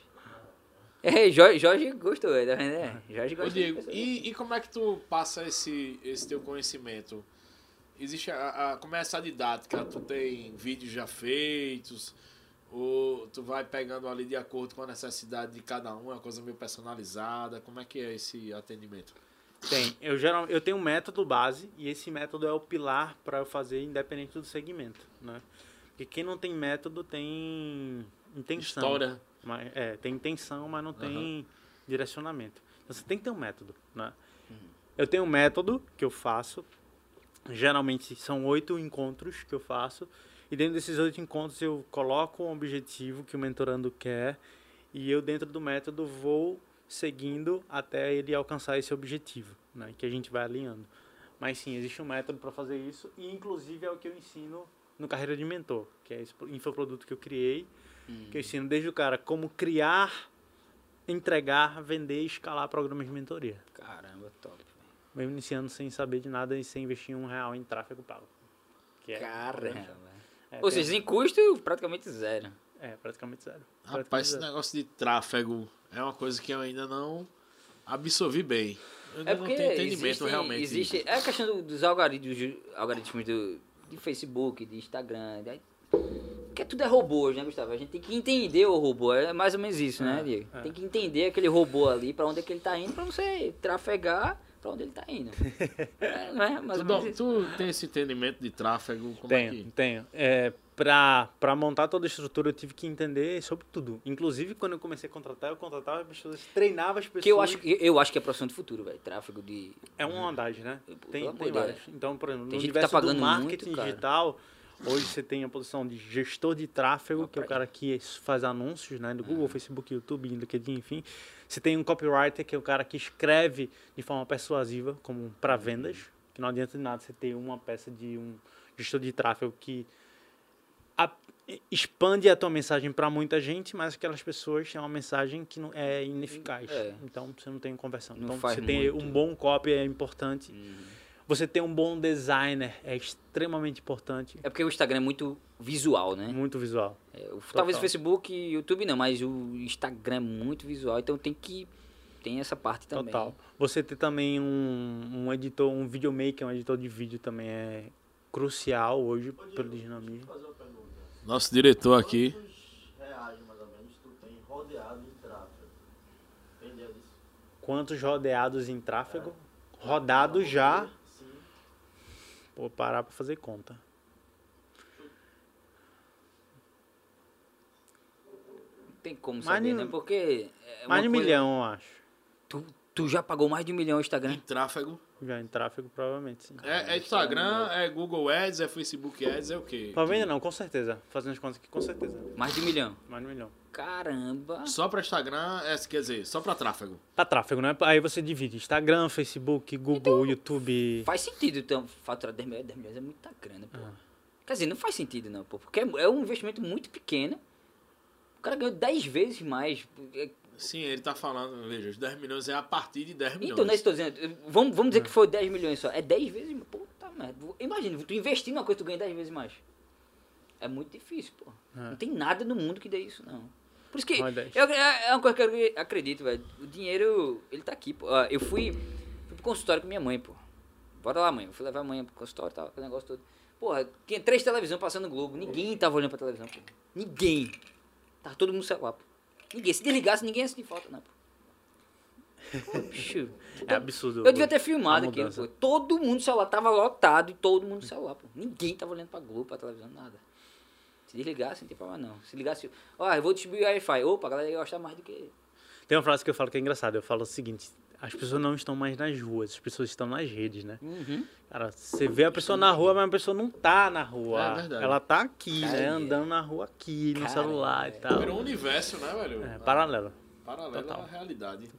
É, Jorge, Jorge gostou, tá vendo? É, Jorge
Ô,
gostou.
Diego,
dessa-
e, e como é que tu passa esse, esse teu conhecimento? Existe a, a, como é essa didática? Tu tem vídeos já feitos? Ou tu vai pegando ali de acordo com a necessidade de cada um? É uma coisa meio personalizada? Como é que é esse atendimento?
Tem. Eu, geral, eu tenho um método base e esse método é o pilar para eu fazer independente do segmento, né? Porque quem não tem método tem intenção.
História.
Mas, é, tem intenção, mas não tem direcionamento. Então, você tem que ter um método, né? Eu tenho um método que eu faço. Geralmente são oito encontros que eu faço. E dentro desses oito encontros eu coloco um objetivo que o mentorando quer. E eu, dentro do método, vou seguindo até ele alcançar esse objetivo, né? Que a gente vai alinhando. Mas sim, existe um método para fazer isso. E, inclusive, é o que eu ensino no Carreira de Mentor. Que é esse infoproduto que eu criei que eu ensino desde o cara como criar, entregar, vender e escalar programas de mentoria.
Caramba, top. velho.
Mesmo iniciando sem saber de nada e sem investir um real em tráfego pago. Que é,
Caramba.
É,
Ou
tem-
seja, em custo, praticamente zero.
É, praticamente zero.
Rapaz,
Praticamente
esse
zero.
negócio de tráfego é uma coisa que eu ainda não absorvi bem. Eu ainda
É
não
porque
tenho entendimento
existe,
realmente.
existe é a questão do- dos algoritmos, algoritmos do, de Facebook, de Instagram, de, porque tudo é robô hoje, né, Gustavo? A gente tem que entender o robô, é mais ou menos isso, né, Diego?
é.
Tem que entender aquele robô ali, pra onde é que ele tá indo, pra você trafegar pra onde ele tá indo. é, não é? Mais
Tu,
ou menos
tu tem esse entendimento de tráfego? Como é
Tenho,
que...
tenho. É, pra, pra montar toda a estrutura eu tive que entender sobre tudo. Inclusive, quando eu comecei a contratar, eu contratava as pessoas, treinava as pessoas.
Que eu acho, que- eu acho que é a profissão do futuro, velho. Tráfego de.
É uma andagem, né? Tem, tem vários. Então, por exemplo,
Tem
no
tá
universo
pagando
do marketing
muito, cara.
Hoje você tem a posição de gestor de tráfego, que é o cara que faz anúncios, né? Do Google, Facebook, YouTube, LinkedIn, enfim. Você tem um copywriter, que é o cara que escreve de forma persuasiva, como para vendas, que não adianta de nada você ter uma peça de um gestor de tráfego que a- expande a tua mensagem para muita gente, mas aquelas pessoas têm uma mensagem que não é ineficaz.
É.
Então você não tem conversão.
Não
então você
muito.
um bom copy é importante.
Uhum.
Você ter um bom designer é extremamente importante.
É porque o Instagram é muito visual, né?
Muito visual.
É, o- talvez o Facebook e YouTube não, mas o Instagram é muito visual, então tem que. Tem essa parte também.
Total. Você ter também um, um editor, um videomaker, um editor de vídeo também é crucial hoje pelo dinamismo.
fazer uma pergunta.
Nosso diretor aqui.
Quantos reais, mais ou menos, tu tem rodeado em tráfego? Entendeu disso?
Quantos rodeados em tráfego? Rodados já. Vou parar para fazer conta.
Não tem como
Mais
saber,
de-
né? Porque. é
Mais de um
coisa-
milhão, eu acho.
Tu, tu já pagou mais de um milhão no
Em
Instagram?
tráfego.
Já em tráfego, provavelmente, sim.
É, é Instagram, é Google Ads, é Facebook Ads, é o quê?
Pra venda não, com certeza. Fazendo as contas aqui, com certeza.
Mais de um milhão.
Mais de um milhão.
Caramba!
Só pra Instagram, é, quer dizer, só pra tráfego.
Pra tráfego, né? Aí você divide Instagram, Facebook, Google, YouTube.
Faz sentido, então, faturar 10 milhões, 10 milhões é muita grana, pô.
Ah.
Quer dizer, não faz sentido, não, pô. Porque é, é um investimento muito pequeno. O cara ganhou 10 vezes mais. É,
Sim, ele tá falando, veja, os 10 milhões é a partir de 10 milhões.
Então, não é isso que eu tô dizendo. Vamos, vamos dizer que foi 10 milhões só. É 10 vezes. Puta merda. Imagina, tu investir numa coisa tu ganha 10 vezes mais. É muito difícil, pô.
É.
Não tem nada no mundo que dê isso, não. Por isso que.
10.
Eu, é é uma coisa que eu acredito, velho. O dinheiro, ele tá aqui, pô. Eu fui, fui pro consultório com minha mãe, pô. Bora lá, mãe. Eu fui levar a mãe pro consultório e tal, aquele negócio todo. Porra, tinha três televisões passando no Globo. Ninguém tava olhando pra televisão, pô. Ninguém. Tava todo mundo no celular, pô. Ninguém. Se desligasse, ninguém ia sentir falta, não, pô. Pô, bicho.
É absurdo.
Eu devia ter filmado aquilo, pô. Todo mundo celular, tava lotado e todo mundo celular, pô. Ninguém tava olhando pra Globo, pra televisão, nada. Se desligasse, não tem problema não. Se ligasse, ó, eu vou distribuir Wi-Fi. Opa, a galera ia gostar mais do que.
Tem uma frase que eu falo que é engraçada. Eu falo o seguinte: as pessoas não estão mais nas ruas, as pessoas estão nas redes, né?
Uhum.
Cara, você vê a pessoa na rua, mas a pessoa não tá na rua.
É verdade.
Ela tá aqui,
Cara,
né?
é.
Andando na rua aqui, no celular
é.
e tal.
Virou um universo, né, velho?
É, paralelo.
Paralelo
Total.
à realidade.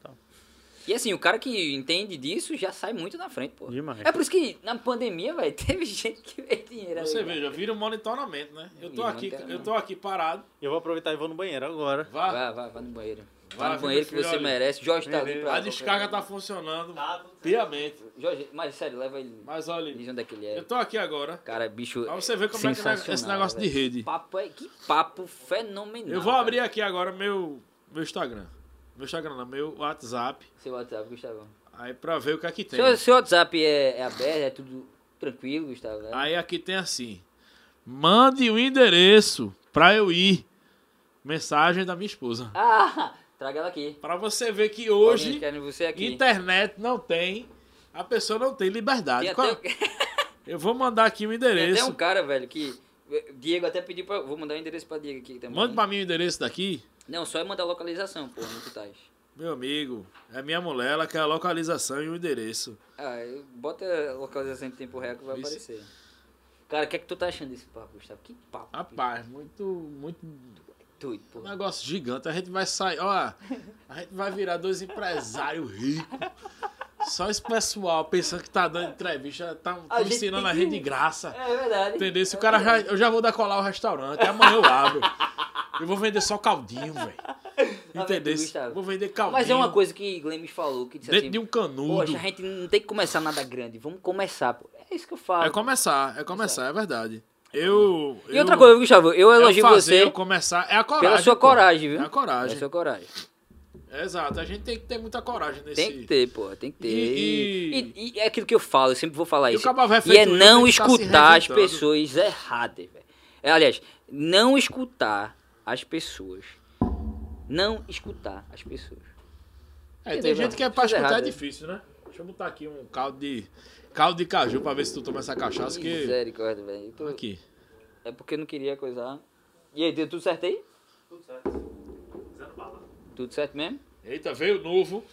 E assim, o cara que entende disso já sai muito na frente, pô.
Demais.
É por isso que na pandemia, velho, teve gente que fez dinheiro
Você
ali.
veja, vira um monitoramento, né? Eu tô aqui, eu tô aqui parado.
Eu vou aproveitar e vou no banheiro agora.
Vá.
Vai, vai, vai no banheiro.
Vai,
no banheiro que você merece. Jorge tá ali pra.
A descarga tá funcionando
Tá,
piamente.
Jorge, mas sério, leva ele.
Mas olha,
Diz onde é que ele é.
eu tô aqui agora.
Cara, bicho.
Pra você ver como é que é esse negócio de rede.
Papo é, que papo fenomenal.
Eu vou
cara.
abrir aqui agora meu, meu Instagram. Meu Instagram não, meu WhatsApp.
Seu WhatsApp, Gustavo.
Aí pra ver o que aqui tem.
Seu, seu WhatsApp é, é aberto, é tudo tranquilo, Gustavo? né?
Aí aqui tem assim. Mande o endereço pra eu ir. Mensagem da minha esposa.
Ah, traga ela aqui.
Pra você ver que hoje internet não tem. A pessoa não tem liberdade.
Tem
Qual-
até,
Eu vou mandar aqui o
tem
endereço.
um cara, velho, que. Diego até pediu pra. Vou mandar o endereço pra Diego aqui também.
Mande pra mim o endereço daqui.
Não, só é mandar a localização, pô, que tá.
Meu amigo, é minha mulher, ela quer a localização e o endereço.
Ah, bota a localização em tempo real que vai
Isso.
aparecer. Cara, o que é que tu tá achando desse papo, Gustavo? Que papo?
Rapaz, muito, muito.
Doido,
Um
pô.
negócio gigante. A gente vai sair, ó. A gente vai virar dois empresários ricos. Só esse pessoal pensando que tá dando entrevista, tá
A gente
ensinando a gente de graça.
É verdade.
Entendeu? Se o cara já. Eu já vou decolar o restaurante. Amanhã eu abro. Eu vou vender só caldinho, velho. Entendeu? Vou vender caldinho.
Mas é uma coisa que Glemes falou, que disse
Dentro
assim,
de um canudo.
poxa, a gente não tem que começar nada grande, vamos começar, pô. É isso que eu falo.
É começar, é começar, é verdade. Eu.
E outra coisa, Gustavo, eu
é
elogio
fazer,
você
eu começar. É a coragem.
pela sua
pô.
coragem, viu?
É a coragem.
Pela sua coragem.
Exato, a gente tem que ter muita coragem nesse.
Tem que ter, pô, tem que ter.
E-
E, e- e é aquilo que eu falo, eu sempre vou falar isso. E é
eu,
não
tá
escutar as pessoas erradas, velho. É, aliás, não escutar as pessoas. Não escutar as pessoas.
É, tem gente que é pra escutar é
errada.
difícil, né? Deixa eu botar aqui um caldo de. Caldo de caju pra ver se tu toma essa cachaça que.
Misericórdia, velho. Tô-
Aqui.
É porque eu não queria coisar. E aí, deu tudo certo aí?
Tudo certo. Zero bala.
Tudo certo mesmo?
Eita, veio novo.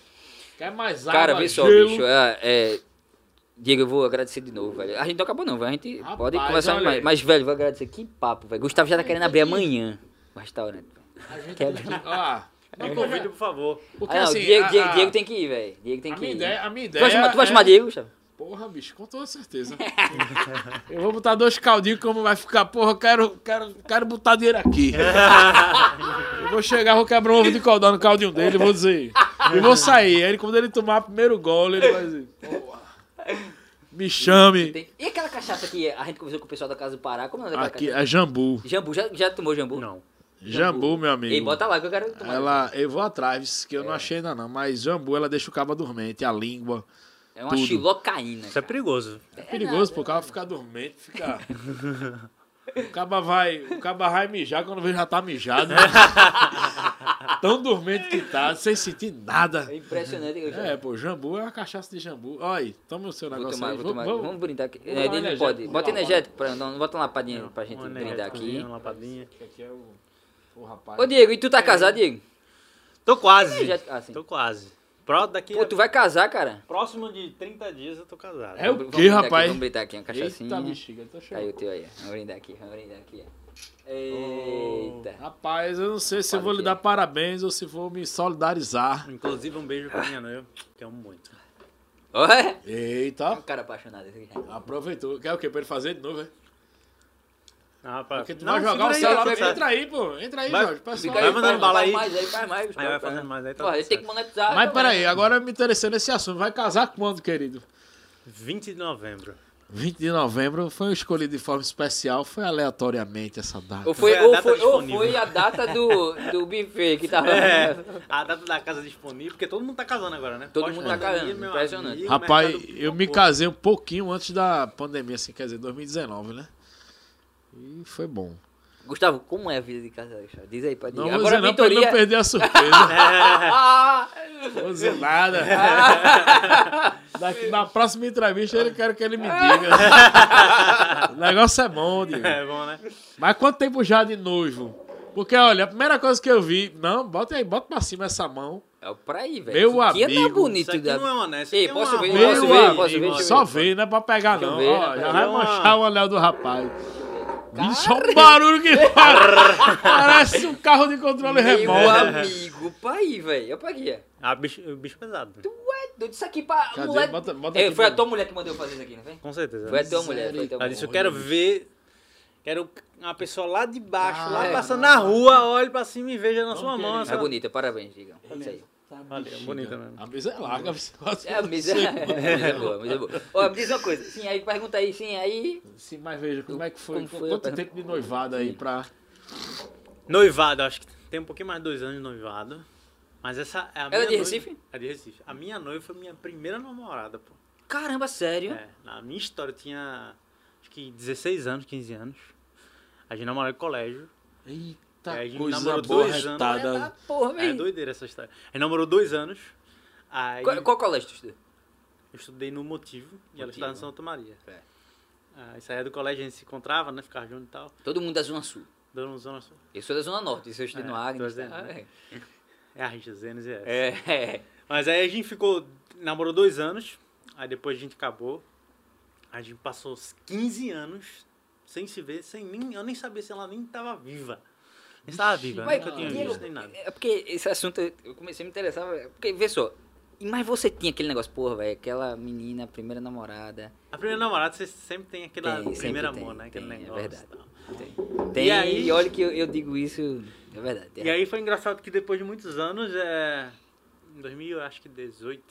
Quer mais água?
Cara, vê só,
gelo?
bicho. É, é, Diego, eu vou agradecer de novo, velho. A gente não acabou, não, velho. A gente
Rapaz,
pode conversar
olha
mais. Mas, velho, vou agradecer. Que papo, velho. Gustavo já tá querendo abrir amanhã o restaurante.
A gente
Quebra.
tem que- Ó,
Me convide, por favor.
porque
Ah, não,
assim.
Diego,
a- a-
Diego tem que ir, velho. Diego tem
a
que
minha
ir.
ideia, a minha
Tu
ideia.
vai chamar, tu vai
é-
chamar Diego, Gustavo?
Porra, bicho, com toda certeza. eu vou botar dois caldinhos, como vai ficar, porra, eu quero, quero, quero botar dinheiro aqui. eu vou chegar, vou quebrar um ovo de caldão no caldinho dele, vou dizer. E vou sair. Aí quando ele tomar o primeiro gole, ele vai dizer. "Porra, Me chame.
E aquela cachaça que a gente conversou com o pessoal da Casa do Pará? Como é daquela
Aqui
cachaça?
é jambu.
Jambu, já, já tomou jambu?
Não.
Jambu, meu amigo.
Ei, bota lá que eu quero tomar.
Ela, eu vou atrás, que eu não achei ainda não, mas jambu ela deixa o cabo dormente, a língua.
É uma
tudo.
xilocaína.
Isso é perigoso.
É perigoso, pô, o cabo ficar dormente, ficar. O caba vai, o caba vai mijar quando vê já tá mijado. Tão dormente que tá, sem sentir nada.
É impressionante. Gustavo.
É, pô, jambu é uma cachaça de jambu. Olha aí, toma o seu
Vou
negócio
tomar,
aí.
vou
Vamos-
tomar.
vamos-
Vamos brindar aqui. É, não
energético,
pode. Bota
lá,
energético, pra, não, bota uma lapadinha pra gente brindar aqui.
Uma lapadinha.
Que aqui é o, o rapaz.
Ô, Diego, e tu tá casado, Diego?
Tô quase.
Ah, sim.
Tô quase. Pro, daqui
Pô,
a-
tu vai casar, cara?
Próximo de 30 dias eu tô casado.
É o
Vamos
quê,
brindar aqui,
rapaz?
Vamos brindar aqui uma cachaçinha.
Eita bexiga, tô
Aí
chorando.
o teu aí. Vamos brindar aqui, vamos brindar aqui. Eita.
Rapaz, eu não sei se eu vou lhe dar parabéns ou se vou me solidarizar.
Inclusive um beijo pra minha noiva, que eu amo muito.
Olha!
Eita,
Um cara apaixonado. esse aqui.
aproveitou. Quer o quê? Pra ele fazer de novo, é?
Ah, rapaz.
Porque tu
Não,
vai jogar o
aí,
celular.
certo.
Entra aí, pô. Entra aí,
Vai-
Jorge. Pessoal.
Fica
Vai
aí,
mandando
faz-
bala
faz
aí.
mais aí, faz mais.
Aí vai fazendo mais aí, tá
Pô, gente tem que monetizar.
Mas peraí, agora me interessei nesse assunto. Vai casar quando, querido?
20 de novembro.
20 de novembro foi escolhido de forma especial, foi aleatoriamente essa data.
Ou foi,
Foi a
ou,
data
foi, ou foi a data do, do buffet que tava.
É, a data da casa disponível, porque todo mundo tá casando agora, né?
Todo mundo tá casando,
meu
impressionante.
amigo,
Rapaz,
mercado
eu me casei um pouquinho antes da pandemia, assim, quer dizer, 2019, né? E foi bom.
Gustavo, como é a vida de casal? Gustavo? Diz aí pra
Não
dizer.
vou
Agora
não pra ele
Vitoria.
não perder a surpresa. Não vou dizer nada. Daqui, na próxima entrevista eu quero que ele me diga. o negócio é bom, Diego.
É bom, né?
Mas quanto tempo já de noivo? Porque, olha, a primeira coisa que eu vi... Não, bota aí, bota pra cima essa mão.
É pra aí, velho.
Meu
Isso aqui é
amigo.
bonito.
Isso aqui
da-
não é nessa.
Ei,
aqui é
posso
uma
ver? Posso ver? Posso ver? Deixa eu
Só
ver.
ver, não é pra pegar
Deixa
não.
ver,
Ó, já vai
É
manchar o anel do rapaz. Bicho, olha o barulho que faz. Parece um carro de controle
Meu
remoto.
amigo, pra aí, velho. Eu paguei.
Ah, bicho, bicho pesado.
Ué, doido, isso aqui pra
Cadê?
mulher.
Bota- bota
É, foi a tua mulher que mandou eu fazer isso aqui, não foi?
Com certeza.
Foi a tua mulher. Foi a tua
Ela disse, eu quero ver... Quero uma pessoa lá de baixo,
Ah,
lá
é.
passando na rua, olhe pra cima e veja na sua mão.
É bonita, parabéns, digam. Isso aí.
Valeu, bonita mesmo.
A mesa é larga. você quase
É, a mesa é boa, a mesa é boa. Ó, me diz uma coisa. Sim, aí pergunta aí, sim, aí.
Sim, mas veja, como é que foi?
Como foi a
Quanto
pergunta?
tempo de noivado aí pra...
Noivado, acho que tem um pouquinho mais de dois anos de noivado. Mas essa é a minha
Ela é de
noiva-
Recife?
É de Recife. A minha noiva foi minha primeira namorada, pô.
Caramba, sério?
É, na minha história eu tinha acho que 16 anos, 15 anos. A gente namorou em colégio.
Eita,
É, a gente
coisa
namorou
boa
dois anos.
Ah,
retada.
porra,
É doideira essa história. A gente namorou dois anos. Aí
Qual, qual colégio tu estudou?
eu estudei no Motivo e ela
Motivo.
estudava em Santa Maria.
É.
Aí saía do colégio, a gente se encontrava, né? Ficava junto e tal.
Todo mundo da Zona Sul.
Dando zona sul.
Eu sou da Zona Norte, isso eu estudei
É,
no Agnes. tá?
né? É a rixa, Zenes e essa.
É, é.
Mas aí a gente ficou, namorou dois anos, aí depois a gente acabou. A gente passou uns 15 anos sem se ver, sem nem, eu nem sabia se ela nem estava viva. Estava viva,
Mas,
nunca tinha
Diego,
visto nem nada.
É porque esse assunto eu comecei a me interessar. Porque, vê só. e- Mas você tinha aquele negócio, porra, velho, aquela menina, primeira namorada.
A primeira namorada, você sempre tem aquele
Tem, sempre
primeiro
tem,
amor, né? Aquele
tem, é
negócio.
verdade.
e tal.
Tem,
aí-
e olha que eu, eu digo isso É verdade.
E aí foi engraçado que depois de muitos anos, é, em 2000, acho que 18,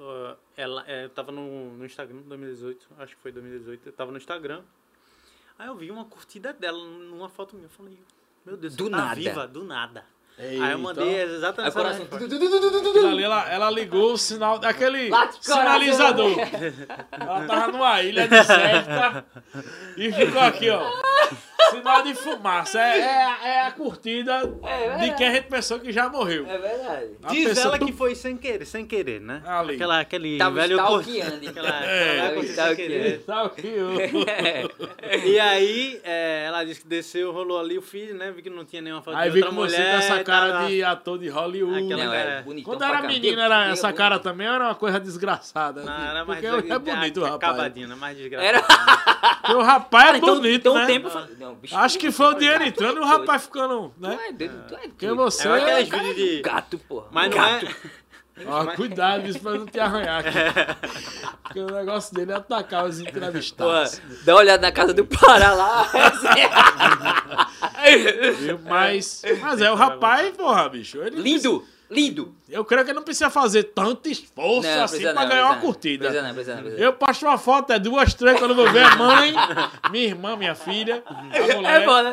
ó, ela, é, eu tava no, no Instagram, 2018, acho que foi 2018, eu tava no Instagram. Aí eu vi uma curtida dela numa foto minha. Eu falei, meu Deus,
Do
tá
nada.
viva, do nada.
Eita.
Aí eu mandei
Aí
exatamente
o coração...
essa.
Aquilo ali, ela, ela ligou o sinal daquele
coração.
sinalizador. Ela tava numa ilha deserta e ficou aqui, ó. Sinal de fumaça. É, é, é a curtida
É
de quem a gente pensou que já morreu.
É verdade.
A
Diz ela que foi sem querer, sem querer, né?
Ali.
Aquela, aquele
Tava
velho
stalkeando.
Aquela,
É,
aquela
que eu-
E aí, é, ela disse que desceu, rolou ali o feed, né? Vi que não tinha nenhuma foto
Aí
de
vi
outra
com você
mulher.
com essa cara
tava-
de ator de Hollywood.
Aquela
Não, é bonitão
Quando era menina, era essa cara também era uma coisa desgraçada.
Não, era mais
porque é bonito o rapaz.
acabadinho? Mais desgraçado.
Era...
Porque o rapaz é
Cara, então,
bonito,
então
né?
tempo... Não, bicho,
Acho que foi o dinheiro entrando e o rapaz ficando,
Tu
né?
é doido, tu é
Porque
doido.
você...
É
Cara,
vídeos de...
Gato, porra.
Mas não
Gato.
é...
Ó, cuidado isso pra não te arranhar aqui. Porque o negócio dele é atacar os
Pô,
entrevistados.
dá uma olhada na casa do Pará lá.
Mas, mas é o rapaz, porra, bicho. Ele
lindo, lindo.
Eu creio que não precisa fazer tanto esforço
Não,
assim pra
não,
ganhar uma
não.
curtida.
Precisa não, precisa não, precisa
Eu posto uma foto, é duas, três, quando eu vou ver a mãe, minha irmã, minha filha, a.
É bom, né?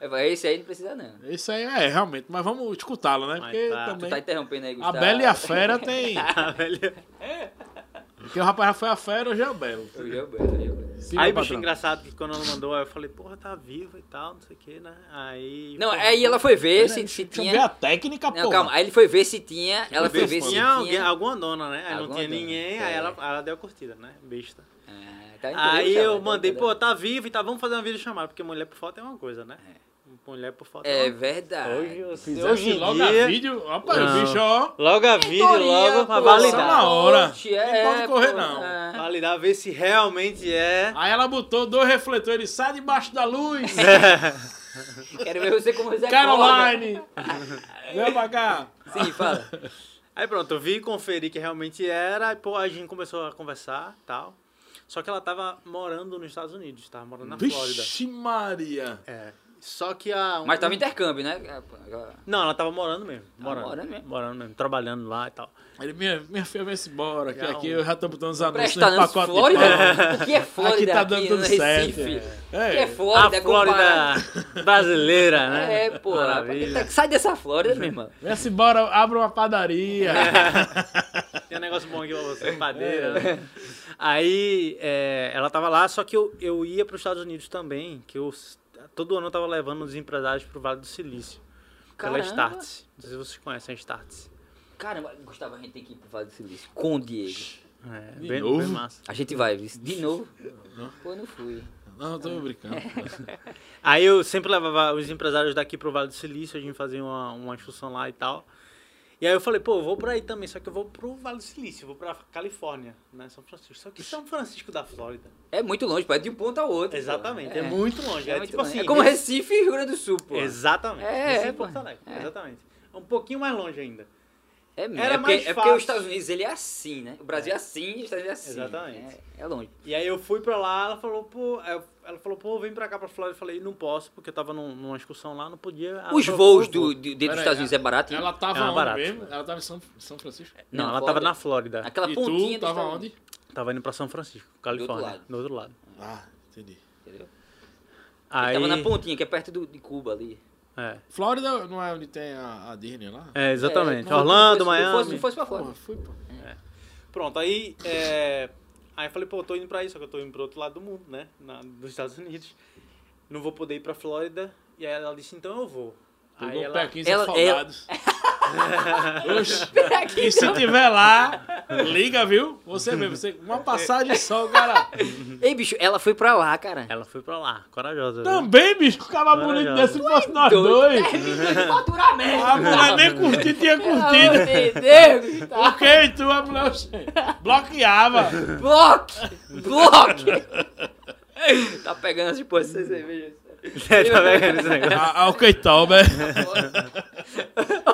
É bom, Esse aí não precisa não.
Isso aí é, realmente, mas vamos escutá-lo, né?
Mas
Porque
tá.
Tu
também.
tá interrompendo aí,
A
Gustavo.
Bela e a Fera tem.
Ah, velho.
Porque o rapaz já foi a Fera, hoje é o Belo.
Eu já- eu já- eu já-
Sim,
Aí, bicho, engraçado que quando ela mandou, aí eu falei, porra, tá viva e tal, não sei o que, né? Aí...
Não,
pô,
aí ela foi ver se,
Deixa
se
eu ver
tinha...
a técnica,
Não,
pô.
calma. Aí ele foi ver se tinha... Ela foi
Ver se tinha, alguém,
tinha...
alguma dona, né? Aí não tinha
dona,
ninguém,
é.
aí ela, ela deu a curtida, né? Besta.
Ah, tá
Aí eu
cara,
mandei,
tá
pô, tá vivo e tá, vamos fazer uma videochamada, porque mulher por foto é uma coisa, né? Mulher por foto
É
é
verdade.
Hoje, hoje, em
logo
dia,
a vídeo, opa,
Não.
o bicho, ó.
logo a vídeo, logo pra
pô,
validar.
na hora.
Oxe,
Não
é,
pode correr,
pô,
não.
é.
Validar, ver se realmente é.
Aí ela botou dois refletores, sai debaixo da luz.
Quero ver você como você
Caroline. Vem pra cá.
Sim, fala.
Aí pronto, eu vi, conferi que realmente era, e pô, a gente começou a conversar e tal. Só que ela tava morando nos Estados Unidos, tava morando na Flórida.
Vixe Maria.
É. Só que a.
Mas tava intercâmbio, né? É,
Não, ela tava morando mesmo. Morando,
morando mesmo?
Morando mesmo, trabalhando lá e tal.
Ele, minha, minha filha, vem-se embora, que aqui eu já tô botando os anúncios no pacote
Flórida?
de pau.
O que é Flórida
Aqui tá
aqui,
dando
no
tudo certo.
O que
É.
é Flórida?
a Flórida brasileira, né?
É, pô.
Maravilha.
Sai dessa Flórida, meu irmão.
Vem-se embora, abre uma padaria.
Tem um negócio bom aqui pra você, padeira. né? Aí é, ela tava lá, só que eu, eu ia para os Estados Unidos também, que eu todo ano eu tava levando os empresários pro Vale do Silício. Pela
Caramba.
Starts. Não sei se vocês conhecem a Starts.
Caramba, Gustavo, a gente tem que ir pro Vale do Silício com o Diego.
É,
De
bem,
novo?
bem massa.
A gente vai, viu? de novo. Pô, eu não fui.
Não, tô brincando.
Aí eu sempre levava os empresários daqui pro Vale do Silício, a gente fazia uma, uma excursão lá e tal. E aí eu falei, pô, eu vou pra aí também, só que eu vou pro Vale do Silício, vou pra Califórnia, né, São Francisco. Só que São Francisco da Flórida.
É muito longe, é de um ponto a outro.
Exatamente,
pô.
é, muito longe. É,
muito
tipo
longe.
assim...
é como
Recife-
e Rio Grande do Sul, pô.
Exatamente.
É,
Recife
é,
e Porto. Alegre,
É.
exatamente. É um pouquinho mais longe ainda.
É, mesmo.
Era
é, porque,
mais
é porque os
fácil.
Estados Unidos ele é assim, né? O Brasil é, assim e os Estados Unidos é assim.
Exatamente.
É, é longe.
E aí eu fui pra lá, ela falou, pô, ela falou, pô, vem pra cá pra Flórida. Eu falei, não posso, porque eu tava num- numa excursão lá, não podia. Ela
Os
falou,
voos do, de- dentro dos Estados Unidos é barato? hein?
Ela tava
É
onde
barato.
mesmo? Ela tava em São, São Francisco?
Não,
Não,
ela
Flórida.
tava na Flórida.
Aquela
e
pontinha
tu tava
Estados
onde?
Tava indo pra São Francisco, Califórnia.
lado.
Do outro lado.
Ah, entendi.
Entendeu?
Aí,
Tava na pontinha, que é perto do, de Cuba ali.
É,
Flórida não é onde tem a, a Disney lá?
é, exatamente.
É, não,
Orlando,
fosse-
Miami.
fosse- Tu fosse pra Flórida.
Porra, fui, pô.
Pronto, aí, é, aí eu falei, pô, eu tô indo pra isso, só que eu tô indo pro outro lado do mundo, né? Na, dos Estados Unidos. Não vou poder ir pra Flórida. E aí ela disse, então eu vou. Aí
Pegou
ela,
pé 15
ela-
afogados. Oxi. E se tiver lá, liga, viu? Você mesmo, você, uma passagem só, cara.
Ei, bicho, ela foi pra lá, cara.
ela foi pra lá, corajosa. viu?
Também, bicho, o cara bonito desse fosse nós dois.
De faturar mesmo.
A mulher nem curtir, tinha curtido.
Deus, Gustavo.
Ok, tu, a mulher bloqueava.
Bloque! Bloque! tá pegando as tipo essas cervejas.
Você tá vendo esse negócio?
A, a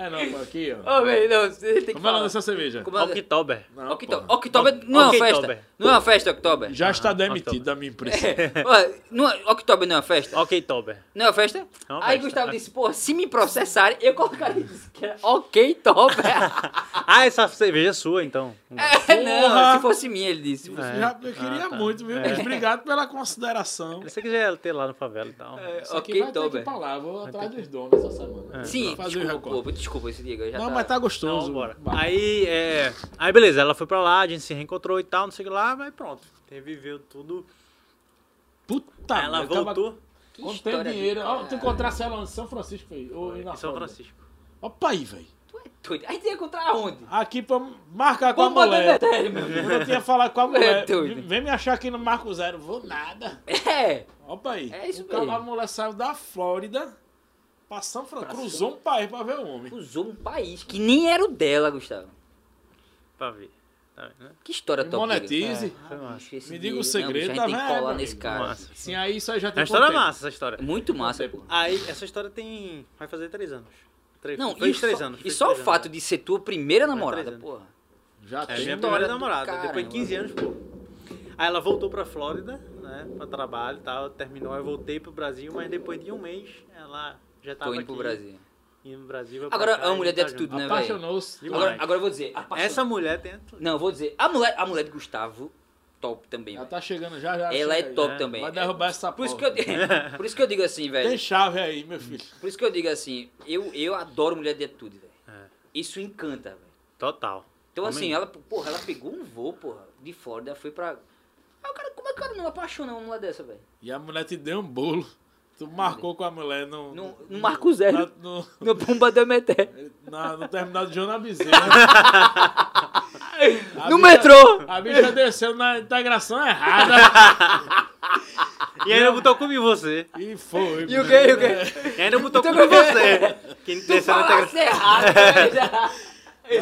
É não, aqui, ó.
Ô, velho, não, você tem que
Como é o nome
falar.
dessa cerveja?
Como é?
Oktober.
Não,
Oktober. Oktober é uma
Oktober.
festa. Não é uma festa, October?
Já está
Ah,
demitido da minha empresa.
Ó, não é- October não é uma festa?
Ok, Tober.
Não é uma festa?
É uma
Aí
festa.
Gustavo disse, pô, se me processarem, eu colocaria isso que era ok.
Ah, essa cerveja é sua, então.
É, não,
Porra.
se fosse minha, ele disse.
Já- eu queria
Ah, tá.
muito, viu? Mas Obrigado pela consideração.
Você quiser ter lá no favela e tal.
É,
Isso aqui
ok,
vai ter que ir pra lá. Vou atrás dos donos essa semana.
Sim,
fazer o
desculpa, desculpa esse Diego.
Não,
tá...
mas tá gostoso.
Então, bora. Aí, é... Aí, beleza, ela foi pra lá, a gente se reencontrou e tal, não sei o que lá, mas pronto. Reviveu tudo.
Puta
Aí ela
merda, acaba-
voltou
Quando tem dinheiro. Ó, tu encontrasse ela em São Francisco, foi? Ou em
São? Francisco.
Opa aí, velho.
Tu é doido. Aí tem que encontrar onde?
Aqui pra marcar com a mulher.
Betelho, meu
Quando eu tinha falado com a
É
mulher,
doido.
vem me achar aqui no Marco Zero. Vou nada.
É.
Opa aí.
É isso
o cara,
mesmo.
A mulher saiu da Flórida pra São Francisco. Cruzou um país pra ver o homem.
Usou um país que nem era o dela, Gustavo.
Pra ver. Tá vendo, né?
Que história top.
monetize.
Bicho, esse
Me diga o segredo,
não, bicho,
tá
a gente tem que colar nesse cara.
Massa.
Sim, aí isso aí já
É
tem
uma história
tempo?
massa essa história.
É muito massa, pô.
Aí, essa história tem. Vai fazer três anos. Três,
Não,
fez
e,
três
só,
anos.
e só o
três
fato
anos.
de ser tua primeira
três
namorada, porra.
Já
É
tem.
minha
História
primeira namorada,
caramba.
depois de 15 anos, pô. Aí ela voltou pra Flórida, né, pra trabalho e tal, terminou, eu voltei pro Brasil, mas depois de um mês, ela já tava
Tô indo
aqui,
pro Brasil.
indo pro Brasil.
Agora,
cá,
é
e
mulher de
tá
atitude,
junto.
né, velho?
Apaixonou-se.
Agora, agora eu vou dizer.
Essa mulher tem.
Não, eu vou dizer. A mulher, a mulher de Gustavo, top também.
Ela
velho.
tá chegando já, já.
Ela é
aí.
top
É,
também.
Vai derrubar essa
Por isso, que
porra.
eu, por isso que eu digo assim,
Tem
velho.
chave aí, meu filho.
Por isso que eu digo assim, eu, eu adoro mulher de atitude, velho.
É.
Isso encanta, velho.
Total.
Então,
Homem-
assim, ela, porra, ela pegou um voo, porra, de Flórida, foi pra. Aí o cara, como é que o cara não apaixona uma mulher dessa, velho?
E a mulher te deu um bolo. Tu marcou com a mulher no.
No- no Marco Zero.
na- No,
No Pumba da Meté.
na- no terminal de João Bezerra. A
No
bicha-
metrô!
A bicha desceu na integração errada.
E ainda botou comigo você.
E foi.
E o quê? E o quê?
E ainda botou comigo você. Que
Tu
desceu na integração.
errado, velho.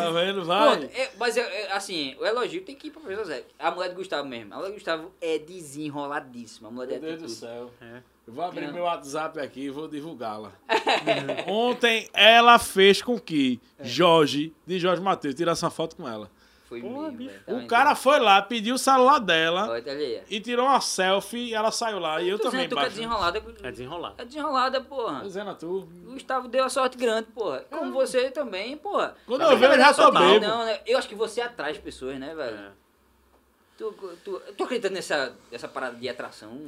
Tá vendo? Vai.
Pronto, é, mas é, assim, o elogio tem que ir pra pessoa Zé. A mulher de Gustavo mesmo. A mulher de Gustavo é desenroladíssima. A mulher
Meu
de
Deus do céu.
É.
Eu vou abrir
Não.
meu WhatsApp aqui e vou divulgá-la. Ontem ela fez com que Jorge, de Jorge Matheus, tirasse uma foto com ela.
Foi
bicho.
velho. Tá
O cara foi lá, pediu o celular dela
Olha, tá ali.
e tirou uma selfie e ela saiu lá. E eu também,
dizendo, tu que é desenrolada.
É desenrolado.
É desenrolada, porra.
Dizendo a tu.
O Gustavo deu a sorte grande, porra. Como você também, porra.
Quando eu vejo, eu já
é
tô.
Não, né? Eu acho que você atrai as pessoas, né, velho?
É.
Tu, tu, tu acredita nessa, nessa parada de atração?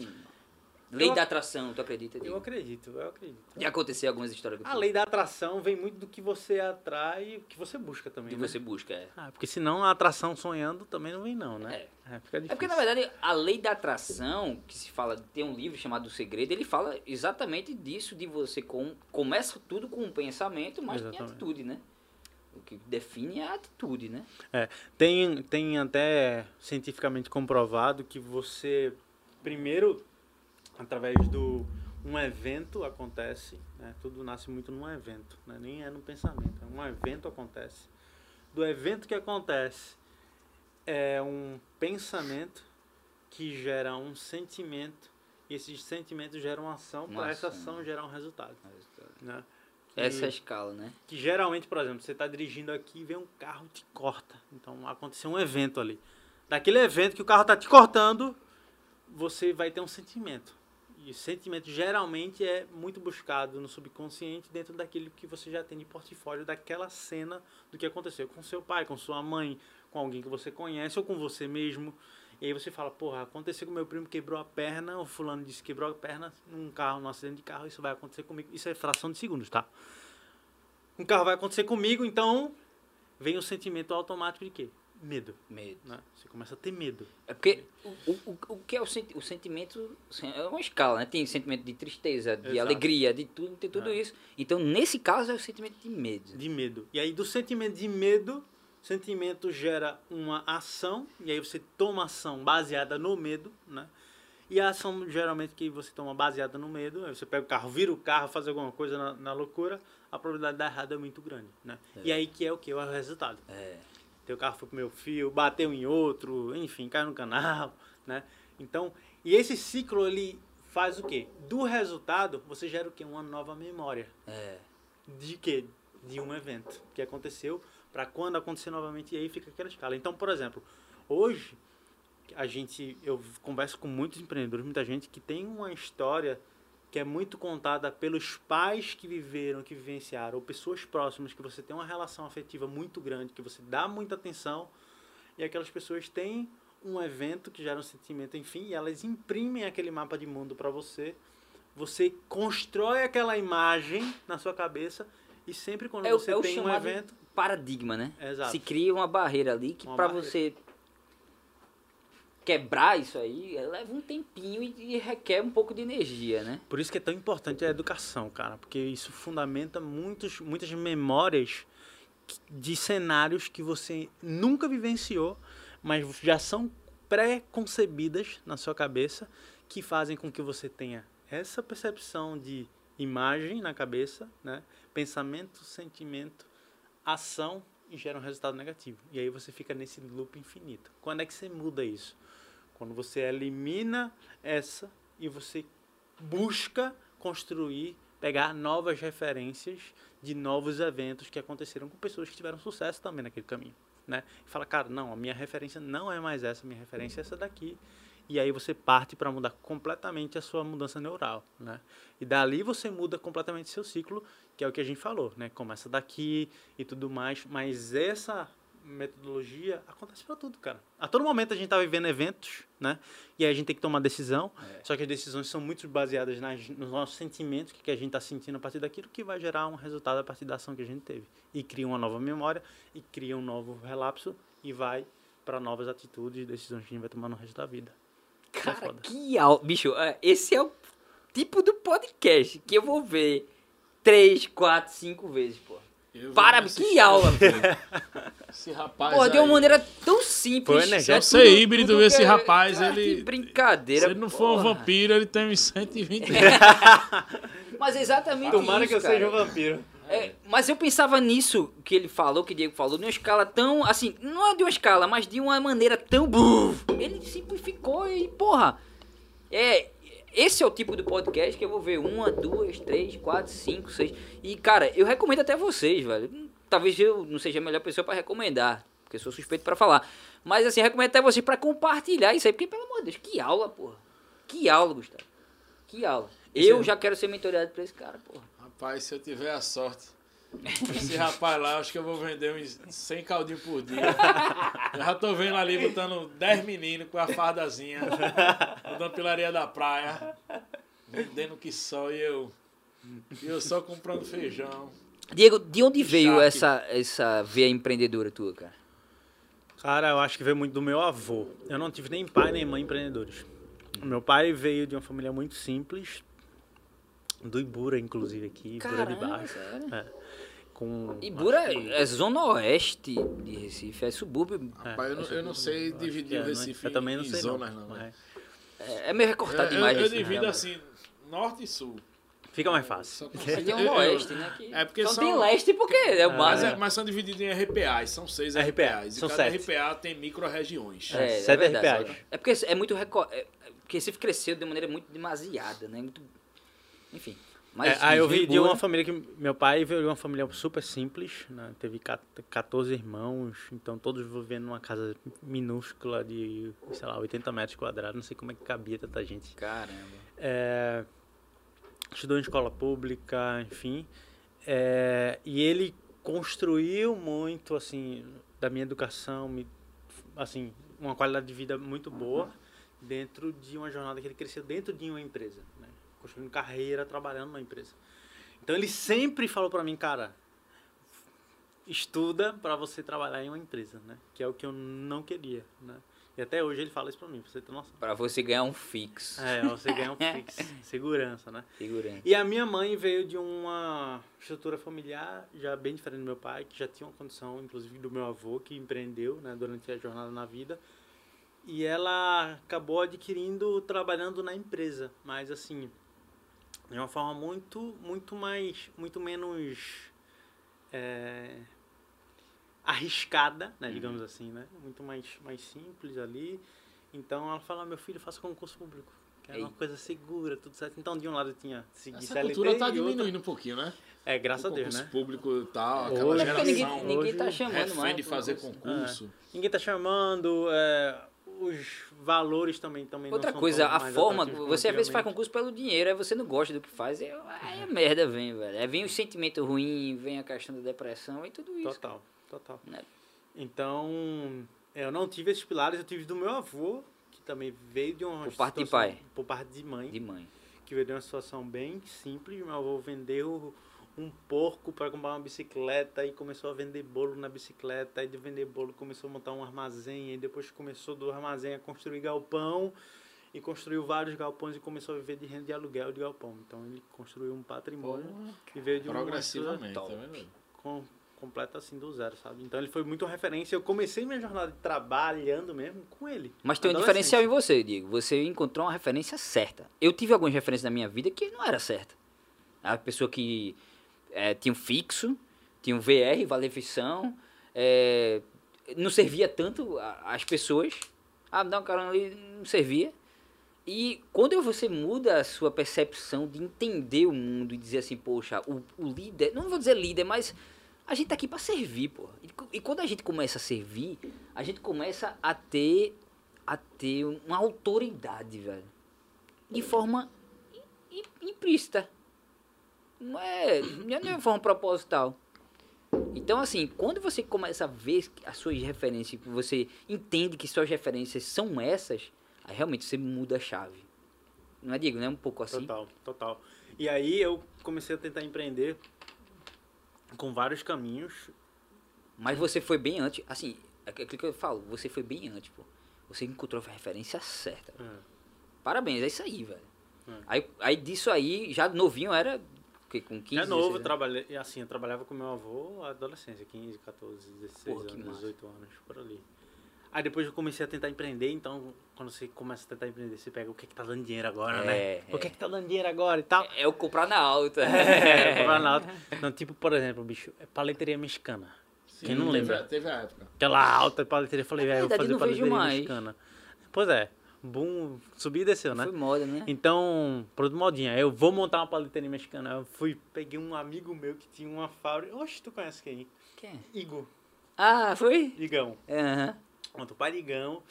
Lei
Eu-
da atração, tu acredita?
Eu
Diego?
acredito, eu acredito.
Já aconteceu algumas histórias
A lei da atração vem muito do que você atrai e o que você busca também.
que
né?
você busca, é.
Ah, porque senão a atração sonhando também não vem não, né? É,
É
difícil.
porque, na verdade, a lei da atração, que se fala, tem um livro chamado O Segredo, ele fala exatamente disso, de você com, começa tudo com um pensamento, mas tem
Exatamente.
atitude, né? O que define é a atitude, né?
É, tem, tem até cientificamente comprovado que você, primeiro, através do um evento acontece, né? tudo nasce muito num evento, né? nem é no pensamento, é um evento acontece. Do evento que acontece é um pensamento que gera um sentimento e esse sentimento gera uma ação para essa
ação.
gerar um resultado. Né?
Essa é a escala, né?
que geralmente, por exemplo, você está dirigindo aqui e vem um carro e te corta. Então aconteceu um evento ali. Daquele evento que o carro está te cortando, você vai ter um sentimento. E o sentimento geralmente é muito buscado no subconsciente dentro daquilo que você já tem de portfólio daquela cena do que aconteceu com seu pai, com sua mãe, com alguém que você conhece ou com você mesmo. E aí você fala, porra, aconteceu com meu primo, quebrou a perna, o fulano disse que quebrou a perna num carro, num acidente de carro, isso vai acontecer comigo. Isso é fração de segundos, tá? Um carro vai acontecer comigo, então vem o sentimento automático de quê? Medo.
Medo.
Né? Você começa a ter medo.
É porque o, o, o que é o, senti o sentimento é uma escala, né? Tem sentimento de tristeza, de
Exato.
alegria, de tudo, tem tudo
É.
isso. Então, nesse caso, é o sentimento de medo.
De medo. E aí, do sentimento de medo, sentimento gera uma ação, e aí você toma ação baseada no medo, né? E a ação, geralmente, que você toma baseada no medo, aí você pega o carro, vira o carro, faz alguma coisa na, na loucura, a probabilidade de dar errado é muito grande, né? E aí que é o que? É o resultado.
É.
Teu carro foi pro meu fio, bateu em outro, enfim, caiu no canal, né? Então, e esse ciclo ele faz o quê? Do resultado, você gera o quê? Uma nova memória.
É.
De quê? De um evento que aconteceu para quando acontecer novamente e aí fica aquela escala. Então, por exemplo, hoje a gente, eu converso com muitos empreendedores, muita gente que tem uma história que é muito contada pelos pais que viveram, que vivenciaram, ou pessoas próximas que você tem uma relação afetiva muito grande, que você dá muita atenção, e aquelas pessoas têm um evento que gera um sentimento, enfim, e elas imprimem aquele mapa de mundo para você. Você constrói aquela imagem na sua cabeça e sempre quando
É
você
é
tem um evento,
Paradigma, né?
Exato.
Se cria uma barreira ali que
barreira.
você quebrar isso aí, leva um tempinho e, requer um pouco de energia, né?
Por isso que é tão importante a educação, cara, porque isso fundamenta muitos, muitas memórias de cenários que você nunca vivenciou, mas já são pré-concebidas na sua cabeça, que fazem com que você tenha essa percepção de imagem na cabeça, né? pensamento, sentimento, ação e gera um resultado negativo. E aí você fica nesse loop infinito. Quando é que você muda isso? Quando você elimina essa e você busca construir, pegar novas referências de novos eventos que aconteceram com pessoas que tiveram sucesso também naquele caminho, né? E fala, cara, não, a minha referência não é mais essa, a minha referência é essa daqui. E aí você parte para mudar completamente a sua mudança neural, né? E dali você muda completamente seu ciclo, que é o que a gente falou, né? Começa daqui e tudo mais, mas essa metodologia acontece para tudo, cara. A todo momento a gente tá vivendo eventos, né? E aí a gente tem que tomar decisão, só que as decisões são muito baseadas nas, nos nossos sentimentos, que, que a gente está sentindo a partir daquilo, que vai gerar um resultado a partir da ação que a gente teve. E cria uma nova memória, e cria um novo relapso, e vai para novas atitudes e decisões que a gente vai tomar no resto da vida. É
Cara,
foda.
que al... Bicho, é, esse é o tipo do podcast que eu vou ver três, quatro, cinco vezes, pô.
Eu
Para, que aula,
Esse rapaz.
Pô, de uma
aí,
maneira tão simples.
Foi, né?
É
ser híbrido,
tudo
esse
é-
rapaz,
Cara,
ele-
Que brincadeira.
Se ele não for um
porra.
vampiro, ele tem uns 120
Mas é exatamente
Tomara
isso,
que eu
cara.
seja um vampiro.
É, mas eu pensava nisso que ele falou, que o Diego falou, de uma escala tão. Assim, não é de uma escala, mas de uma maneira tão. Ele simplificou e, porra. É. Esse é o tipo do podcast que eu vou ver uma, duas, três, quatro, cinco, seis. E, cara, eu recomendo até vocês, velho. Talvez eu não seja a melhor pessoa pra recomendar, porque eu sou suspeito pra falar. Mas, assim, recomendo até vocês pra compartilhar isso aí, porque, pelo amor de Deus, que aula, porra. Que aula, Gustavo. Que aula. Eu já quero ser mentoreado pra esse cara, porra.
Rapaz, se eu tiver a sorte. Esse rapaz lá, acho que eu vou vender uns 100 caldinhos por dia. Já tô vendo ali botando 10 meninos com a fardazinha. Rodando pilaria da praia. Vendendo que só e eu. E eu só comprando feijão.
Diego, de onde veio essa, essa veia empreendedora tua, cara?
Cara, eu acho que veio muito do meu avô. Eu não tive nem pai nem mãe empreendedores. Meu pai veio de uma família muito simples, do Ibura, inclusive, aqui, Ibura de Baixo.
sério?
É, com,
Ibura
que-
é zona oeste de Recife, é subúrbio.
Rapaz, eu não, eu não sei dividir
é,
o
não-
Recife
Eu também não
em
sei
zonas,
não.
não. né?
mas
É, é meio
Eu,
recortado
eu,
demais.
eu
isso,
divido
né?
assim, norte e sul.
Fica mais fácil.
Eu-
um
eu-
oeste, né? Que
É porque
só
são-
tem leste porque é o
Mas,
básico.
é- mas são divididos em RPAs, são seis
RPA,
RPAs. E
são
cada
sete.
RPA tem micro-regiões.
É, é
sete
verdade.
RPAs.
É porque é muito reco... é, porque Recife cresceu de maneira muito demasiada, né? Muito... Enfim. Mas
É, aí eu vi de uma família que. Meu pai veio de uma família super simples, né? Teve ca- 14 irmãos, então todos vivendo numa casa minúscula de, sei lá, 80 metros quadrados. Não sei como é que cabia tanta gente.
Caramba.
É, estudou em escola pública, enfim. É, e ele construiu muito, assim, da minha educação, me- assim, uma qualidade de vida muito boa dentro de uma jornada que ele cresceu dentro de uma empresa? Construindo carreira, trabalhando numa empresa. Então ele sempre falou pra mim, cara, estuda pra você trabalhar em uma empresa, né? Que é o que eu não queria, né? E até hoje ele fala isso pra mim, pra você ter noção.
Pra você ganhar um fixo.
É, você ganha um fix, segurança, né?
Figurante.
E a minha mãe veio de uma estrutura familiar já bem diferente do meu pai, que já tinha uma condição, inclusive, do meu avô, que empreendeu né, durante a jornada na vida. E ela acabou adquirindo, trabalhando na empresa, mas assim, de uma forma muito, muito mais, muito menos é, arriscada, né, digamos assim, né? Muito mais, mais simples ali. Então ela fala, meu filho, faça concurso público. Que é uma coisa segura, tudo certo. Então, de um lado tinha seguido
Essa
CLT
cultura tá
e outro-
diminuindo um pouquinho, né?
É, graças a
o
Deus,
concurso
né?
público e tal, aquela
Hoje-
É porque ninguém,
geração
ninguém tá chamando mais.
de fazer
concurso.
concurso.
Ninguém tá chamando, é, os valores também também
Outra coisa, a forma, você às vezes faz concurso pelo dinheiro, aí você não gosta do que faz, aí, aí a merda vem, velho. Aí vem o sentimento ruim, vem a questão da depressão e tudo isso.
Total, total.
Né?
Então, eu não tive esses pilares, eu tive do meu avô, que também veio de uma
Por parte de
situação-
pai.
Por parte de mãe,
De mãe.
que veio de uma situação bem simples. Meu avô vendeu um porco para comprar uma bicicleta e começou a vender bolo na bicicleta. Aí de vender bolo começou a montar um armazém. E depois começou do armazém a construir galpão. E construiu vários galpões e começou a viver de renda de aluguel de galpão. Então ele construiu um patrimônio e veio de uma
Progressivamente, tá
top.
com, completa assim do zero, sabe? Então ele foi muito referência. Eu comecei minha jornada trabalhando mesmo com ele.
Mas tem um diferencial em você, Diego. Você encontrou uma referência certa. Eu tive algumas referências na minha vida que não era certa. A pessoa que eh, tinha um fixo, tinha um VR, vale ficção, eh, não servia tanto as pessoas. Ah, um carona ali, não servia. E quando você muda a sua percepção de entender o mundo e dizer assim, poxa, o, o líder, não vou dizer líder, mas a gente tá aqui para servir, pô. E, e quando a gente começa a servir, a gente começa a ter a ter uma autoridade, velho. De forma im- im- implícita. Não é, não é forma proposital. Então, assim, quando você começa a ver as suas referências, que você entende que suas referências são essas, aí realmente você muda a chave. Não é, Diego? Não é um pouco assim?
Total, total. E aí eu comecei a tentar empreender com vários caminhos.
Mas você foi bem antes, assim, é aquilo que eu falo, você foi bem antes, pô. Você encontrou a referência certa.
É.
Parabéns, é isso aí, velho.
É.
Aí, aí disso aí, já novinho era o quê? com 15
é novo, eu
16 anos?
trabalhei, assim, eu trabalhava com meu avô à adolescência, 15, 14, 16
Pô, que
anos,
massa.
18 anos, por ali. Aí depois eu comecei a tentar empreender, então quando você começa a tentar empreender, você pega o que é que tá dando dinheiro agora,
É,
né? O que
é.
é que tá dando dinheiro agora e tal.
É o comprar na alta.
É, comprar na alta. Não, tipo, por exemplo, bicho, é paleteria mexicana. Quem não
teve
lembra?
Teve a época.
Aquela alta paleteria, eu falei,
É
velho, eu vou
verdade,
fazer paleteria
mais.
mexicana. Pois é, boom, subiu e desceu, né?
Foi moda, né?
Então, produto modinha, eu vou montar uma paleteria mexicana. Eu fui, peguei um amigo meu que tinha uma fábrica. Oxe, tu conhece quem?
Quem?
Igor.
Ah, foi?
Igão.
Aham.
Pronto, o pai de Igão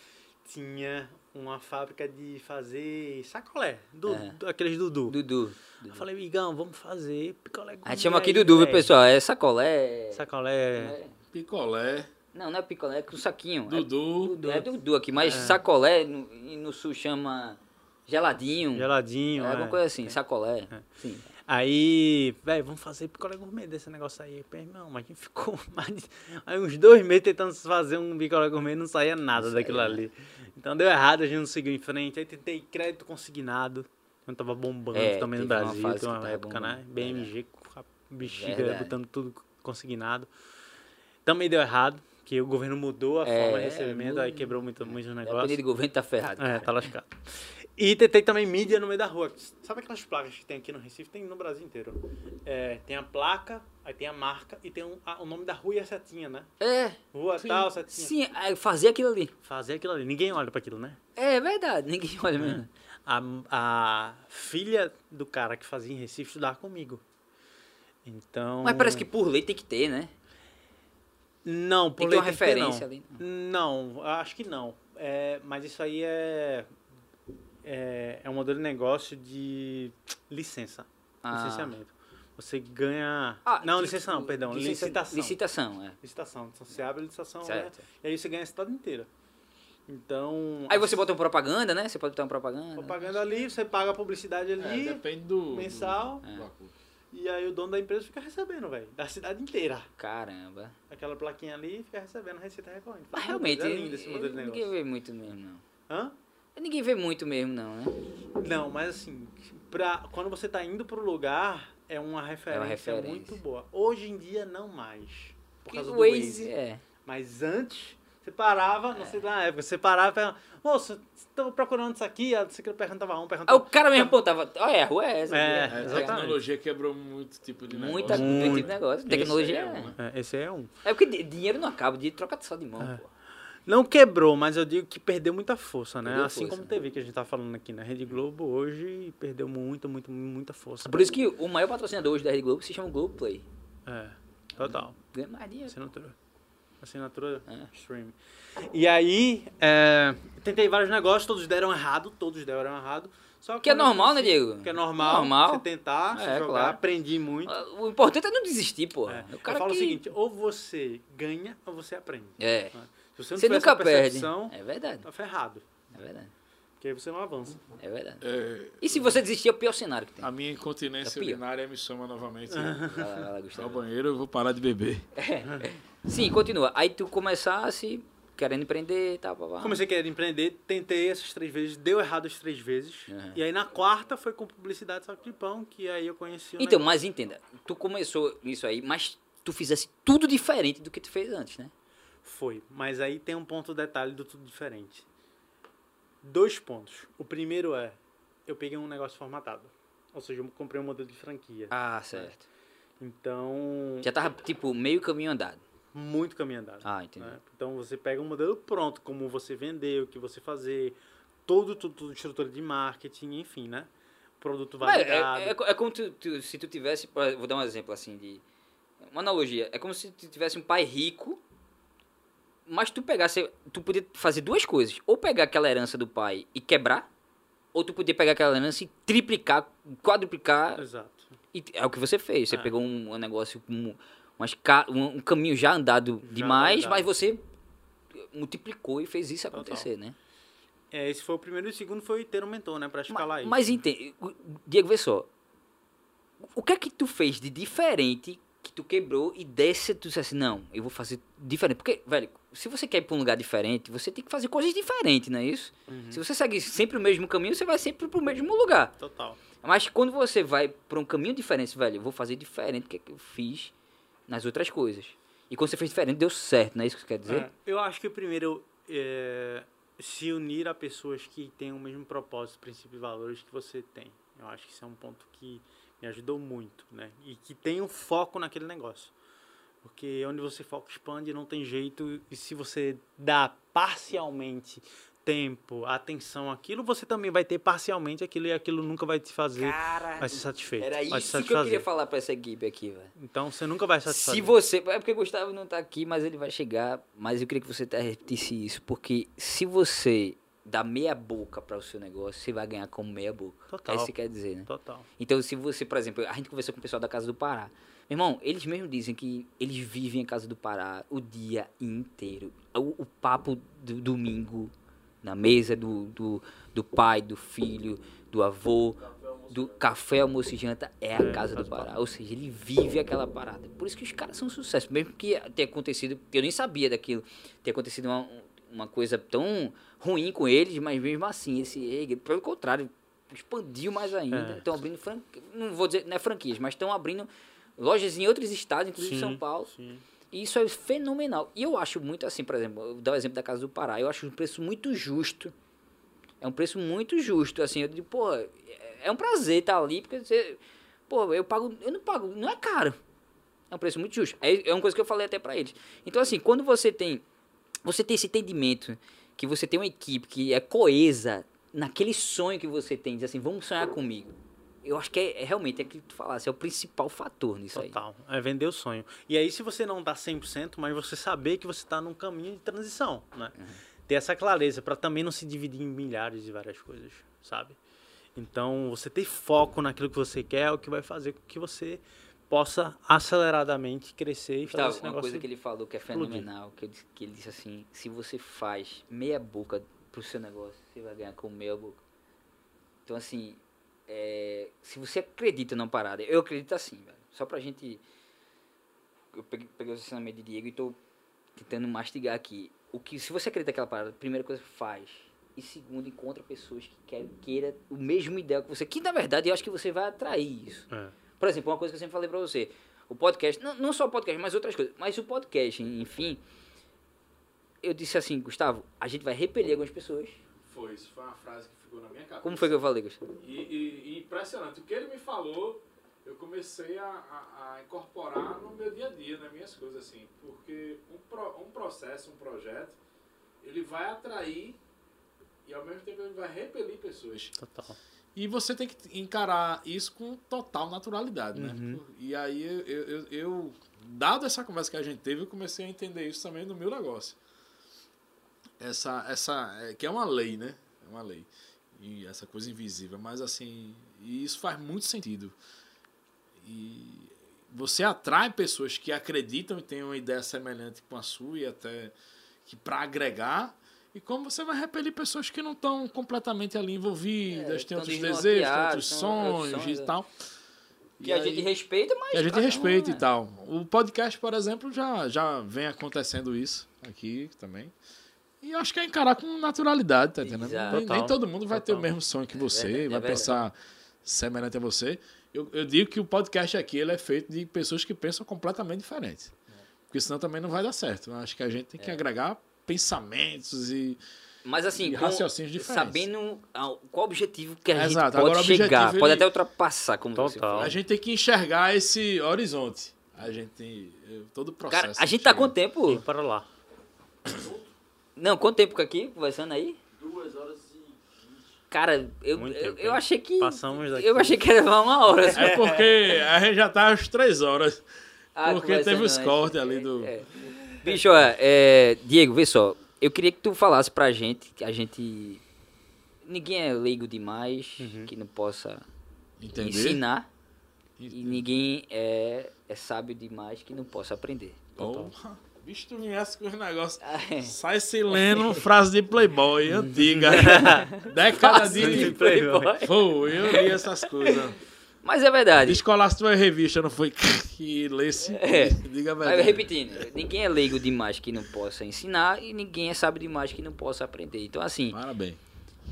tinha uma fábrica de fazer sacolé. Du,
É.
Aqueles Dudu.
Dudu.
Eu falei, Igão, vamos fazer picolé
A gente
gourmet
chama aqui Dudu, viu,
velho."
pessoal? É sacolé.
Sacolé.
É.
Picolé,
Não, não é picolé, é com saquinho. É
Dudu.
Dudu, é Dudu aqui, mas sacolé no, no sul chama geladinho.
Geladinho.
É alguma
é.
coisa assim, sacolé. Sim.
Aí, velho, vamos fazer picolé gourmet desse negócio aí. Pô, Irmão, mas a gente ficou mais de- aí uns dois meses tentando fazer um picolé gourmet e não saía nada
Não
daquilo
saía,
ali. Então deu errado, a gente não seguiu em frente. Aí tentei crédito consignado. Eu tava bombando
É,
também no
uma
Brasil, uma
tava
época, né?
bombando,
BMG com a bexiga
Verdade.
botando tudo consignado. Também deu errado, que o governo mudou a
É,
forma de recebimento, aí
muda.
quebrou muito, muitos
Dependendo
negócios.
do governo, tá ferrado.
É, tá lascado. E tentei também mídia no meio da rua. Sabe aquelas placas que tem aqui no Recife? Tem no Brasil inteiro. É, tem a placa, aí tem a marca e tem um- a- o nome da rua e a setinha, né?
É,
Rua tal, setinha.
sim, é fazer aquilo ali.
Fazer aquilo ali. Ninguém olha pra aquilo, né?
É verdade, ninguém olha mesmo.
A, a filha do cara que fazia em Recife estudava comigo. Então...
Mas parece que por lei tem que ter, né?
Não,
Tem
por
que ter
lei
uma
tem
referência
não.
ali.
Não, acho que não. É, mas isso aí é, é, é um modelo de negócio de licença,
Ah.
licenciamento. Você ganha...
Ah,
não,
tipo,
licença não, perdão,
licença-
licitação.
Licitação, é.
Licitação. Então você abre a licitação, né? E aí você ganha a cidade inteira. Então...
Aí você bota uma propaganda, né? Você pode botar uma propaganda.
Propaganda ali, você paga a publicidade
É,
ali,
depende do.
mensal.
do-
É.
do acordo.
E aí o dono da empresa fica recebendo, velho. Da cidade inteira.
Caramba.
Aquela plaquinha ali fica recebendo a receita recorrente.
Mas realmente,
É lindo esse modelo de
ninguém
negócio.
vê muito mesmo, não.
Hã?
Ninguém vê muito mesmo, não, né?
Não, mas assim, pra, quando você tá indo pro lugar, é uma referência,
referência.
muito boa. Hoje em dia, não mais. Por causa do
Waze,
Waze.
é.
Mas antes, você parava, não sei na época, você parava e perguntava, moço, estou procurando isso aqui, aí você perguntava um, perguntava
o cara mesmo apontava, olha, a rua é essa.
É,
aqui,
É, a
Exatamente.
tecnologia quebrou muito tipo de negócio.
Muita
Muito.
tipo de negócio. Tecnologia
Esse é
é.
um, né?
É, esse é um.
É porque di- dinheiro não acaba, dinheiro troca só de mão,
É.
pô.
Não quebrou, mas eu digo que perdeu muita força, né?
Perdeu
assim
força,
como
né?
TV que a gente tá falando aqui na Rede Globo hoje perdeu muito, muito, muita força.
Por isso que o maior patrocinador hoje da Rede Globo se chama Globo Play.
É, total.
Ganha mais dinheiro.
Você não trouxe. Assinatura
É.
streaming. E aí, é, tentei vários negócios, todos deram errado, todos deram errado. Só
Que é
quando eu
normal, né, Diego?
Que é normal,
Normal.
você tentar, você
É,
jogar,
claro.
aprendi muito.
O importante é não desistir, pô.
É,
O cara
eu falo
que...
o seguinte, ou você ganha ou você aprende.
É.
Se você não
Você
tiver
nunca
essa
perde. É verdade.
tá ferrado.
É verdade.
Porque aí você não avança.
É verdade.
É,
E se você desistir, é o pior cenário que tem.
a minha incontinência
É
urinária me chama novamente.
Vai lá, vai lá,
Só o
Gustavo.
banheiro, eu vou parar de beber.
Sim, continua. Aí tu começasse querendo empreender e tal, papá.
Comecei a querer empreender, tentei essas três vezes, deu errado as três vezes.
Uhum.
E aí na quarta foi com publicidade saco de pão, que aí eu conheci o
Então,
negócio.
mas entenda, tu começou nisso aí, mas tu fizesse tudo diferente do que tu fez antes, né?
Foi. Mas aí tem um ponto detalhe do tudo diferente. Dois pontos. O primeiro é, eu peguei um negócio formatado. Ou seja, eu comprei um modelo de franquia.
Ah, certo.
Então,
Já tava, tipo, meio caminho andado.
Muito caminho andado.
Ah, entendi.
né? Então você pega um modelo pronto, como você vender, o que você fazer, todo, tudo, tudo estrutura de marketing, enfim, né? Produto
Mas
validado.
é, é, é como tu- tu- se tu tivesse, vou dar um exemplo assim de uma analogia, é como se tu tivesse um pai rico, mas tu pegasse, tu podia fazer duas coisas, ou pegar aquela herança do pai e quebrar, ou tu podia pegar aquela herança e triplicar, quadruplicar,
Exato.
e é o que você fez, você
É.
pegou um, um negócio com umas, um, um caminho já andado demais,
andado.
mas você multiplicou e fez isso acontecer, né?
É, esse foi o primeiro e o segundo foi ter um mentor, né? Pra escalar
Mas,
isso.
mas entende, Diego, vê só. O que é que tu fez de diferente que tu quebrou e desse tu disse assim, não, eu vou fazer diferente. Porque, velho, se você quer ir pra um lugar diferente, você tem que fazer coisas diferentes, não é isso?
Uhum.
Se você segue sempre o mesmo caminho, você vai sempre pro mesmo lugar.
Total.
Mas quando você vai pra um caminho diferente, velho, eu vou fazer diferente do que, é que eu fiz nas outras coisas. E quando você fez diferente, deu certo, não é isso que você quer dizer?
É, eu acho que primeiro é, se unir a pessoas que têm o mesmo propósito, princípio e valores que você tem. Eu acho que isso é um ponto que me ajudou muito, né? E que tem um foco naquele negócio. Porque onde você foca expande, não tem jeito. E se você dá parcialmente tempo, atenção àquilo, você também vai ter parcialmente aquilo e aquilo nunca vai te fazer,
Cara,
vai ser satisfeito.
era isso que eu
satisfazer.
queria falar pra essa equipe aqui, velho.
Então você nunca vai satisfazer.
Se você. É porque o Gustavo não tá aqui, mas ele vai chegar. Mas eu queria que você repetisse isso. Porque se você dá meia boca para o seu negócio, você vai ganhar como meia boca.
Total.
É isso que quer dizer, né?
Total.
Então, se você, por exemplo, a gente conversou com o pessoal da Casa do Pará. Meu irmão, eles mesmos dizem que eles vivem a Casa do Pará o dia inteiro. O, o papo do domingo na mesa do, do, do pai, do filho, do avô, do café, almoço e janta é a Casa do Pará. Ou seja, ele vive aquela parada. Por isso que os caras são um sucesso. Mesmo que tenha acontecido, eu nem sabia daquilo, ter acontecido uma, uma coisa tão ruim com eles, mas mesmo assim, esse pelo contrário, expandiu mais ainda.
É.
Estão abrindo franquias, não vou dizer, não é franquias, mas estão abrindo lojas em outros estados, inclusive
Sim,
São Paulo.
Sim.
Isso é fenomenal. E eu acho muito assim, por exemplo, eu vou dar o exemplo da Casa do Pará, eu acho um preço muito justo. É um preço muito justo, assim, eu digo, pô, é- é um prazer estar ali, porque você, pô, eu pago, eu não pago, não é caro. É um preço muito justo. É, é uma coisa que eu falei até pra eles. Então, assim, quando você tem, você tem esse entendimento, que você tem uma equipe que é coesa naquele sonho que você tem, diz assim, vamos sonhar comigo. Eu acho que é, é realmente, é que tu falasse, é o principal fator nisso aí.
Total. É vender o sonho. E aí, se você não tá 100%, mas você saber que você tá num caminho de transição, né?
Uhum.
Ter essa clareza para também não se dividir em milhares de várias coisas, sabe? Então, você ter foco naquilo que você quer é o que vai fazer com que você possa aceleradamente crescer e fazer
Gustavo,
esse
uma coisa que ele falou que é fenomenal, que ele, que ele disse assim, se você faz meia boca pro seu negócio, você vai ganhar com meia boca. Então, assim, é, se você acredita numa parada, eu acredito assim, velho. Só pra gente... Eu peguei, peguei o ensinamento de Diego e tô tentando mastigar aqui. O que, se você acredita naquela parada, primeira coisa, faz. E segundo, encontra pessoas que querem, queira o mesmo ideal que você. Que, na verdade, eu acho que você vai atrair isso.
É.
Por exemplo, uma coisa que eu sempre falei pra você. O podcast, não, não só o podcast, mas outras coisas. Mas o podcast, enfim. Eu disse assim, Gustavo, a gente vai repelir algumas pessoas.
Foi, isso foi uma frase que ficou na minha cabeça.
Como foi que eu falei, Gustavo?
E, e- e impressionante. O que ele me falou, eu comecei a, a- a incorporar no meu dia a dia, nas minhas coisas, assim. Porque um, pro- um processo, um projeto, ele vai atrair e ao mesmo tempo ele vai repelir pessoas.
Total.
E você tem que encarar isso com total naturalidade, né?
Uhum.
E aí, eu, eu, eu- eu- dado essa conversa que a gente teve, eu comecei a entender isso também no meu negócio. Essa, essa, é, que é uma lei, né? É uma lei. E essa coisa invisível. Mas, assim, e isso faz muito sentido. E você atrai pessoas que acreditam e têm uma ideia semelhante com a sua e até que para agregar. E como você vai repelir pessoas que não estão completamente ali envolvidas,
É,
têm outros desejos, têm outros sonhos e
é.
tal.
Que
E
a
aí-
gente respeita, mas.
a gente
cada um,
respeita
né?
e tal. O podcast, por exemplo, já, já vem acontecendo isso aqui também. E eu acho que é encarar com naturalidade, tá entendendo?
Exato.
Nem, nem
Total.
todo mundo vai ter o
Total.
mesmo sonho que você,
verdade, é
vai
verdade.
pensar semelhante a você. Eu, eu digo que o podcast aqui ele é feito de pessoas que pensam completamente diferente. Porque senão também não vai dar certo. Eu acho que a gente tem que agregar pensamentos e.
Mas assim,
E
com-
raciocínios diferentes.
sabendo qual o objetivo que a gente
Exato,
pode
agora
chegar, pode
ele-
até ultrapassar, como você
Total.
falou.
A gente tem que enxergar esse horizonte. A gente tem. Todo o processo.
Cara, a gente tá quanto tempo?
Para lá.
Não, quanto tempo aqui conversando aí?
Duas horas e.
Cara, eu,
Muito
eu,
tempo,
eu achei que.
Passamos daqui.
Eu achei que ia levar uma hora.
É porque a gente já tá às três horas.
Ah,
porque teve os
antes.
cortes ali do.
É. Bicho, ó, é, Diego, vê só. Eu queria que tu falasse pra gente, que a gente. Ninguém é leigo demais,
Uhum.
que não possa
Entender?
ensinar. E ninguém é, é sábio demais que não possa aprender.
Porra. Bicho, tu viesse com os negócios.
Ah, é.
Sai se lendo frase de Playboy antiga. Década de.
de Playboy.
Pô, eu li essas coisas.
Mas é verdade.
Descolasse tua revista, não foi? Que lesse.
É.
Diga a
Mas
verdade.
repetindo, ninguém é leigo demais que não possa ensinar e ninguém é sábio demais que não possa aprender. Então, assim,
Parabéns.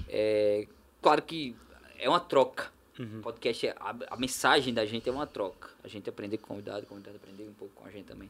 é, claro que é uma troca.
Uhum.
Podcast, é, a, a mensagem da gente é uma troca. A gente aprender com o convidado, o convidado aprender um pouco com a gente também.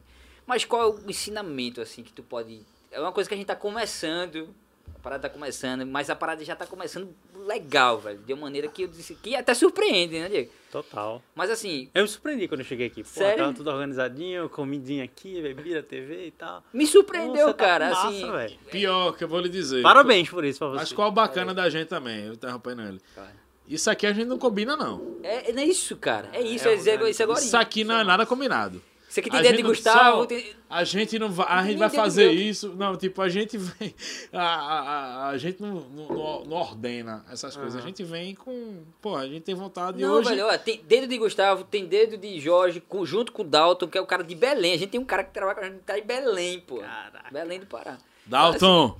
Mas qual é o ensinamento, assim, que tu pode... É uma coisa que a gente tá começando, a parada tá começando, mas a parada já tá começando legal, velho. De uma maneira que eu disse que até surpreende, né, Diego?
Total.
Mas assim,
Eu me surpreendi quando eu cheguei aqui. Pô,
Sério?
tava tudo organizadinho, comidinha aqui, bebida, TV e tal.
me surpreendeu,
Nossa, tá
cara.
massa,
assim,
velho.
Pior que eu vou lhe dizer.
Parabéns por isso pra você.
Mas qual o bacana da gente também? Eu interrompendo ele.
Cara.
Isso aqui a gente não combina, não.
É, é isso, cara. É isso,
É
é, dizer isso agora.
Isso aqui não é nada combinado.
Isso aqui tem
A
dedo de Gustavo.
só-
tem-
A gente não vai, a gente vai fazer isso. Não, tipo, a gente vem. A, a, a, a gente não, não, não- ordena essas coisas. A
Aham.
gente vem com. Pô, a gente tem vontade de
Não,
hoje.
velho, ó, tem dedo de Gustavo, tem dedo de Jorge, com- junto com o Dalton, que é o cara de Belém. A gente tem um cara que trabalha com a gente, tá em Belém, pô.
Caraca.
Belém do Pará.
Dalton!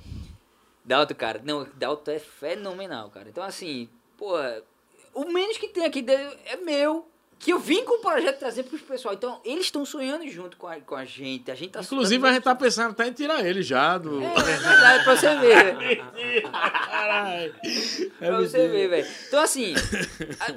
Dalton, cara, não, Dalton é fenomenal, cara. Então, assim, pô, o menos que tem aqui dele é meu. Que eu vim com o projeto trazer pros pessoal. Então, eles estão sonhando junto com a, com a gente. A gente tá
Inclusive, a gente tá pensando até em tirar ele já do.
É, é verdade, pra você ver.
Caralho. É
pra você
mentira.
ver, velho. Então, assim,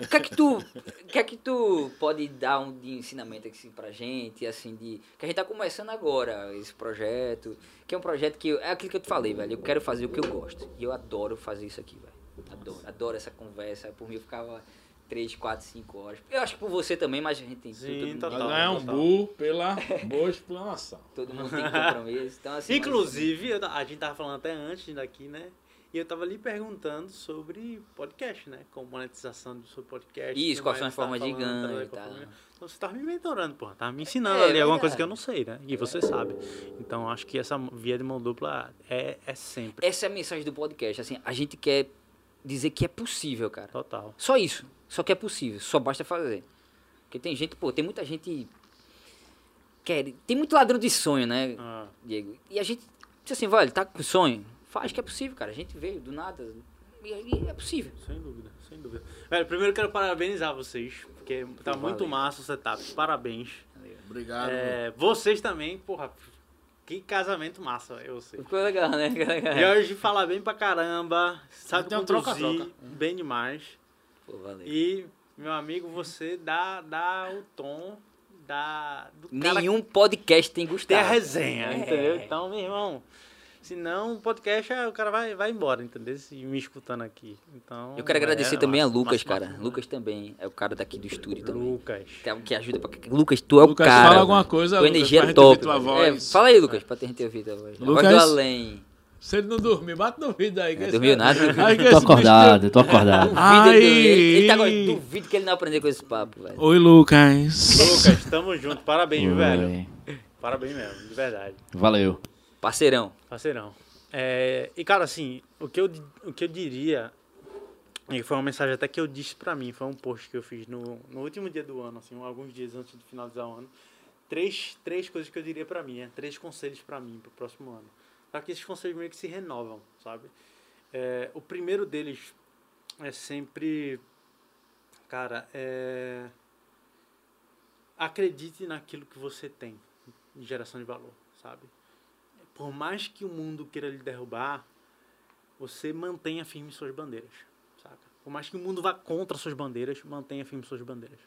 o que é que tu, o que é que tu pode dar um de ensinamento assim, pra gente, assim, de... Que a gente tá começando agora esse projeto, que é um projeto que... eu- é aquilo que eu te falei, velho. Eu quero fazer o que eu gosto. E eu adoro fazer isso aqui, velho. Adoro. Adoro essa conversa. Por mim, eu ficava 3, 4, 5 horas. Eu acho que por você também, mas a gente tem...
Sim,
mundo,
total.
Ganhamos um bu pela boa explanação.
todo mundo tem compromisso. Então, assim, mas-
Inclusive, eu ta- a gente tava falando até antes daqui, né? E eu tava ali perguntando sobre podcast, né? Com monetização do seu podcast.
Isso,
tudo
quais são as formas de ganho
tava
e tal.
Então você tava me mentorando, porra. Tava me ensinando
É,
ali alguma
verdade.
coisa que eu não sei, né? E você sabe. Então acho que essa via de mão dupla é, é sempre.
Essa é a mensagem do podcast. Assim, a gente quer dizer que é possível, cara.
Total.
Só isso. Só que é possível. Só basta fazer. Porque tem gente, pô, tem muita gente. Quer, tem muito ladrão de sonho, né,
Ah,
Diego? E a gente diz assim, vale, tá com sonho? Faz que é possível, cara. A gente veio do nada. E, e é possível.
sem dúvida, sem dúvida. Velho, primeiro eu quero parabenizar vocês, porque tá
Pô,
muito
valeu.
massa o setup. Parabéns.
Obrigado.
É, vocês também, porra, que casamento massa, eu sei.
Ficou legal, né? Ficou legal.
Jorge fala bem pra caramba, sabe
Tem um
conduzir
troca-troca.
bem demais.
Pô, valeu.
E, meu amigo, você dá, dá o tom da, do cara
Nenhum podcast tem
que tem a resenha,
É.
entendeu? Então, meu irmão, senão o podcast, é- o cara vai, vai embora, entendeu? Se me escutando aqui. Então,
Eu quero agradecer
é,
também a
massa,
Lucas,
massa,
cara.
massa.
Lucas também é o cara daqui do estúdio também.
Lucas.
Que é o que ajuda pra... Lucas, tu é o
Lucas,
cara.
fala alguma coisa,
Tua
Lucas,
energia é top. É, fala aí, Lucas, pra gente ouvir tua. A voz
Lucas?
do além.
Se ele não dormir, bate no vidro aí. que
Não dormiu
cara-
nada.
Aí que
Tô
bicho-
acordado, tô acordado.
Duvido
Ai.
ele, tá agora, duvido que ele não aprendeu com esse papo, velho.
Oi, Lucas.
Lucas, tamo junto. Parabéns, viu, velho.
Oi.
Parabéns mesmo, de verdade.
Valeu.
Parceirão.
Parceirão. É, e, cara, assim, o que, eu, o que eu diria, e foi uma mensagem até que eu disse pra mim, foi um post que eu fiz no, no último dia do ano, assim, alguns dias antes de finalizar o ano. Três, três coisas que eu diria pra mim, é, três conselhos pra mim pro próximo ano. Só que esses conselhos meio que se renovam, sabe? É, o primeiro deles é sempre, cara, é, acredite naquilo que você tem de geração de valor, sabe? Por mais que o mundo queira lhe derrubar, você mantenha firme suas bandeiras, saca? Por mais que o mundo vá contra suas bandeiras, mantenha firme suas bandeiras.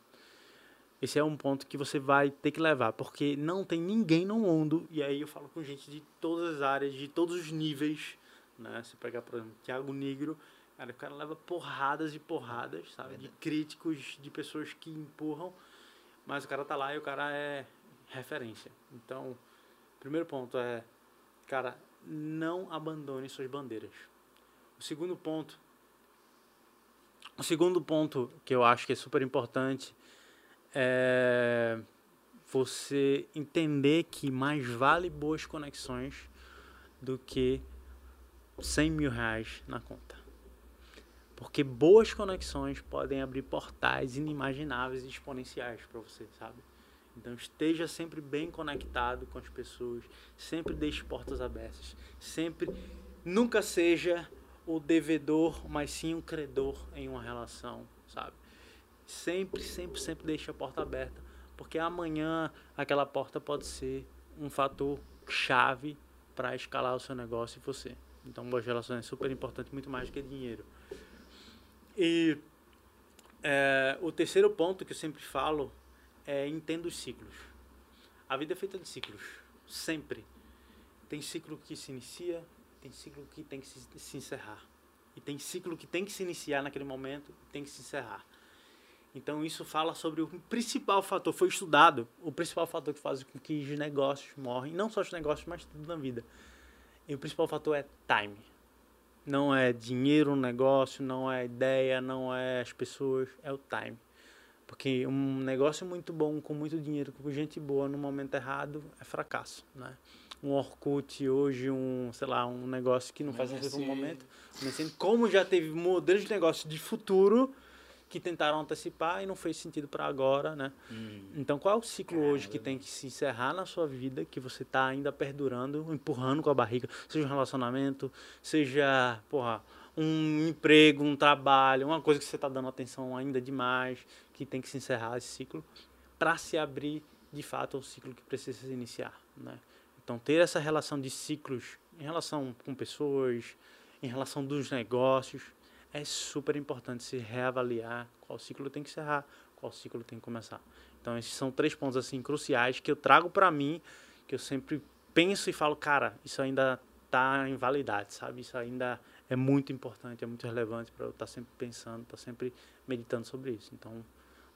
Esse é um ponto que você vai ter que levar, porque não tem ninguém no mundo, e aí eu falo com gente de todas as áreas, de todos os níveis, né? Se pegar, por exemplo, Thiago Negro, cara, o cara leva porradas e porradas, sabe? De críticos, de pessoas que empurram, mas o cara tá lá e o cara é referência. Então, primeiro ponto é, cara, não abandone suas bandeiras. O segundo ponto, o segundo ponto que eu acho que é super importante é você entender que mais vale boas conexões do que 100 mil reais na conta. Porque boas conexões podem abrir portais inimagináveis e exponenciais para você, sabe? Então esteja sempre bem conectado com as pessoas, sempre deixe portas abertas, sempre nunca seja o devedor, mas sim um credor em uma relação? Sempre, sempre, sempre deixe a porta aberta, porque amanhã aquela porta pode ser um fator chave para escalar o seu negócio e você. Então, boas relações é super importante, muito mais do que dinheiro. E é, o terceiro ponto que eu sempre falo é entenda os ciclos. A vida é feita de ciclos, sempre. Tem ciclo que se inicia, tem ciclo que tem que se, se encerrar. E tem ciclo que tem que se iniciar naquele momento tem que se encerrar. Então isso fala sobre o principal fator, foi estudado, o principal fator que faz com que os negócios morrem, não só os negócios, mas tudo na vida. E o principal fator é time. Não é dinheiro no negócio, não é ideia, não é as pessoas, é o time. Porque um negócio muito bom, com muito dinheiro, com gente boa, no momento errado, é fracasso, né? Um Orkut hoje, um, sei lá, um negócio que não faz sentido no momento. Como já teve modelos de negócio de futuro que tentaram antecipar e não fez sentido para agora, né? Então, qual é o ciclo hoje que tem que se encerrar na sua vida, que você está ainda perdurando, empurrando com a barriga, seja um relacionamento, seja, porra, um emprego, um trabalho, uma coisa que você está dando atenção ainda demais, que tem que se encerrar esse ciclo, para se abrir de fato ao ciclo que precisa se iniciar, né? Então, ter essa relação de ciclos em relação com pessoas, em relação dos negócios, é super importante se reavaliar qual ciclo tem que encerrar, qual ciclo tem que começar. Então, esses são três pontos assim cruciais que eu trago para mim, que eu sempre penso e falo, cara, isso ainda tá em validade, sabe? Isso ainda é muito importante, é muito relevante para eu estar sempre pensando, estar sempre meditando sobre isso. Então,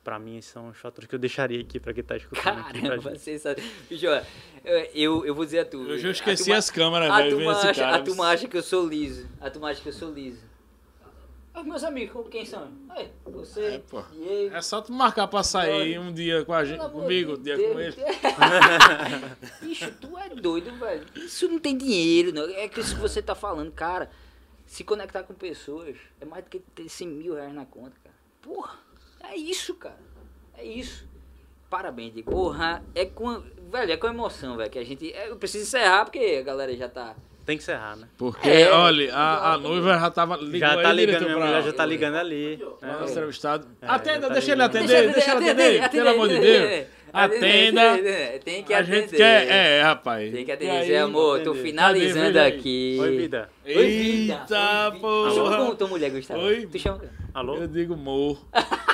para mim, esses são os fatores que eu deixaria aqui para quem tá escutando
Caramba, sabe. Bicho, eu, eu vou dizer a tu.
Eu já
a
esqueci
turma-
as câmeras,
A
velho. vendo
turma, acha,
cara.
a turma acha que eu sou liso. A turma acha que eu sou liso. Os meus amigos, quem são? Aí, você,
É, pô.
Diego.
É só tu marcar pra sair um dia com a gente,
Pelo
comigo, um dia
Deus.
com ele.
Bicho, tu é doido, velho. Isso não tem dinheiro, não. É que isso que você tá falando, cara. Se conectar com pessoas é mais do que ter 100 mil reais na conta, cara. Porra, é isso, cara. É isso. Parabéns, Diego. Porra, é com. Velho, é com emoção, velho. Que a gente. é, Eu preciso encerrar porque a galera já tá.
Tem que encerrar, né?
Porque,
É,
olha, a, a noiva já tava ligando
já tá ligando, minha
pra-
mulher já tá ligando ali.
nosso
né?
entrevistado.
É,
Atenda,
tá
deixa ele atender, deixa ele atender, pelo amor de Deus. Atenda.
Tem que
A
atender.
gente quer, é, rapaz.
Tem que atender, Zé amor. Tô finalizando aqui.
Oi, vida.
Oi, vida.
Eita,
Oi, vida. Tu chama como
porra.
tua mulher, Gustavo?
Oi.
Tu chama?
Alô?
Eu digo morro.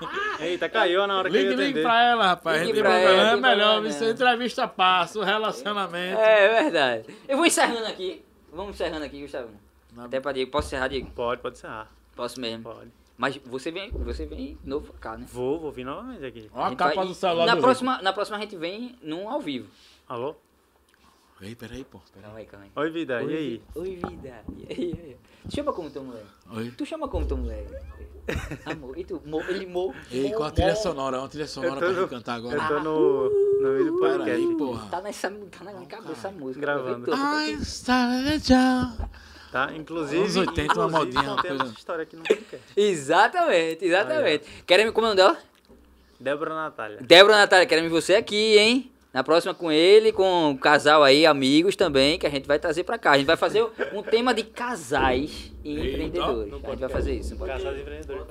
Eita, caiu na hora que eu
Ligue,
ia
ligue pra ela, rapaz.
Ligue
Ligue
pra
pra
ela,
ela. É
ligue
melhor,
ela.
você entrevista passa, o relacionamento.
É, é verdade. Eu vou encerrando aqui. Vamos encerrando aqui, Gustavo.
Na-
Até pra Diego. Posso encerrar, Diego?
Pode, pode encerrar.
Posso mesmo.
Pode.
Mas você vem, você vem novo pra cá, né?
Vou, vou vir novamente aqui.
Ó a
gente
capa
vai-
do celular
na
do
próxima, na próxima a gente vem num ao vivo.
Alô?
Ei, peraí, pô. Peraí.
Calma aí, calma aí.
Oi, vida,
Oi,
e aí?
Oi, vida. E aí, e aí? Tu chama como teu moleque?
Oi.
Tu chama como teu moleque? Amor. E tu? Mo, ele mo.
Ei,
mo-
qual a trilha
mo-
sonora? Uma trilha sonora pra
no-
gente cantar agora.
Eu tô no, no meio do podcast.
aí, porra.
Tá nessa. Tá na minha cabeça a música.
Gravando.
Aproveitou.
I started a job.
Tá? Inclusive,
Anos 80, uma modinha, uma coisa.
essa história aqui no podcast.
Exatamente, exatamente. Querem como é o nome dela?
Débora Natália.
Débora Natália, queremos você aqui, hein? Na próxima com ele, com um casal aí, amigos também, que a gente vai trazer pra cá. A gente vai fazer um tema de casais e empreendedores. A gente vai fazer isso. não pode?
Casais empreendedores.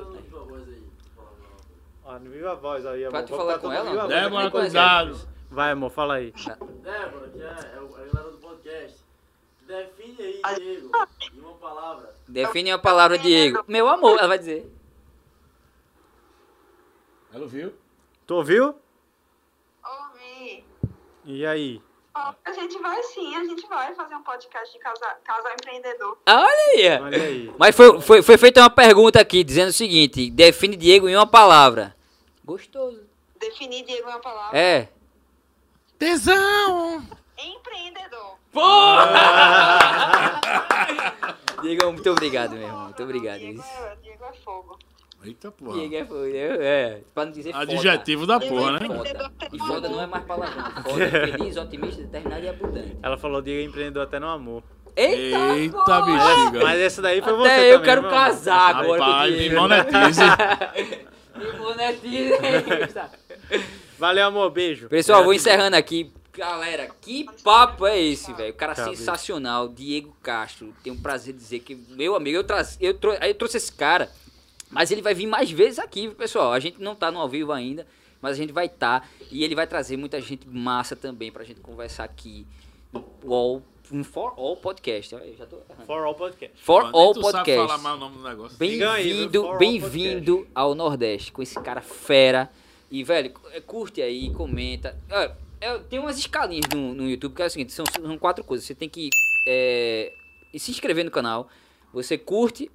Ó, no Viva Voz aí, amor.
Pra tu
Vou
falar
botar
com ela?
Débora, cuidado.
Vai, amor, fala aí.
Débora, que é, é o- a galera do podcast. Define aí, Diego, em uma palavra.
Define uma palavra, Diego. Meu amor, ela vai dizer.
Ela ouviu?
Tu ouviu? E aí?
A gente vai sim, a gente vai fazer um podcast de casal, casal empreendedor.
Ah, Olha aí.
Olha aí.
Mas foi, foi, foi feita uma pergunta aqui, dizendo o seguinte: define Diego em uma palavra. Gostoso.
Definir Diego é uma palavra.
É.
Tesão!
Empreendedor.
Diego, muito obrigado, meu irmão. Muito obrigado.
Diego
Isso.
é, Diego é fogo.
Eita porra.
Diego é foda. É, pra não dizer foda.
Adjetivo da porra, né?
Foda. E foda não é mais palavrão. Foda é feliz, otimista, determinado e abundante.
Ela falou Diego empreendedor até no amor.
Eita,
Eita, bexiga.
Mas essa daí foi você
Até eu
também,
quero
meu
casar agora
Rapaz,
com o
me
Diego.
monetize.
Me monetiza.
Valeu, amor. Beijo.
Pessoal, vou encerrando aqui. Galera, que papo é esse, velho? O cara
Tchau,
sensacional, Diego Castro. Tenho um prazer de dizer que, meu amigo, eu, traz, eu, trou- aí eu trouxe esse cara, mas ele vai vir mais vezes aqui, viu, pessoal. A gente não tá no ao vivo ainda, mas a gente vai estar. e ele vai trazer muita gente massa também pra gente conversar aqui no All, no For All Podcast. Eu já tô errando.
For All Podcast.
For
Nem
All
tu sabe falar
Podcast.
mais o nome do negócio.
Bem-vindo, bem-vindo ao Nordeste com esse cara fera. E, velho, cu- curte aí, comenta. É, tem umas escalinhas no, no YouTube que é o seguinte: são, são quatro coisas. Você tem que é, se inscrever no canal, você curte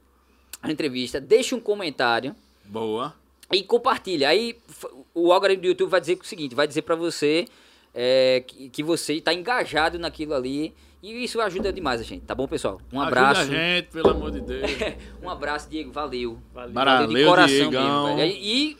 a entrevista, deixa um comentário
Boa.
e compartilha. Aí o algoritmo do YouTube vai dizer o seguinte: vai dizer pra você é, que, que você está engajado naquilo ali. E isso ajuda demais a gente, tá bom, pessoal? Um abraço.
Ajuda a gente, pelo amor de Deus.
Um abraço, Diego. Valeu.
Valeu.
Valeu,
de coração
Diegão.
mesmo, velho. E,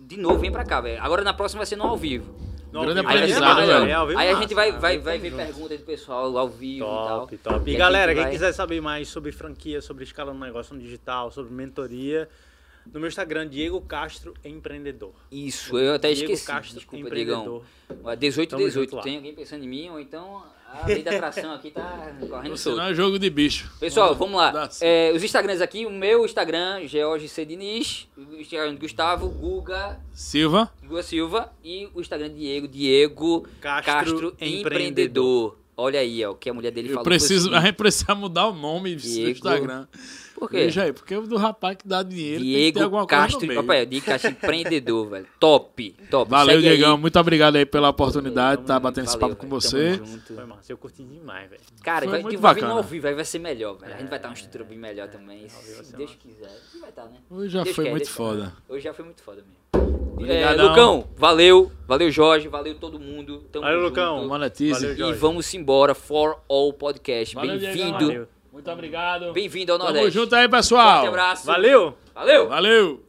de novo, vem pra cá, velho. Agora na próxima vai ser no ao vivo.
No
Grande
vivo.
aprendizado,
Aí,
velho.
ao vivo
Aí a gente vai, vai, vai ver perguntas do pessoal ao vivo e tal.
Top, top. E,
a
galera, quem
vai-
quiser saber mais sobre franquia, sobre escala no negócio no digital, sobre mentoria, no meu Instagram, Diego Castro Empreendedor.
Isso, eu até
Diego
esqueci.
Castro,
Desculpa,
empreendedor.
18,
Tamo
18.
junto lá.
Tem alguém pensando em mim? Ou então a lei da atração aqui tá correndo solto.
é jogo de bicho.
Pessoal, vamos lá.
Dá sim.
É, os Instagrams aqui, o meu Instagram, George C. Diniz, o Instagram do Gustavo, Guga,
Silva.
Guga Silva e o Instagram de Diego, Diego
Castro
Castro, Empreendedor. Olha aí, ó, o que a mulher dele
Eu
falou.
preciso, a gente precisa mudar o nome do
Diego.
Instagram.
Por quê?
Veja aí, porque o do rapaz que dá dinheiro tem que ter
Diego
alguma coisa
Castro,
no meio.
papai, Diego Castro Empreendedor, velho. Top, top.
Valeu,
Segue aí.
Diegão. Muito obrigado aí pela oportunidade de
junto,
batendo esse
valeu,
papo com você.
Foi massa, eu curti demais, velho.
Cara,
Foi
vai,
muito
vai vir ao vivo, aí vai ser melhor, velho. A gente vai estar uma estrutura bem melhor também,
vai
se Deus
massa.
quiser. E vai estar, né?
Hoje já
Deus
foi
quer,
muito
Deus
foda.
Hoje já foi muito foda mesmo. É. Lucão, valeu. Valeu, Jorge. Valeu todo mundo. Tamo
Valeu,
junto.
Lucão. Valeu,
E vamos embora for all podcast. Bem-vindo.
Muito obrigado.
Bem-vindo ao Nordeste.
Tamo junto aí, pessoal.
Um abraço.
Valeu.
Valeu.
Valeu.